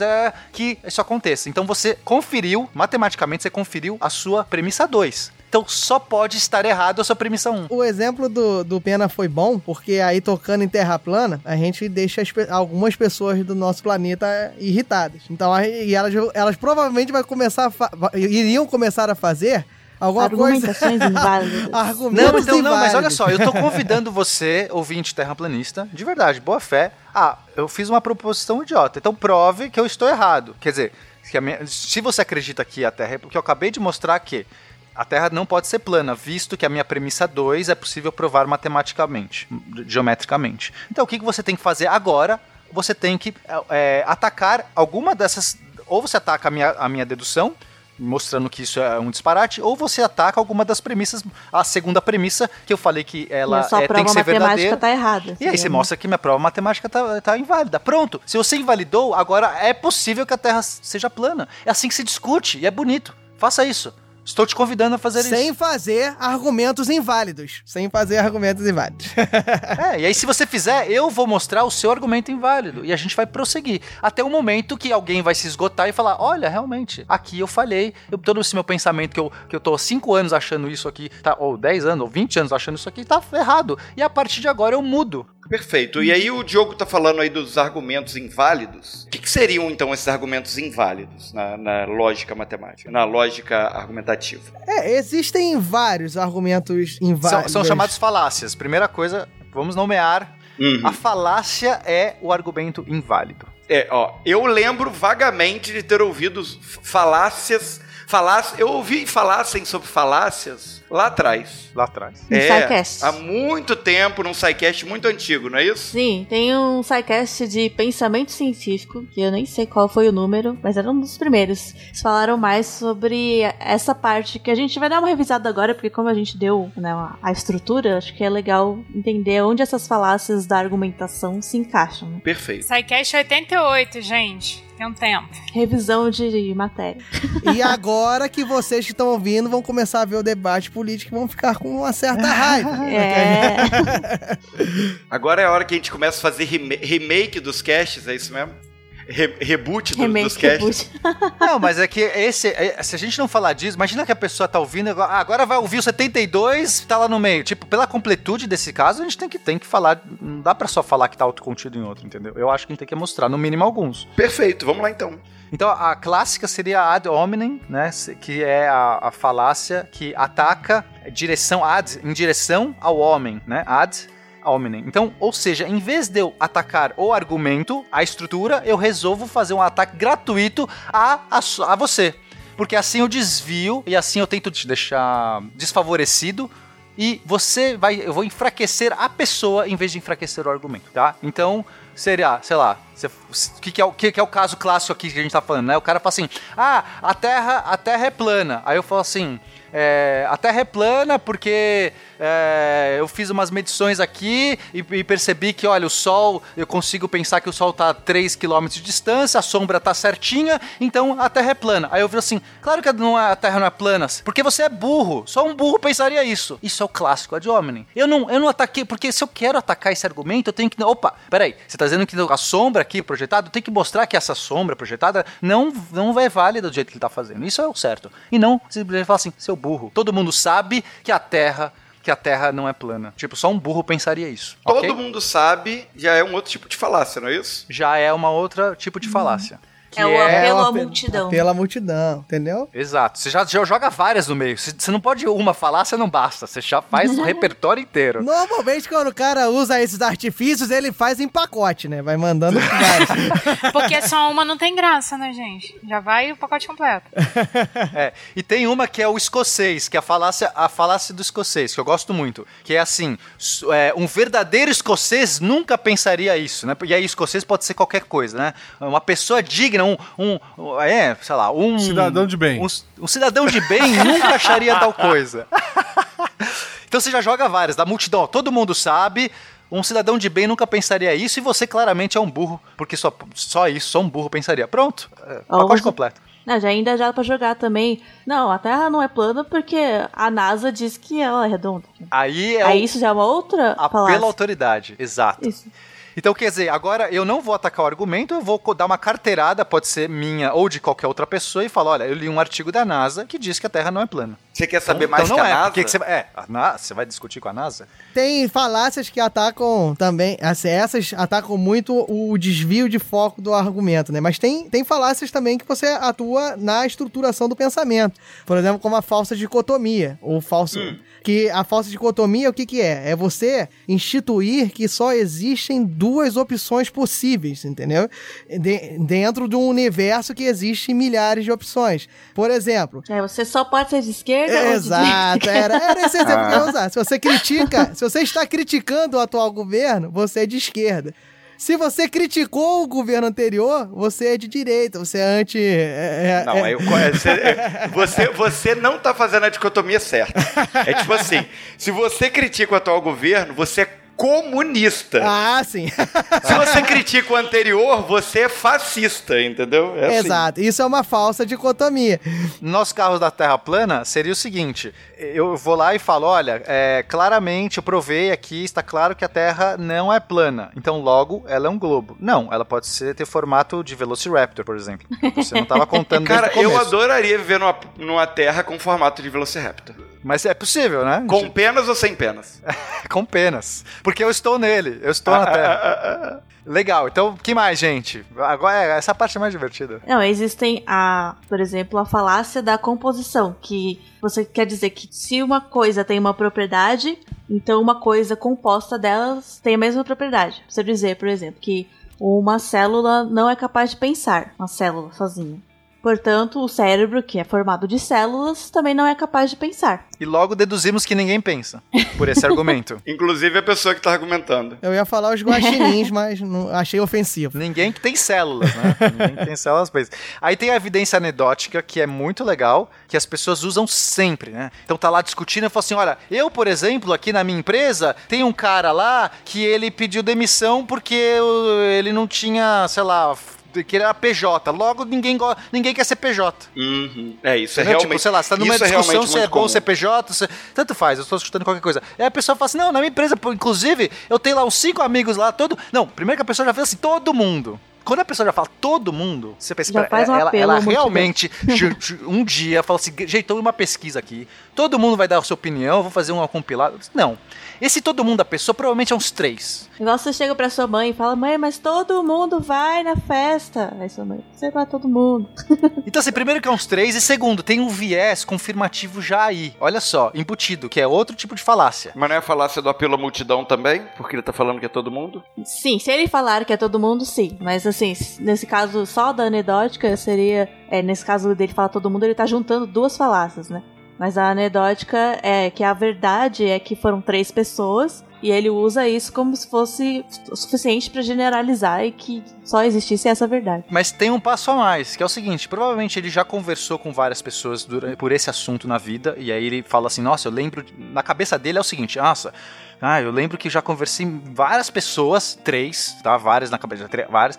que isso aconteça. Então você conferiu, matematicamente você conferiu a sua premissa 2. Então só pode estar errado a sua premissa 1. O exemplo do, do Pena foi bom, porque aí tocando em terra plana, a gente deixa as algumas pessoas do nosso planeta irritadas. Então, e elas, elas provavelmente vai começar iriam começar a fazer alguma coisa. Argumentações inválidas. Argumentos Não, então, não, mas olha só, eu tô convidando você, ouvinte terraplanista, de verdade, boa fé. Ah, eu fiz uma proposição idiota, então prove que eu estou errado. Quer dizer, que a minha- se você acredita que a Terra é. Porque eu acabei de mostrar que a Terra não pode ser plana, visto que a minha premissa 2 é possível provar matematicamente, geometricamente. Então o que, que você tem que fazer agora? Você tem que é, atacar alguma dessas. Ou você ataca a minha, a minha dedução, mostrando que isso é um disparate, ou você ataca alguma das premissas, a segunda premissa, que eu falei que ela é, tem que ser matemática verdadeira. tá errada. E aí você mostra que minha prova matemática tá, tá inválida. Pronto. Se você invalidou, agora é possível que a Terra seja plana. É assim que se discute e é bonito. Faça isso. Estou te convidando a fazer Sem isso. fazer argumentos inválidos. Sem fazer argumentos inválidos. É, e aí se você fizer, eu vou mostrar o seu argumento inválido. E a gente vai prosseguir. Até o momento que alguém vai se esgotar e falar, olha, realmente, aqui eu falhei. Eu, todo esse meu pensamento que eu, que eu tô há 5 anos achando isso aqui, tá, ou 10 anos, ou 20 anos achando isso aqui, tá errado. E a partir de agora eu mudo. Perfeito. E aí o Diogo tá falando aí dos argumentos inválidos. O que, que seriam então esses argumentos inválidos na, na lógica matemática, na lógica argumentativa? É, existem vários argumentos São, inválidos. são chamados falácias. Primeira coisa, vamos nomear. Uhum. A falácia é o argumento inválido. É, ó, eu lembro vagamente de ter ouvido falácias. Falácias, eu ouvi falassem sobre falácias lá atrás. Lá atrás. No É, SciCast. há muito tempo, num SciCast muito antigo, não é isso? Sim, tem um sidecast de pensamento científico, que eu nem sei qual foi o número, mas era um dos primeiros. Eles falaram mais sobre essa parte que a gente vai dar uma revisada agora, porque como a gente deu né, a estrutura, acho que é legal entender onde essas falácias da argumentação se encaixam. né? Perfeito. SciCast 88, gente. Tem um tempo. Revisão de matéria. E agora que vocês que estão ouvindo vão começar a ver o debate político e vão ficar com uma certa raiva. É. Agora é a hora que a gente começa a fazer rema- remake dos casts, é isso mesmo? Re- reboot do- Remake, dos casts. Não, mas é que esse. é- se a gente não falar disso, imagina que a pessoa tá ouvindo. agora- ah, Agora vai ouvir o 72, tá lá no meio. Tipo, pela completude desse caso, a gente tem que, tem que falar. Não dá pra só falar que tá autocontido em outro, entendeu? Eu acho que a gente tem que mostrar, no mínimo, alguns. Perfeito, vamos lá então. Então, a clássica seria a ad hominem, né? Que é a, a falácia que ataca direção ad, em direção ao homem, né? Ad hominem. Então, ou seja, em vez de eu atacar o argumento, a estrutura, eu resolvo fazer um ataque gratuito a, a, a você. Porque assim eu desvio e assim eu tento te deixar desfavorecido e você vai, eu vou enfraquecer a pessoa em vez de enfraquecer o argumento, tá? Então, seria, sei lá, o que, que, é, o que, que é o caso clássico aqui que a gente tá falando, né? O cara fala assim, ah, a Terra, a terra é plana. Aí eu falo assim, é, a Terra é plana porque é, eu fiz umas medições aqui e, e percebi que, olha, o Sol, eu consigo pensar que o Sol tá a 3 km de distância, a sombra tá certinha, então a Terra é plana. Aí eu vi assim, claro que não é- a Terra não é plana, porque você é burro, só um burro pensaria isso. Isso é o clássico ad hominem. Eu não, eu não ataquei, porque se eu quero atacar esse argumento, eu tenho que... Opa, peraí, você tá dizendo que a sombra aqui projetada, eu tenho que mostrar que essa sombra projetada não, não é válida do jeito que ele tá fazendo. Isso é o certo. E não simplesmente falar assim, seu burro. Todo mundo sabe que a Terra que a Terra não é plana. Tipo, só um burro pensaria isso. Todo ok? mundo sabe, já é um outro tipo de falácia, não é isso? Já é uma outra tipo de falácia. Que É o é apelo à ape- multidão. Pela multidão, entendeu? Exato. Você já, já joga várias no meio. Você você não pode uma falácia, não basta. Você já faz o repertório inteiro. Normalmente, quando o cara usa esses artifícios, ele faz em pacote, né? Vai mandando vários. Porque só uma não tem graça, né, gente? Já vai o pacote completo. É, e tem uma que é o escocês, que é a falácia, a falácia do escocês, que eu gosto muito. Que é assim: é, um verdadeiro escocês nunca pensaria isso, né? E aí, escocês pode ser qualquer coisa, né? Uma pessoa digna, um. um um- é, sei lá, um. Cidadão de bem. Um, um cidadão de bem nunca acharia tal coisa. então você já joga várias, da multidão, todo mundo sabe. Um cidadão de bem nunca pensaria isso e você claramente é um burro, porque só, só isso, só um burro pensaria. Pronto, é, Ó, pacote completo. Não, já ainda já dá pra jogar também. Não, a Terra não é plana porque a NASA diz que ela é redonda. Aí é Aí o isso já é uma outra apelo à falácia. autoridade, exato. Isso. Então, quer dizer, agora eu não vou atacar o argumento, eu vou dar uma carteirada, pode ser minha ou de qualquer outra pessoa, e falar: olha, eu li um artigo da NASA que diz que a Terra não é plana. Você quer saber Então- mais então que não a é. NASA? Que você vai, é, a NASA, você vai discutir com a NASA? Tem falácias que atacam também, assim, essas atacam muito o desvio de foco do argumento, né? Mas tem, tem falácias também que você atua na estruturação do pensamento. Por exemplo, como a falsa dicotomia, ou falso... Que a falsa dicotomia, o que que é? É você instituir que só existem duas opções possíveis, entendeu? De- dentro de um universo que existe milhares de opções. Por exemplo, É, você só pode ser de esquerda ou de Exato, direita. era, era esse exemplo que eu Ah. ia usar. Se você critica, se você está criticando o atual governo, você é de esquerda. Se você criticou o governo anterior, você é de direita, você é anti. é- é- Não, é- aí eu- você, é, você, você não tá fazendo a dicotomia certa. É tipo assim, se você critica o atual governo, você é comunista. Ah, sim. Se você critica o anterior, você é fascista, entendeu? É assim. Exato. Isso é uma falsa dicotomia. Nos carros da Terra plana, seria o seguinte: eu vou lá e falo, olha, é, claramente eu provei aqui, está claro que a Terra não é plana. Então, logo, ela é um globo. Não, ela pode ser, ter formato de Velociraptor, por exemplo. Você não estava contando Cara, desde o eu adoraria viver numa, numa terra com formato de Velociraptor. Mas é possível, né? Com penas ou sem penas? Com penas. Porque eu estou nele, eu estou na Terra. Legal, então, o que mais, gente? Agora, é, essa parte é mais divertida. Não, existem a, por exemplo, a falácia da composição, que você quer dizer que se uma coisa tem uma propriedade, então uma coisa composta delas tem a mesma propriedade. Você dizer, por exemplo, que uma célula não é capaz de pensar, uma célula sozinha. Portanto, o cérebro, que é formado de células, também não é capaz de pensar. E logo deduzimos que ninguém pensa por esse argumento. Inclusive a pessoa que tá argumentando. Eu ia falar os guaxinins, mas não, achei ofensivo. Ninguém que tem células, né? Ninguém que tem células pensa. Aí tem a evidência anedótica, que é muito legal, que as pessoas usam sempre, né? Então tá lá discutindo e fala assim: olha, eu, por exemplo, aqui na minha empresa, tem um cara lá que ele pediu demissão porque ele não tinha, sei lá. Que ele era PJ, logo ninguém, go- ninguém quer ser PJ. Uhum. É, isso é Entendeu? realmente. Tipo, sei lá, você tá numa é discussão realmente se é bom comum. ser PJ, se- tanto faz, eu estou escutando qualquer coisa. Aí a pessoa fala assim: não, na minha empresa, pô, inclusive, eu tenho lá uns cinco amigos lá, todo. Não, primeiro que a pessoa já fez assim, todo mundo. Quando a pessoa já fala todo mundo, você pensa, Já "Pera, faz um ela, apelo ela à multidão." realmente um dia fala assim, jeitou uma pesquisa aqui, todo mundo vai dar a sua opinião, vou fazer uma compilada. Não. Esse todo mundo da pessoa provavelmente é uns três. Igual você chega pra sua mãe e fala, mãe, mas todo mundo vai na festa. Aí sua mãe, você vai todo mundo. Então, assim, primeiro que é uns três, e segundo, tem um viés confirmativo já aí. Olha só, embutido, que é outro tipo de falácia. Mas não é a falácia do apelo à multidão também? Porque ele tá falando que é todo mundo? Sim, se ele falar que é todo mundo, sim. Mas assim, nesse caso só da anedótica seria. É, nesse caso dele falar todo mundo, ele tá juntando duas falácias, né? Mas a anedótica é que a verdade é que foram três pessoas e ele usa isso como se fosse o suficiente pra generalizar e que só existisse essa verdade. Mas tem um passo a mais, que é o seguinte: provavelmente ele já conversou com várias pessoas dura- por esse assunto na vida, e aí ele fala assim: Nossa, eu lembro. Na cabeça dele é o seguinte: Nossa, ah, eu lembro que já conversei várias pessoas, três, tá? Várias na cabeça, várias.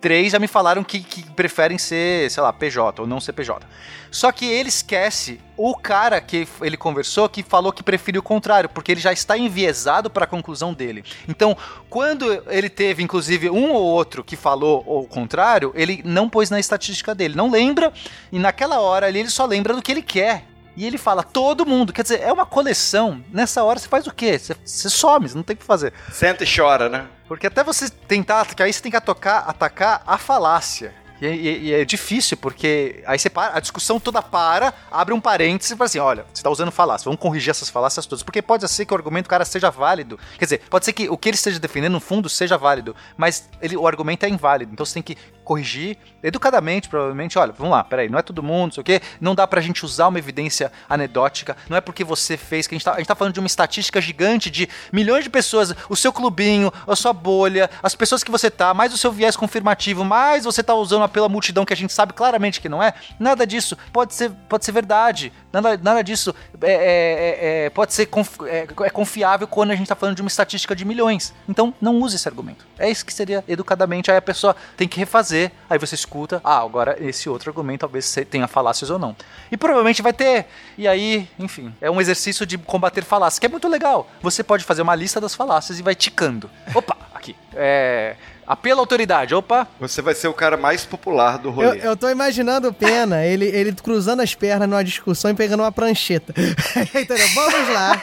Três já me falaram que, que preferem ser, sei lá, PJ ou não ser PJ. Só que ele esquece o cara que ele conversou que falou que prefere o contrário, porque ele já está enviesado para a conclusão dele. Então, quando ele teve, inclusive, um ou outro que falou o contrário, ele não pôs na estatística dele, não lembra, e naquela hora ali ele só lembra do que ele quer. E ele fala, todo mundo. Quer dizer, é uma coleção. Nessa hora você faz o quê? Você, você some, você não tem o que fazer. Senta e chora, né? Porque até você tentar, que aí você tem que atocar, atacar a falácia. E, e- e é difícil, porque aí você para, a discussão toda para, abre um parênteses e fala assim: olha, você tá usando falácia, vamos corrigir essas falácias todas. Porque pode ser que o argumento do cara seja válido. Quer dizer, pode ser que o que ele esteja defendendo, no fundo, seja válido, mas ele, o argumento é inválido. Então você tem que corrigir educadamente, provavelmente. Olha, vamos lá, peraí, não é todo mundo, não sei o quê. Não dá pra gente usar uma evidência anedótica. Não é porque você fez, que a gente tá, a gente tá falando de uma estatística gigante de milhões de pessoas, o seu clubinho, a sua bolha, as pessoas que você tá, mais o seu viés confirmativo, mais você tá usando pela multidão que a gente sabe claramente que não é. Nada disso pode ser, pode ser verdade. Nada, nada disso é, é- é- é- pode ser é, é confiável quando a gente tá falando de uma estatística de milhões. Então, não use esse argumento. É isso que seria educadamente. Aí a pessoa tem que refazer. Aí você escuta. Ah, agora esse outro argumento talvez você tenha falácias ou não. E provavelmente vai ter. E aí, enfim, é um exercício de combater falácias, que é muito legal. Você pode fazer uma lista das falácias e vai ticando. Opa, aqui. É. Apelo à autoridade. Opa. Você vai ser o cara mais popular do Eu, rolê. eu tô imaginando o Pena, ele, ele cruzando as pernas numa discussão e pegando uma prancheta. Entendeu? Vamos lá.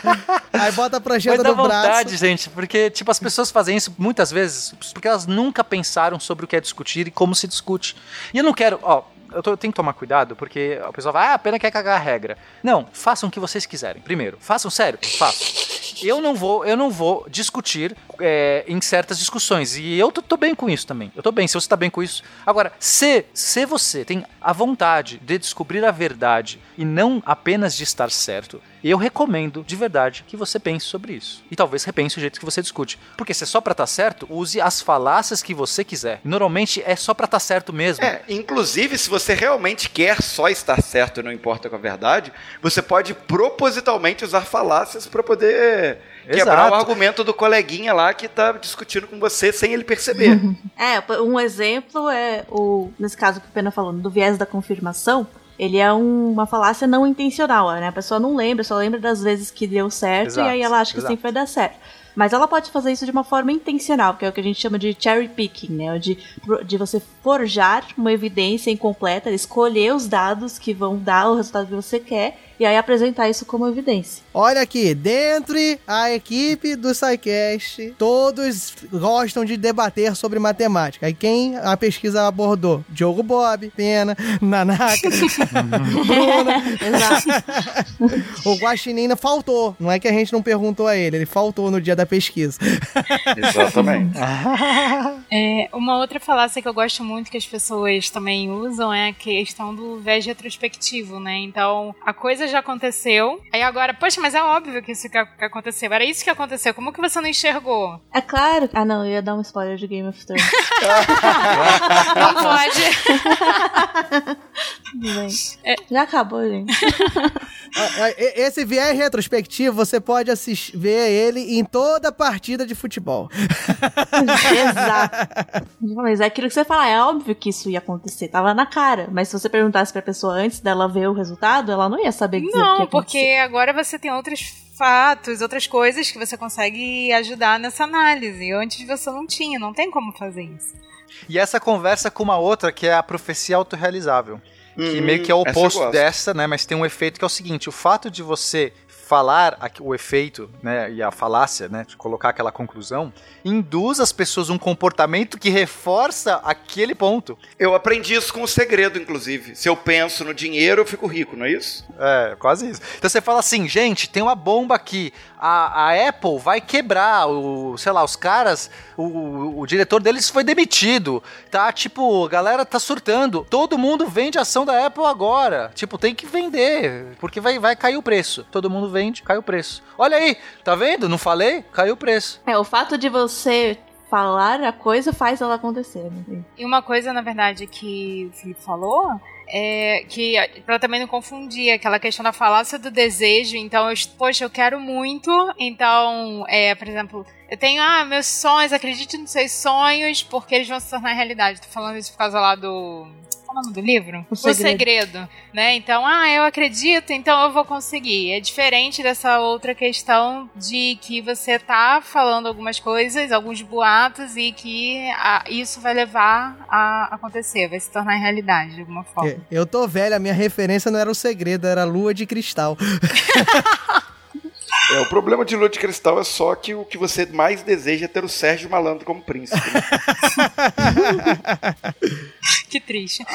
Aí bota a prancheta no vontade, braço. gente, porque, tipo, as pessoas fazem isso muitas vezes porque elas nunca pensaram sobre o que é discutir e como se discute. E eu não quero, ó, eu, tô- eu tenho que tomar cuidado, porque a pessoa vai, ah, a pena quer cagar a regra. Não, façam o que vocês quiserem. Primeiro, façam sério, façam. Eu não vou, eu não vou discutir é, em certas discussões. E eu tô, tô bem com isso também. Eu tô bem, se você tá bem com isso. Agora, se, se você tem a vontade de descobrir a verdade e não apenas de estar certo, eu recomendo de verdade que você pense sobre isso. E talvez repense o jeito que você discute. Porque se é só pra estar certo, use as falácias que você quiser. Normalmente é só pra estar certo mesmo. É, inclusive, se você realmente quer só estar certo e não importa com a verdade, você pode propositalmente usar falácias para poder quebrar Exato. o argumento do coleguinha lá que tá discutindo com você sem ele perceber. É, um exemplo é o nesse caso que o Pena falou, do viés da confirmação. Ele é um- uma falácia não intencional, né? A pessoa não lembra, só lembra das vezes que deu certo Exato, e aí ela acha que exato. sempre vai dar certo. Mas ela pode fazer isso de uma forma intencional, que é o que a gente chama de cherry picking, né? De, de você forjar uma evidência incompleta, escolher os dados que vão dar o resultado que você quer e aí apresentar isso como evidência. Olha aqui, dentre a equipe do SciCast, todos gostam de debater sobre matemática. E quem a pesquisa abordou? Diogo Bob, Pena, Nanaka, Bruna. o Guaxinim faltou. Não é que a gente não perguntou a ele, ele faltou no dia da pesquisa. Exatamente. É, uma outra falácia que eu gosto muito que as pessoas também usam é a questão do viés retrospectivo, né? Então, a coisa já aconteceu, aí agora, poxa, mas é óbvio que isso que que aconteceu, era isso que aconteceu, como que você não enxergou? É claro. Ah, não, eu ia dar um spoiler de Game of Thrones. Não pode. Tudo bem. Já acabou, gente. Ah, ah, e- Esse viés retrospectivo, você pode assistir, ver ele em toda partida de futebol. Exato. Mas é aquilo que você fala, é óbvio que isso ia acontecer, tava na cara. Mas se você perguntasse pra pessoa antes dela ver o resultado, ela não ia saber dizer que Não, acontecer. porque agora você tem outros fatos, outras coisas que você consegue ajudar nessa análise. Antes você não tinha, não tem como fazer isso. E essa conversa com uma outra que é a profecia autorrealizável. Que Hum, meio que é o oposto dessa, né? Mas tem um efeito que é o seguinte: o fato de você falar o efeito, né, e a falácia, né, de colocar aquela conclusão, induz as pessoas um comportamento que reforça aquele ponto. Eu aprendi isso com o segredo, inclusive. Se eu penso no dinheiro, eu fico rico, não é isso? É, quase isso. Então você fala assim, gente, tem uma bomba aqui. A, a Apple vai quebrar, o, sei lá, os caras, o, o, o diretor deles foi demitido. Tá, tipo, a galera tá surtando. Todo mundo vende ação da Apple agora. Tipo, tem que vender, porque vai, vai cair o preço. Todo mundo vende, cai o preço. Olha aí, tá vendo? Não falei? Caiu o preço. É, o fato de você falar a coisa faz ela acontecer. Né? E uma coisa, na verdade, que o Felipe falou é que, pra também não confundir, aquela questão da falácia do desejo. Então, eu, poxa, eu quero muito. Então, é, por exemplo, eu tenho, ah, meus sonhos, acredite nos seus sonhos, porque eles vão se tornar realidade. Tô falando isso por causa lá do. É o nome do livro? O Segredo. né? Então, ah, eu acredito, então eu vou conseguir. É diferente dessa outra questão de que você tá falando algumas coisas, alguns boatos, e que ah, isso vai levar a acontecer, vai se tornar realidade de alguma forma. É, Eu tô velho, a minha referência não era o segredo, era a lua de cristal. É, o problema de Lua de Cristal é só que o que você mais deseja é ter o Sérgio Malandro como príncipe. né? Que triste.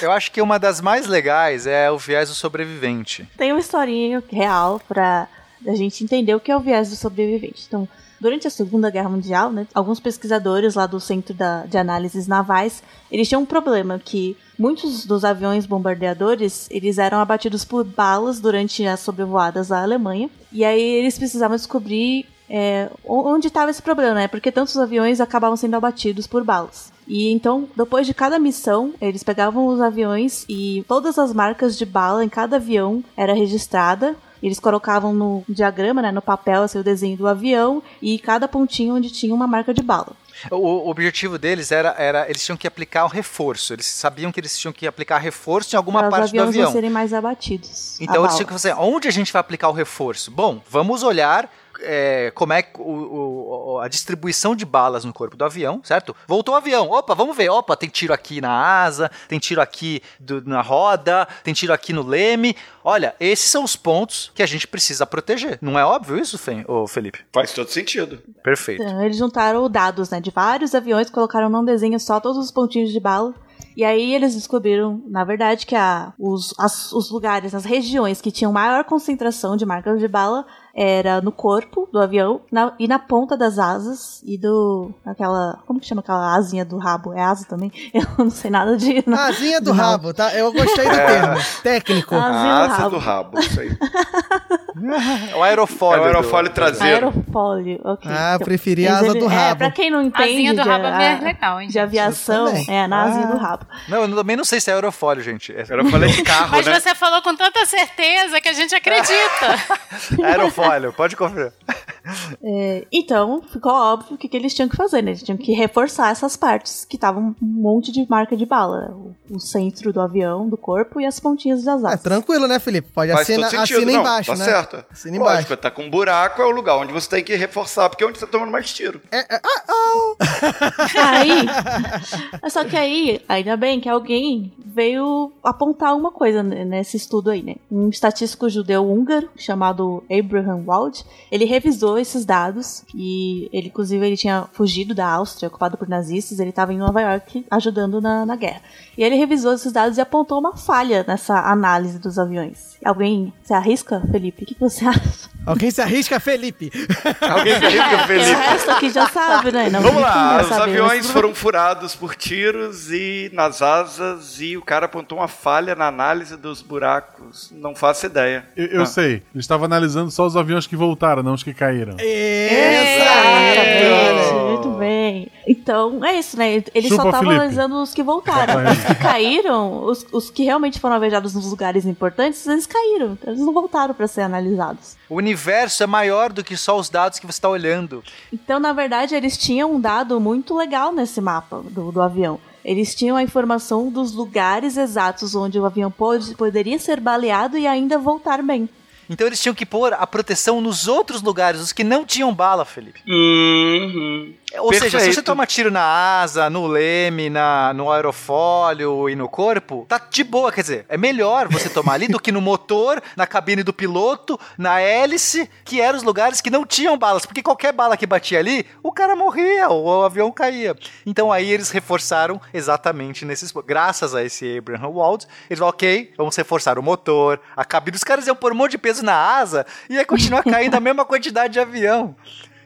Eu acho que uma das mais legais é o viés do sobrevivente. Tem uma historinha real pra a gente entender o que é o viés do sobrevivente. Então, durante a Segunda Guerra Mundial, né, alguns pesquisadores lá do Centro da- de Análises Navais, eles tinham um problema que muitos dos aviões bombardeadores, eles eram abatidos por balas durante as sobrevoadas à Alemanha, e aí eles precisavam descobrir é, onde estava esse problema, né? Porque tantos aviões acabavam sendo abatidos por balas. E então, depois de cada missão, eles pegavam os aviões e todas as marcas de bala em cada avião era registrada. Eles colocavam no diagrama, né, no papel, assim, o desenho do avião e cada pontinho onde tinha uma marca de bala. O, o objetivo deles era, era. Eles tinham que aplicar o reforço. Eles sabiam que eles tinham que aplicar reforço em alguma para parte do avião. não serem mais abatidos. Então eles tinham que fazer, onde a gente vai aplicar o reforço? Bom, vamos olhar é, como é que o- o- a distribuição de balas no corpo do avião, certo? Voltou o avião, opa, vamos ver, opa, tem tiro aqui na asa, tem tiro aqui do- na roda, tem tiro aqui no leme. Olha, esses são os pontos que a gente precisa proteger. Não é óbvio isso, ô, Felipe? Faz todo sentido. Perfeito. Então, eles juntaram dados né, de vários aviões, colocaram num desenho só todos os pontinhos de bala. E aí eles descobriram, na verdade, que a, os, as- os lugares, as regiões que tinham maior concentração de marcas de bala era no corpo do avião na- e na ponta das asas e do. aquela. Como que chama aquela asinha do rabo? É asa também? Eu não sei nada de. Asinha do de rabo, tá? Eu gostei do É. termo. Técnico. A do asa rabo. do rabo, isso aí. É o aerofólio. É o do- aerofólio traseiro. Aerofólio, ok. Ah, eu Então, preferi a asa do É, rabo. pra quem não entende. Asinha do rabo é a- legal, hein, De aviação, é, na asinha Ah. do rabo. Não, eu também não sei se é aerofólio, gente. É Aerofólio é de carro, Mas né? você falou com tanta certeza que a gente acredita. aerofólio, pode conferir. É, então, ficou óbvio o que, que eles tinham que fazer, né? Eles tinham que reforçar essas partes que estavam um monte de marca de bala. O, o centro do avião, do corpo e as pontinhas das É asas. tranquilo, né, Felipe? Pode Faz assina, todo sentido. assina não, embaixo, tá né? certo. Assina Lógico, embaixo. tá com um buraco é o lugar onde você tem que reforçar, porque é onde você tá tomando mais tiro. É, é, ah, oh. Aí, só que aí, ainda bem que alguém veio apontar uma coisa nesse estudo aí, né? Um estatístico judeu húngaro chamado Abraham Wald, ele revisou esses dados e ele, inclusive, ele tinha fugido da Áustria, ocupado por nazistas, ele estava em Nova York ajudando na, na guerra. E ele revisou esses dados e apontou uma falha nessa análise dos aviões. Alguém se arrisca, Felipe? O que você acha? Alguém se arrisca, Felipe. Alguém Porque o Felipe? resto aqui já sabe, né? Não, Vamos lá, os saber, aviões mas- foram furados por tiros e nas asas e o cara apontou uma falha na análise dos buracos. Não faço ideia. Eu, eu Ah. sei. Ele estava analisando só os aviões que voltaram, não os que caíram. Exatamente, muito bem. Então, é isso, né? Ele Chupa, só Felipe. analisando os que voltaram. Os que caíram, os, os que realmente foram alvejados nos lugares importantes, eles caíram. Eles não voltaram para ser analisados. O universo é maior do que só os dados que você está olhando. Então, na verdade, eles tinham um dado muito legal nesse mapa do, do avião. Eles tinham a informação dos lugares exatos onde o avião pode, poderia ser baleado e ainda voltar bem. Então eles tinham que pôr a proteção nos outros lugares, os que não tinham bala, Felipe. Uhum. Ou seja, se você Perfeito. toma tiro na asa, no leme, na, no aerofólio e no corpo, tá de boa, quer dizer, é melhor você tomar ali do que no motor, na cabine do piloto, na hélice, que eram os lugares que não tinham balas, porque qualquer bala que batia ali, o cara morria, ou o avião caía. Então aí eles reforçaram exatamente nesses. Graças a esse Abraham Wald, eles falaram, ok, vamos reforçar o motor, a cabine. Os caras iam pôr um monte de peso na asa e ia continuar caindo a mesma quantidade de avião.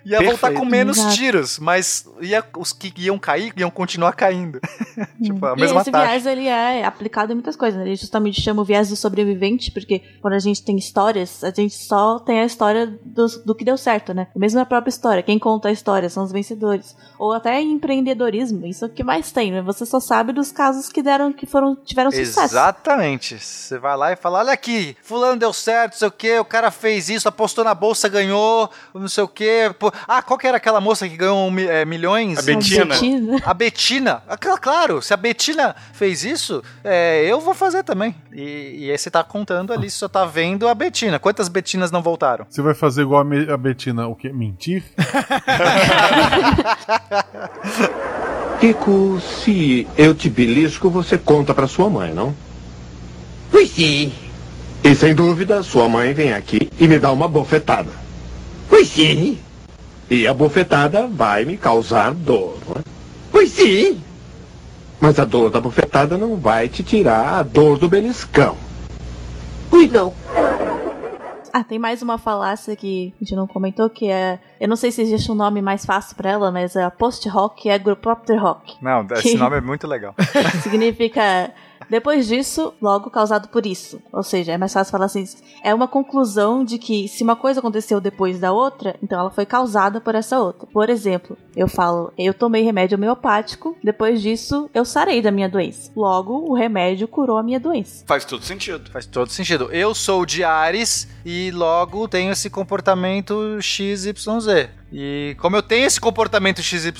Ia voltar Perfeito. com menos Exato. tiros, mas ia, os que iam cair iam continuar caindo. tipo, a E mesma esse taxa. viés ele é aplicado em muitas coisas. né? Ele justamente chama o viés do sobrevivente, porque quando a gente tem histórias, a gente só tem a história do, do que deu certo, né? Mesmo a própria história. Quem conta a história são os vencedores. Ou até em empreendedorismo, isso é o que mais tem, né? Você só sabe dos casos que deram, que foram, tiveram sucesso. Exatamente. Você vai lá e fala: olha aqui, fulano deu certo, não sei o que, o cara fez isso, apostou na bolsa, ganhou, não sei o que. Ah, qual que era aquela moça que ganhou eh, milhões? A Betina. Betina. A Betina. Ah, cl- Claro, se a Betina fez isso, é, eu vou fazer também. E, e aí você tá contando ali, você só tá vendo a Betina. Quantas Betinas não voltaram? Você vai fazer igual a, Me- a Betina, o quê? Mentir? Kiko, se eu te belisco, você conta pra sua mãe, não? Pois sim. E sem dúvida, sua mãe vem aqui e me dá uma bofetada. Pois sim. E a bofetada vai me causar dor, não é? Pois sim. Mas a dor da bofetada não vai te tirar a dor do beliscão. Pois não. Ah, tem mais uma falácia que a gente não comentou, que é. Eu não sei se existe um nome mais fácil pra ela, mas é post-rock e agropropter rock. Não, esse nome é muito legal. Significa. Depois disso, logo causado por isso. Ou seja, é mais fácil falar assim. É uma conclusão de que se uma coisa aconteceu depois da outra, então ela foi causada por essa outra. Por exemplo, eu falo, eu tomei remédio homeopático, depois disso eu sarei da minha doença. Logo, o remédio curou a minha doença. Faz todo sentido. Faz todo sentido. Eu sou de Ares e logo tenho esse comportamento XYZ. E como eu tenho esse comportamento XYZ.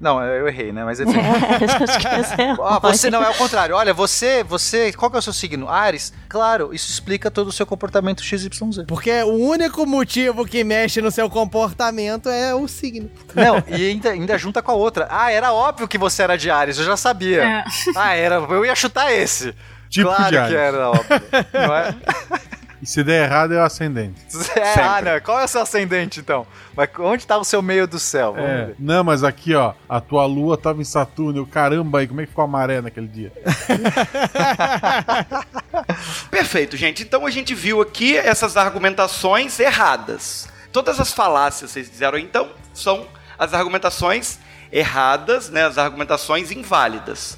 Não, eu errei, né? Mas enfim. É a Ah, você não, é o contrário. Olha, você, você. Qual que é o seu signo? Ares? Claro, isso explica todo o seu comportamento XYZ. Porque o único motivo que mexe no seu comportamento é o signo. Não, e ainda, ainda junta com a outra. Ah, era óbvio que você era de Ares, eu já sabia. É. Ah, era. Eu ia chutar esse. Tipo claro de Ares. que era óbvio. Não é? E se der errado, é o ascendente. É, ah, não. Qual é o seu ascendente, então? Mas onde tá o seu meio do céu? Vamos É. ver. Não, mas aqui, ó, a tua lua tava em Saturno. Eu, caramba, aí, como é que ficou a maré naquele dia? Perfeito, gente. Então a gente viu aqui essas argumentações erradas. Todas as falácias que vocês fizeram então são as argumentações erradas, né, as argumentações inválidas.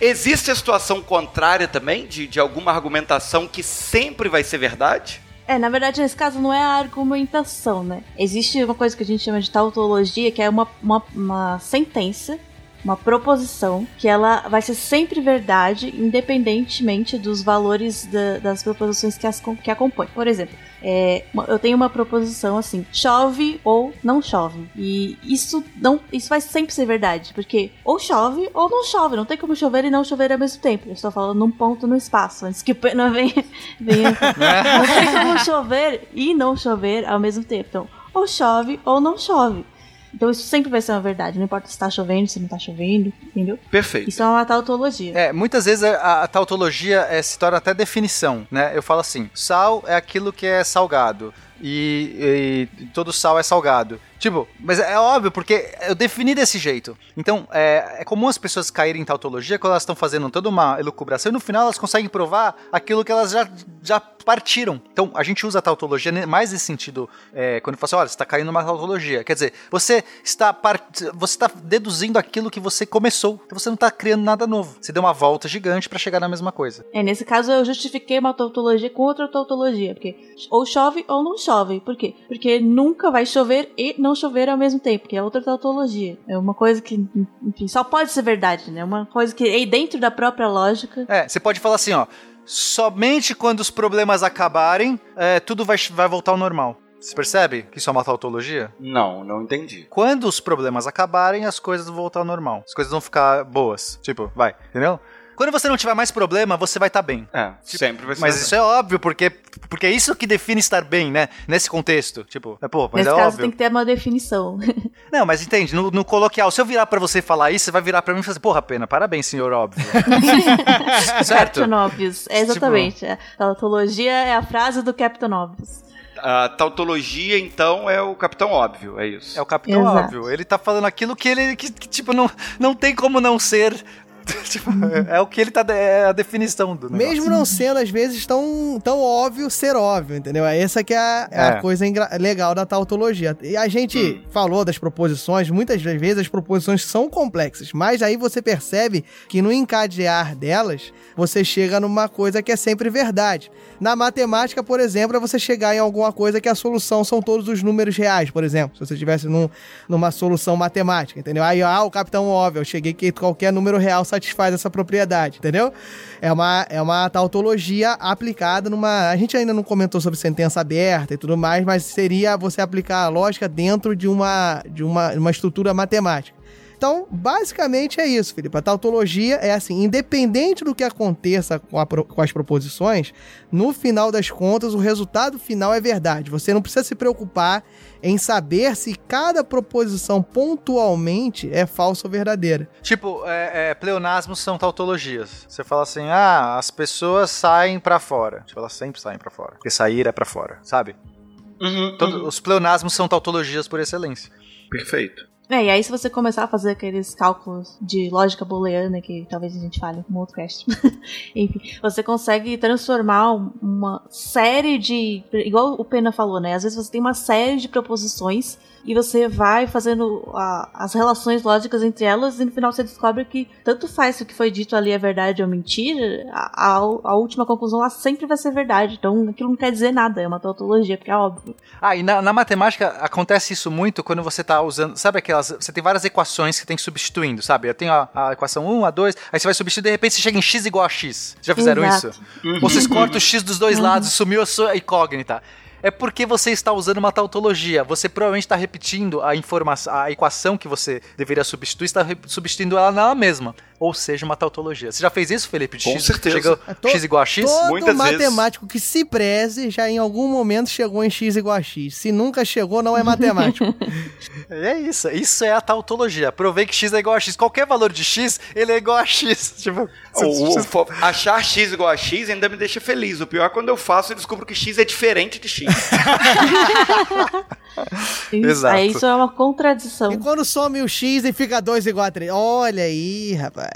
Existe a situação contrária também, de, de alguma argumentação que sempre vai ser verdade? É, na verdade, nesse caso não é a argumentação, né? Existe uma coisa que a gente chama de tautologia, que é uma, uma, uma sentença, uma proposição, que ela vai ser sempre verdade, independentemente dos valores da- das proposições que, as, que a compõem. Por exemplo, é, eu tenho uma proposição assim: chove ou não chove. E isso não, isso vai sempre ser verdade, porque ou chove ou não chove. Não tem como chover e não chover ao mesmo tempo. Eu estou falando num ponto no espaço, antes que o Pena venha, venha não tem como chover e não chover ao mesmo tempo. Então, ou chove ou não chove. Então isso sempre vai ser uma verdade. Não importa se tá chovendo, se não tá chovendo, entendeu? Perfeito. Isso é uma tautologia. É, muitas vezes a, a tautologia é, se torna até definição, né? Eu falo assim, sal é aquilo que é salgado. E, e todo sal é salgado. Tipo, mas é óbvio, porque eu defini desse jeito. Então, é, é comum as pessoas caírem em tautologia quando elas estão fazendo toda uma elucubração e no final elas conseguem provar aquilo que elas já, já partiram. Então, a gente usa a tautologia mais nesse sentido, é, quando fala assim, olha, você está caindo numa tautologia. Quer dizer, você está, part... você está deduzindo aquilo que você começou. Então, você não está criando nada novo. Você deu uma volta gigante para chegar na mesma coisa. É, nesse caso eu justifiquei uma tautologia com outra tautologia, porque ou chove ou não chove. Por quê? Porque nunca vai chover e não chover ao mesmo tempo, que é outra tautologia. É uma coisa que, enfim, só pode ser verdade, né? Uma coisa que é dentro da própria lógica. É, você pode falar assim, ó. Somente quando os problemas acabarem, é, tudo vai, vai voltar ao normal. Você percebe que isso é uma tautologia? Não, não entendi. Quando os problemas acabarem, as coisas vão voltar ao normal. As coisas vão ficar boas. Tipo, vai, entendeu? Quando você não tiver mais problema, você vai estar bem. É, sempre vai ser. Mas isso é óbvio, porque, porque é isso que define estar bem, né? Nesse contexto. Tipo, é, pô, mas Nesse é caso óbvio. tem que ter uma definição. Não, mas entende, no, no coloquial, se eu virar pra você falar isso, você vai virar pra mim e falar assim, porra, pena, parabéns, senhor óbvio. certo? Captain Obvious. É exatamente. A tautologia é a frase do Captain Obvious. A tautologia, então, é o capitão óbvio, é isso. É o capitão Exato. óbvio. Ele tá falando aquilo que ele, que, que, tipo, não, não tem como não ser. tipo, é, é o que ele tá, é a definição do negócio. Mesmo não sendo, às vezes, tão, tão óbvio ser óbvio, entendeu? Essa que é a, é a É. coisa legal da tautologia. E a gente falou das proposições, muitas vezes as proposições são complexas, mas aí você percebe que no encadear delas, você chega numa coisa que é sempre verdade. Na matemática, por exemplo, é você chegar em alguma coisa que a solução são todos os números reais, por exemplo. Se você estivesse num, numa solução matemática, entendeu? Aí, ah, o capitão óbvio, eu cheguei que qualquer número real satisfaz essa propriedade, entendeu? É uma, é uma tautologia aplicada numa. A gente ainda não comentou sobre sentença aberta e tudo mais, mas seria você aplicar a lógica dentro de uma, de uma, uma estrutura matemática. Então, basicamente é isso, Felipe. A tautologia é assim, independente do que aconteça com, a com as proposições, no final das contas, o resultado final é verdade. Você não precisa se preocupar em saber se cada proposição pontualmente é falsa ou verdadeira. Tipo, é, é, pleonasmos são tautologias. Você fala assim, ah, as pessoas saem pra fora. Tipo, elas sempre saem pra fora. Porque sair é pra fora, sabe? Uhum, Todos- Os pleonasmos são tautologias por excelência. Perfeito. É, e aí se você começar a fazer aqueles cálculos de lógica booleana, que talvez a gente fale no outro cast, enfim, você consegue transformar um- uma série de. Igual o Pena falou, né? Às vezes você tem uma série de proposições e você vai fazendo a- as relações lógicas entre elas e no final você descobre que tanto faz se o que foi dito ali é verdade ou mentira, a, a- a última conclusão lá sempre vai ser verdade. Então aquilo não quer dizer nada, é uma tautologia, porque é óbvio. Ah, e na, na matemática acontece isso muito quando você tá usando. Sabe aquelas. Você tem várias equações que tem que substituindo, sabe? Eu tenho a, a equação 1, a 2, aí você vai substituir de repente você chega em x igual a x. Já fizeram Exato. isso? Ou vocês cortam o x dos dois lados e sumiu a sua incógnita. É porque você está usando uma tautologia. Você provavelmente está repetindo a informação, a equação que você deveria substituir, está substituindo ela nela mesma. Ou seja, uma tautologia. Você já fez isso, Felipe? De Com x, certeza. Chegou To- x igual a x? Todo Muitas vezes. matemático que se preze já em algum momento chegou em x igual a x. Se nunca chegou, não é matemático. É isso, isso é a tautologia. Provei que x é igual a x. Qualquer valor de x, ele é igual a x. Tipo, O- o- fo- achar x igual a x ainda me deixa feliz. O pior é quando eu faço e descubro que x é diferente de x. Isso- Exato. Aí isso é uma contradição. e quando some o x e fica 2 igual a 3. Olha aí, rapaz.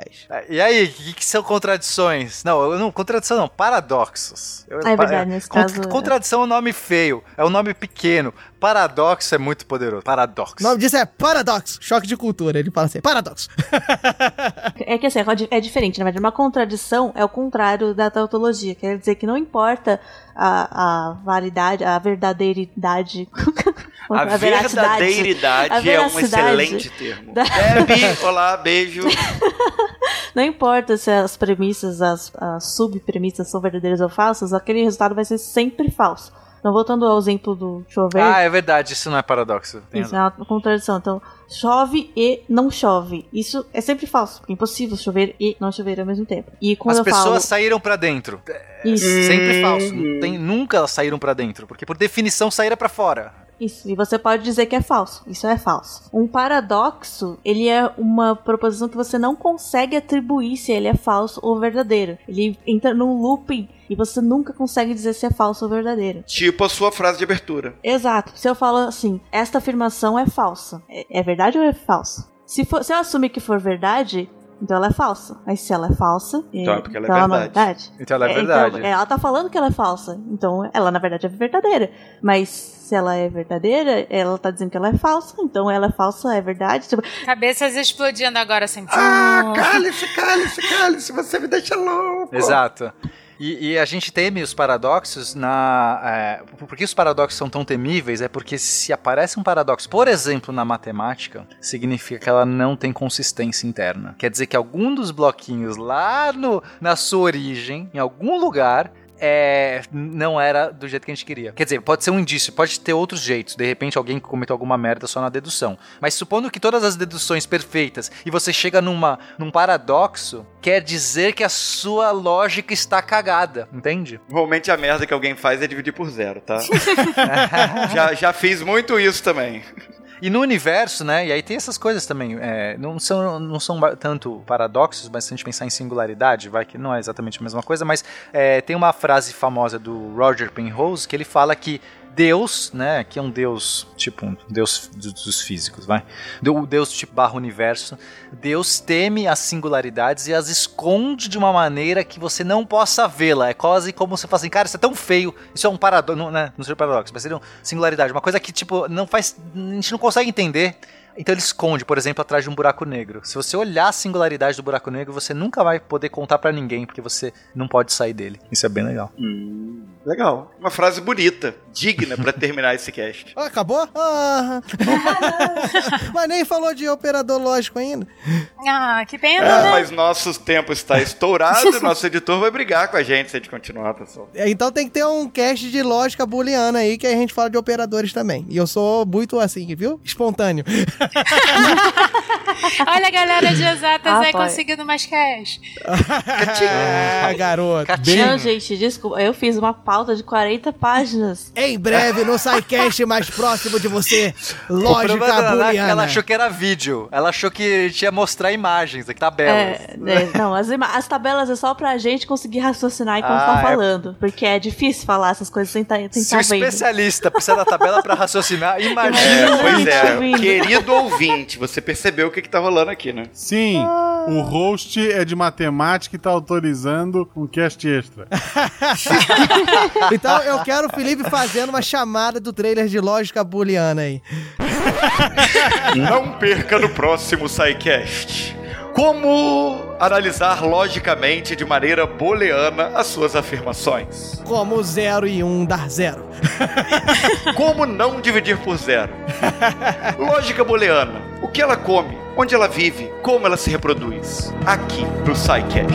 E aí, o que, que são contradições? Não, eu não, contradição não, paradoxos. Eu- Ah, é pa- verdade, nesse con- caso, é. Contradição é um nome feio, é um nome pequeno. Paradoxo é muito poderoso. Paradoxo. O nome disso é paradoxo. Choque de cultura. Ele fala assim, paradoxo. É que assim, é diferente, na verdade. Uma contradição é o contrário da tautologia. Quer dizer que não importa a, a validade, a verdadeiridade. A verdadeiridade A é um excelente termo. da- Debbie, olá, beijo. Não importa se as premissas, as, as subpremissas são verdadeiras ou falsas, aquele resultado vai ser sempre falso. Então, voltando ao exemplo do chover, Ah, é verdade, isso não é paradoxo. Isso é uma contradição. Então, chove e não chove. Isso é sempre falso, porque é impossível chover e não chover ao mesmo tempo. E quando As eu pessoas falo. saíram pra dentro. Isso. Sempre falso. Tem- nunca elas saíram pra dentro, porque por definição saíram pra fora. Isso, e você pode dizer que é falso. Isso é falso. Um paradoxo, ele é uma proposição que você não consegue atribuir se ele é falso ou verdadeiro. Ele entra num looping e você nunca consegue dizer se é falso ou verdadeiro. Tipo a sua frase de abertura. Exato. Se eu falo assim, esta afirmação é falsa, é, é verdade ou é falsa? Se, for, se eu assumir que for verdade, então ela é falsa. Mas se ela é falsa, Então é porque ela é então não verdade. Então ela é então, verdade. ela tá falando que ela é falsa. Então ela, na verdade, é verdadeira. Mas se ela é verdadeira, ela tá dizendo que ela é falsa. Então ela é falsa, é verdade. Tipo, Cabeças explodindo agora assim. Ah, cálice, cálice, cálice, você me deixa louco. Exato. E, e a gente teme os paradoxos na. É, por que os paradoxos são tão temíveis? É porque se aparece um paradoxo, por exemplo, na matemática, significa que ela não tem consistência interna. Quer dizer que algum dos bloquinhos lá no, na sua origem, em algum lugar, é, não era do jeito que a gente queria. Quer dizer, pode ser um indício, pode ter outros jeitos. De repente alguém cometeu alguma merda só na dedução. Mas supondo que todas as deduções perfeitas e você chega numa, num paradoxo, quer dizer que a sua lógica está cagada, entende? Normalmente a merda que alguém faz é dividir por zero, tá? já, já fiz muito isso também. E no universo, né? E aí tem essas coisas também. é, não, são, não são tanto paradoxos, mas se a gente pensar em singularidade, vai que não é exatamente a mesma coisa, mas é, tem uma frase famosa do Roger Penrose que ele fala que Deus, né, que é um Deus, tipo um Deus do- dos físicos, vai. Do- Deus tipo barra universo. Deus teme as singularidades e as esconde de uma maneira que você não possa vê-la. É quase como você fala assim, cara, isso é tão feio. Isso é um paradoxo, não, né, não seria paradoxo, mas seria uma singularidade, uma coisa que tipo não faz, a gente não consegue entender. Então ele esconde, por exemplo, atrás de um buraco negro. Se você olhar a singularidade do buraco negro, você nunca vai poder contar pra ninguém, porque você não pode sair dele. Isso é bem legal. Legal. Uma frase bonita, digna pra terminar esse cast. Ah, acabou? Ah. Mas nem falou de operador lógico ainda. Ah, que pena, É, né? mas nosso tempo está estourado, nosso editor vai brigar com a gente se a gente continuar, pessoal. Então tem que ter um cast de lógica booleana aí que a gente fala de operadores também. E eu sou muito assim, viu? Espontâneo. Olha a galera de exatas Ah, aí pai. conseguindo mais cash. É, garoto. Não, gente, desculpa. Eu fiz uma pauta de 40 páginas. Em breve, no SciCast mais próximo de você, lógica é booleana. ela achou que era vídeo. Ela achou que tinha mostrar imagens, aqui, tabelas. É, é, não, as, as tabelas é só pra gente conseguir raciocinar enquanto Ah, tá é. falando. Porque é difícil falar essas coisas sem tá, sem Se tá o vendo. especialista precisa da tabela pra raciocinar, imagina. É, pois é, querido ouvinte, você percebeu o que, que tá rolando aqui, né? Sim, o host é de matemática e tá autorizando um cast extra. Então eu quero o Felipe fazendo uma chamada do trailer de lógica booleana aí. Não perca no próximo SciCast. Como analisar logicamente de maneira booleana as suas afirmações? Como 0 e 1 um dar zero. Como não dividir por zero? Lógica booleana. O que ela come? Onde ela vive? Como ela se reproduz? Aqui no SciCast.